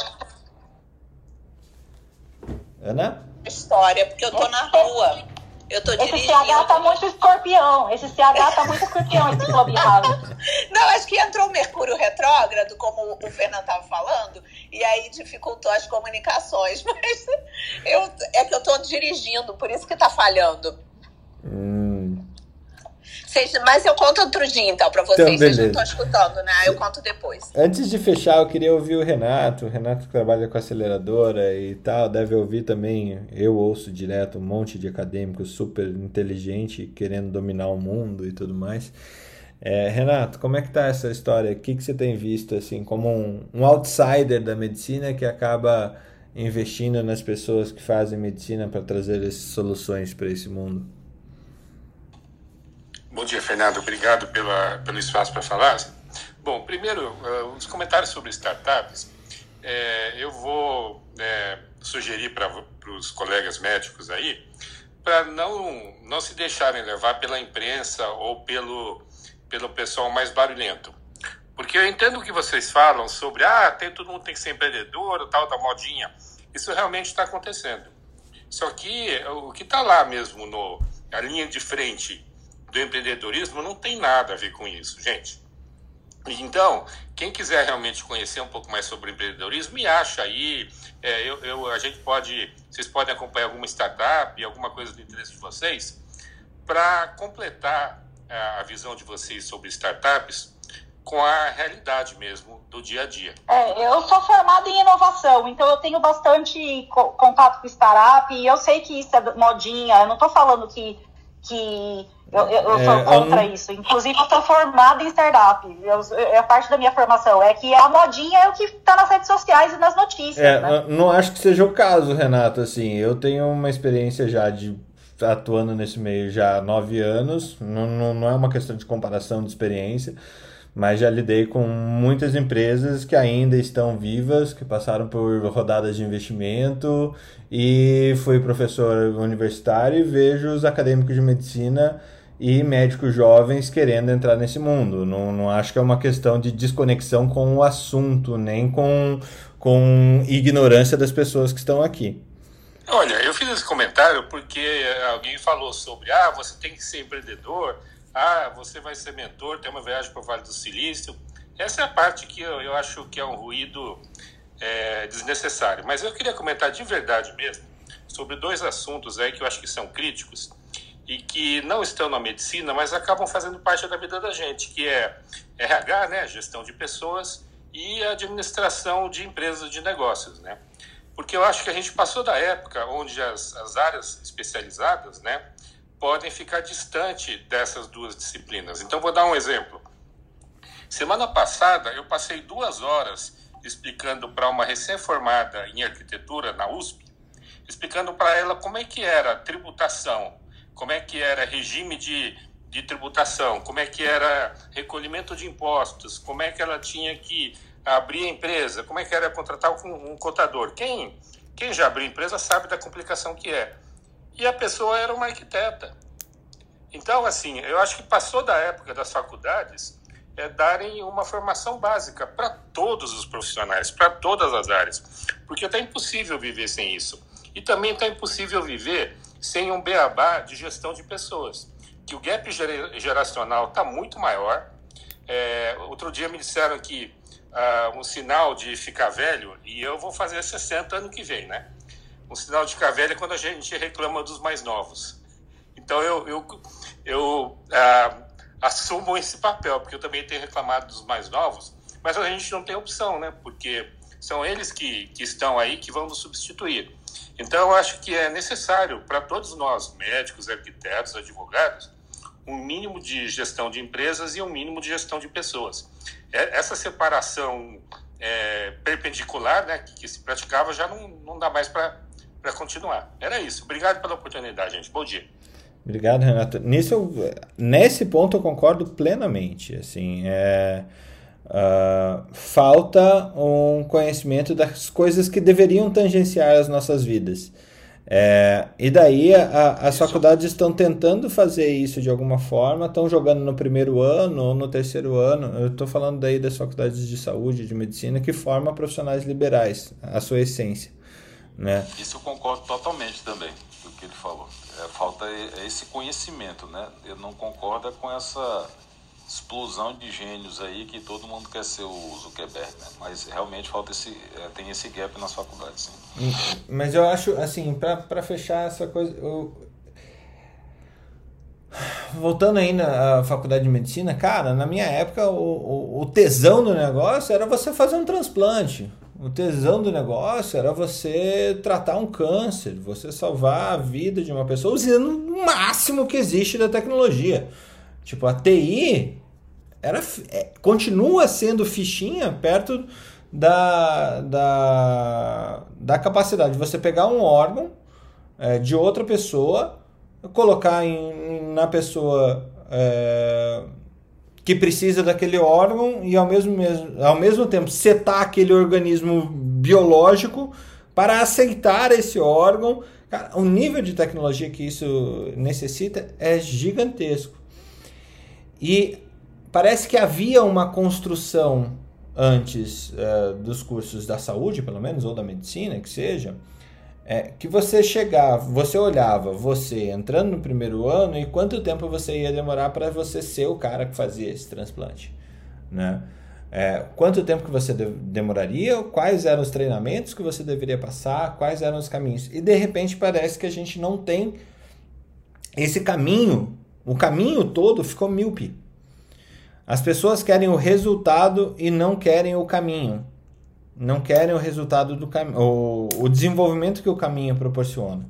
Ana? História, porque eu tô na rua. Eu tô esse CH tá muito escorpião. Esse CH tá muito escorpião, esse Clubhouse. Não, acho que entrou o Mercúrio retrógrado, como o Fernando tava falando, e aí dificultou as comunicações. Mas eu, é que eu tô dirigindo, por isso que tá falhando. Hum. Vocês, mas eu conto outro dia, então, para vocês. Então, vocês não estão escutando, né? Eu conto depois. Antes de fechar, eu queria ouvir o Renato. O Renato trabalha com aceleradora e tal, deve ouvir também. Eu ouço direto um monte de acadêmicos super inteligente querendo dominar o mundo e tudo mais. É, Renato, como é que tá essa história? O que, que você tem visto assim como um, um outsider da medicina que acaba investindo nas pessoas que fazem medicina para trazer essas soluções para esse mundo? Bom dia, Fernando. Obrigado pela, pelo espaço para falar. Bom, primeiro, uh, os comentários sobre startups. É, eu vou é, sugerir para os colegas médicos aí para não, não se deixarem levar pela imprensa ou pelo, pelo pessoal mais barulhento. Porque eu entendo o que vocês falam sobre, ah, tem, todo mundo tem que ser empreendedor, tal, da modinha. Isso realmente está acontecendo. Só que o que está lá mesmo, no, a linha de frente do empreendedorismo não tem nada a ver com isso, gente. Então, quem quiser realmente conhecer um pouco mais sobre empreendedorismo, me acha aí. É, eu, eu, a gente pode, vocês podem acompanhar alguma startup, alguma coisa do interesse de vocês, para completar a, a visão de vocês sobre startups com a realidade mesmo do dia a dia. É, eu sou formada em inovação, então eu tenho bastante contato com startup e eu sei que isso é modinha. Eu não estou falando que que eu, eu é, sou contra eu... isso. Inclusive, eu sou formada em startup. Eu, é parte da minha formação. É que a modinha é o que está nas redes sociais e nas notícias. É, né? Não acho que seja o caso, Renato. Assim, eu tenho uma experiência já de atuando nesse meio já há nove anos. Não, não, não é uma questão de comparação de experiência mas já lidei com muitas empresas que ainda estão vivas, que passaram por rodadas de investimento e fui professor universitário e vejo os acadêmicos de medicina e médicos jovens querendo entrar nesse mundo. Não, não acho que é uma questão de desconexão com o assunto, nem com, com ignorância das pessoas que estão aqui. Olha, eu fiz esse comentário porque alguém falou sobre, ah, você tem que ser empreendedor, ah, você vai ser mentor, tem uma viagem para o Vale do Silício. Essa é a parte que eu, eu acho que é um ruído é, desnecessário. Mas eu queria comentar de verdade mesmo sobre dois assuntos aí que eu acho que são críticos e que não estão na medicina, mas acabam fazendo parte da vida da gente, que é RH, né, gestão de pessoas e administração de empresas de negócios, né? porque eu acho que a gente passou da época onde as, as áreas especializadas, né, podem ficar distante dessas duas disciplinas. Então, vou dar um exemplo. Semana passada, eu passei duas horas explicando para uma recém-formada em arquitetura na USP, explicando para ela como é que era tributação, como é que era regime de, de tributação, como é que era recolhimento de impostos, como é que ela tinha que abrir a empresa, como é que era contratar um, um contador. Quem, quem já abriu empresa sabe da complicação que é. E a pessoa era uma arquiteta. Então, assim, eu acho que passou da época das faculdades é, darem uma formação básica para todos os profissionais, para todas as áreas, porque está impossível viver sem isso. E também está impossível viver sem um beabá de gestão de pessoas, que o gap geracional está muito maior. É, outro dia me disseram que uh, um sinal de ficar velho, e eu vou fazer 60 ano que vem, né? Um sinal de ficar é quando a gente reclama dos mais novos. Então eu, eu, eu uh, assumo esse papel, porque eu também tenho reclamado dos mais novos, mas a gente não tem opção, né? Porque são eles que, que estão aí que vão nos substituir. Então, eu acho que é necessário para todos nós, médicos, arquitetos, advogados, um mínimo de gestão de empresas e um mínimo de gestão de pessoas. É, essa separação é, perpendicular né, que, que, se praticava já não, não dá mais para continuar. Era isso. Obrigado pela oportunidade, gente. Bom dia. Obrigado, Renato. Nisso eu, nesse ponto eu concordo plenamente. Assim, é, uh, falta um conhecimento das coisas que deveriam tangenciar as nossas vidas. É, e daí a, as faculdades estão tentando fazer isso de alguma forma, estão jogando no primeiro ano ou no terceiro ano. Eu estou falando daí das faculdades de saúde, de medicina, que formam profissionais liberais, a sua essência. Né? Isso eu concordo totalmente também do que ele falou é, falta esse conhecimento, né? Eu não concordo com essa explosão de gênios aí que todo mundo quer ser o Zuckerberg, né? Mas realmente falta esse, é, tem esse gap nas faculdades, sim. Hum, mas eu acho, assim, para fechar essa coisa, eu... voltando aí na faculdade de medicina, cara, na minha época o, o, o tesão do negócio era você fazer um transplante. O tesão do negócio era você tratar um câncer, você salvar a vida de uma pessoa usando o máximo que existe da tecnologia. Tipo, a TI era, é, continua sendo fichinha perto da, da, da capacidade de você pegar um órgão é, de outra pessoa, colocar em, na pessoa. É, que precisa daquele órgão e ao mesmo, ao mesmo tempo setar aquele organismo biológico para aceitar esse órgão. Cara, o nível de tecnologia que isso necessita é gigantesco. E parece que havia uma construção antes uh, dos cursos da saúde, pelo menos, ou da medicina, que seja, é, que você chegava, você olhava você entrando no primeiro ano e quanto tempo você ia demorar para você ser o cara que fazia esse transplante, né? É, quanto tempo que você de demoraria, quais eram os treinamentos que você deveria passar, quais eram os caminhos. E de repente parece que a gente não tem esse caminho, o caminho todo ficou míope. As pessoas querem o resultado e não querem o caminho não querem o resultado do caminho, o, desenvolvimento que o caminho proporciona,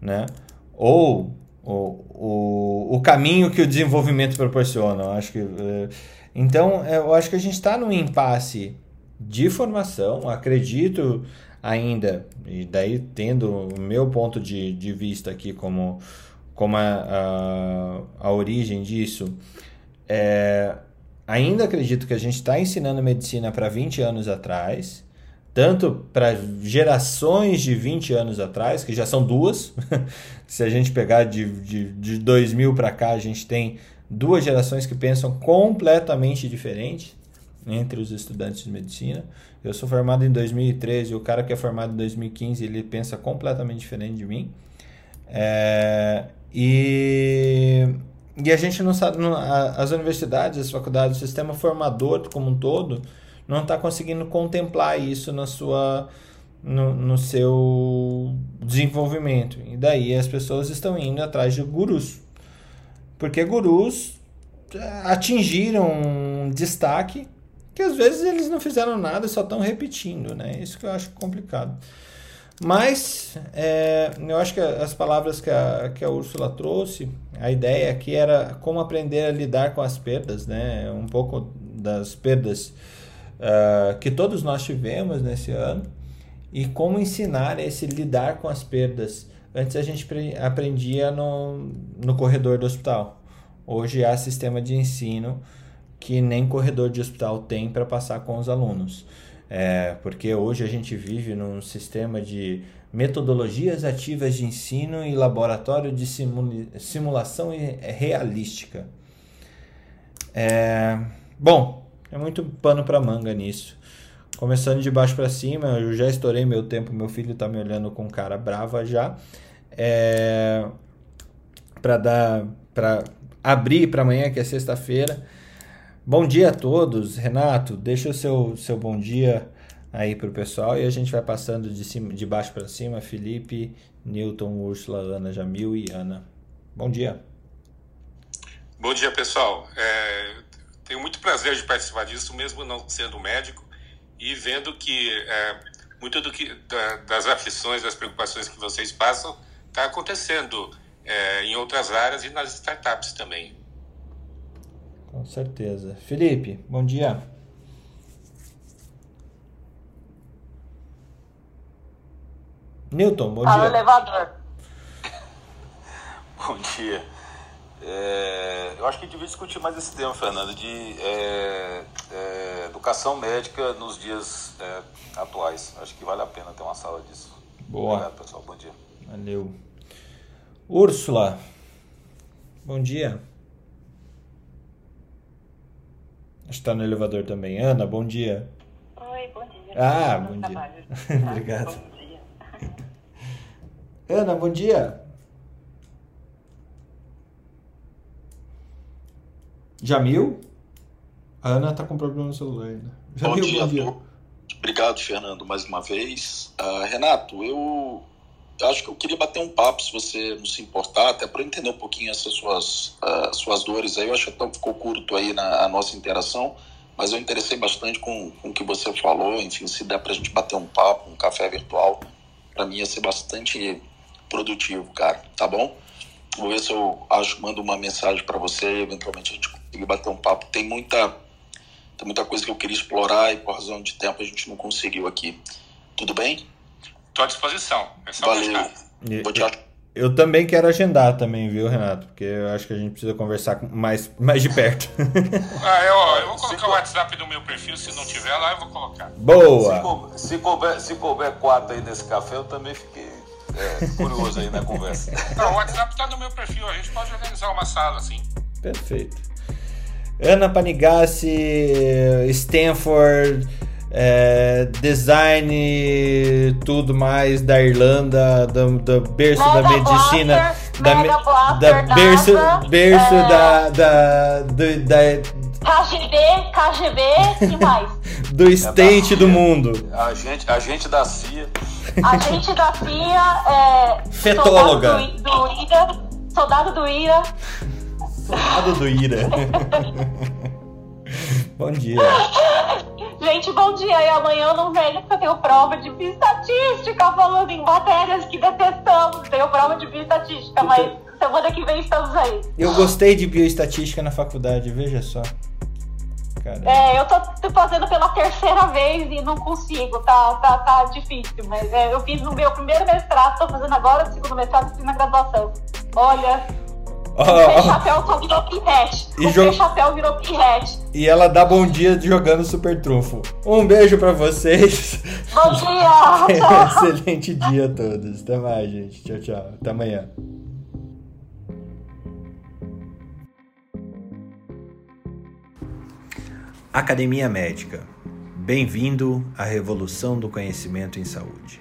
né? Ou o, o, o caminho que o desenvolvimento proporciona. Eu acho que, é, então, eu acho que a gente está num impasse de formação, acredito ainda, e daí tendo o meu ponto de, de vista aqui como, como a, a, a origem disso, é, ainda acredito que a gente está ensinando medicina para 20 anos atrás, tanto para gerações de 20 anos atrás, que já são duas. Se a gente pegar de, de, de 2000 para cá, a gente tem duas gerações que pensam completamente diferente entre os estudantes de medicina. Eu sou formado em 2013, o cara que é formado em 2015, ele pensa completamente diferente de mim. É, e e a gente não sabe, não, as universidades, as faculdades, o sistema formador como um todo, não está conseguindo contemplar isso na sua, no, no seu desenvolvimento. E daí as pessoas estão indo atrás de gurus. Porque gurus eh, atingiram um destaque que às vezes eles não fizeram nada, só estão repetindo, né? Isso que eu acho complicado. Mas é, eu acho que as palavras que a, que a Úrsula trouxe, a ideia aqui era como aprender a lidar com as perdas, né? Um pouco das perdas uh, que todos nós tivemos nesse ano e como ensinar esse lidar com as perdas. Antes a gente aprendia no, no corredor do hospital. Hoje há sistema de ensino que nem corredor de hospital tem para passar com os alunos. É, porque hoje a gente vive num sistema de metodologias ativas de ensino e laboratório de simulação realística. É, bom, é muito pano para manga nisso. Começando de baixo para cima, eu já estourei meu tempo, meu filho está me olhando com cara brava já. É, para dar para abrir para amanhã, que é sexta-feira. Bom dia a todos. Renato, deixa o seu, seu bom dia aí para o pessoal e a gente vai passando de, cima, de baixo para cima. Felipe, Newton, Úrsula, Ana, Jamil e Ana. Bom dia. Bom dia, pessoal. É, tenho muito prazer de participar disso, mesmo não sendo médico e vendo que é, muito do que da, das aflições, das preocupações que vocês passam está acontecendo é, em outras áreas e nas startups também. Com certeza. Felipe, bom dia. Newton, bom Fala, dia. elevador. bom dia. É, eu acho que a gente devia discutir mais esse tema, Fernando, de é, é, educação médica nos dias é, atuais. Acho que vale a pena ter uma sala disso. Boa. Obrigado, pessoal. Bom dia. Valeu. Úrsula, bom dia. Está no elevador também. Ana, bom dia. Oi, bom dia. Ah, bom dia. Obrigado. Bom dia. Ana, bom dia. Jamil? A Ana tá com problema no celular ainda. Jamil, bom dia. bom dia. Obrigado, Fernando, mais uma vez. Uh, Renato, eu acho que eu queria bater um papo, se você não se importar, até para entender um pouquinho essas suas, uh, suas dores aí. Eu acho que ficou curto aí na nossa interação, mas eu interessei bastante com, com o que você falou. Enfim, se der para a gente bater um papo, um café virtual, para mim ia ser bastante produtivo, cara, tá bom? Vou ver se eu acho, mando uma mensagem para você eventualmente a gente conseguir bater um papo. Tem muita, tem muita coisa que eu queria explorar e por razão de tempo a gente não conseguiu aqui. Tudo bem? Estou à disposição. É só Valeu. buscar. Vou te Eu também quero agendar também, viu, Renato? Porque eu acho que a gente precisa conversar mais, mais de perto. Ah, eu, ó, eu vou colocar o WhatsApp do meu perfil, se não tiver lá, eu vou colocar. Se, Boa! couber, se, couber, se couber quatro aí nesse café, eu também fiquei é, curioso aí na conversa. Não, o WhatsApp tá no meu perfil, a gente pode organizar uma sala assim. Perfeito. Ana Panigassi, Stanford, é, design, tudo mais da Irlanda, do, do berço da Mega medicina, Blaster, da, me- Mega Blaster, da berço, NASA, berço é. da, da, do, da, KGB, KGB, que mais? do estente do mundo. A gente, a gente da CIA. Agente da CIA, é, Fetóloga. soldado do, do IRA, soldado do IRA. Lado do Ira. Bom dia. Gente, bom dia. E amanhã eu não venho porque eu tenho prova de bioestatística falando em matérias que detestamos. Tenho prova de bioestatística, mas semana que vem estamos aí. Eu gostei de bioestatística na faculdade, veja só. Cara, É, eu tô, tô fazendo pela terceira vez e não consigo, tá, tá, tá difícil. Mas é, eu fiz no meu primeiro mestrado, tô fazendo agora o segundo mestrado e fiz na graduação. Olha, Chapéu só virou pirrete. E O jo- chapéu virou pirrete. e ela dá bom dia jogando super trunfo. Um beijo pra vocês. Bom dia! Tchau. excelente dia a todos. Até mais, gente. Tchau, tchau. Até amanhã. Academia Médica. Bem-vindo à revolução do conhecimento em saúde.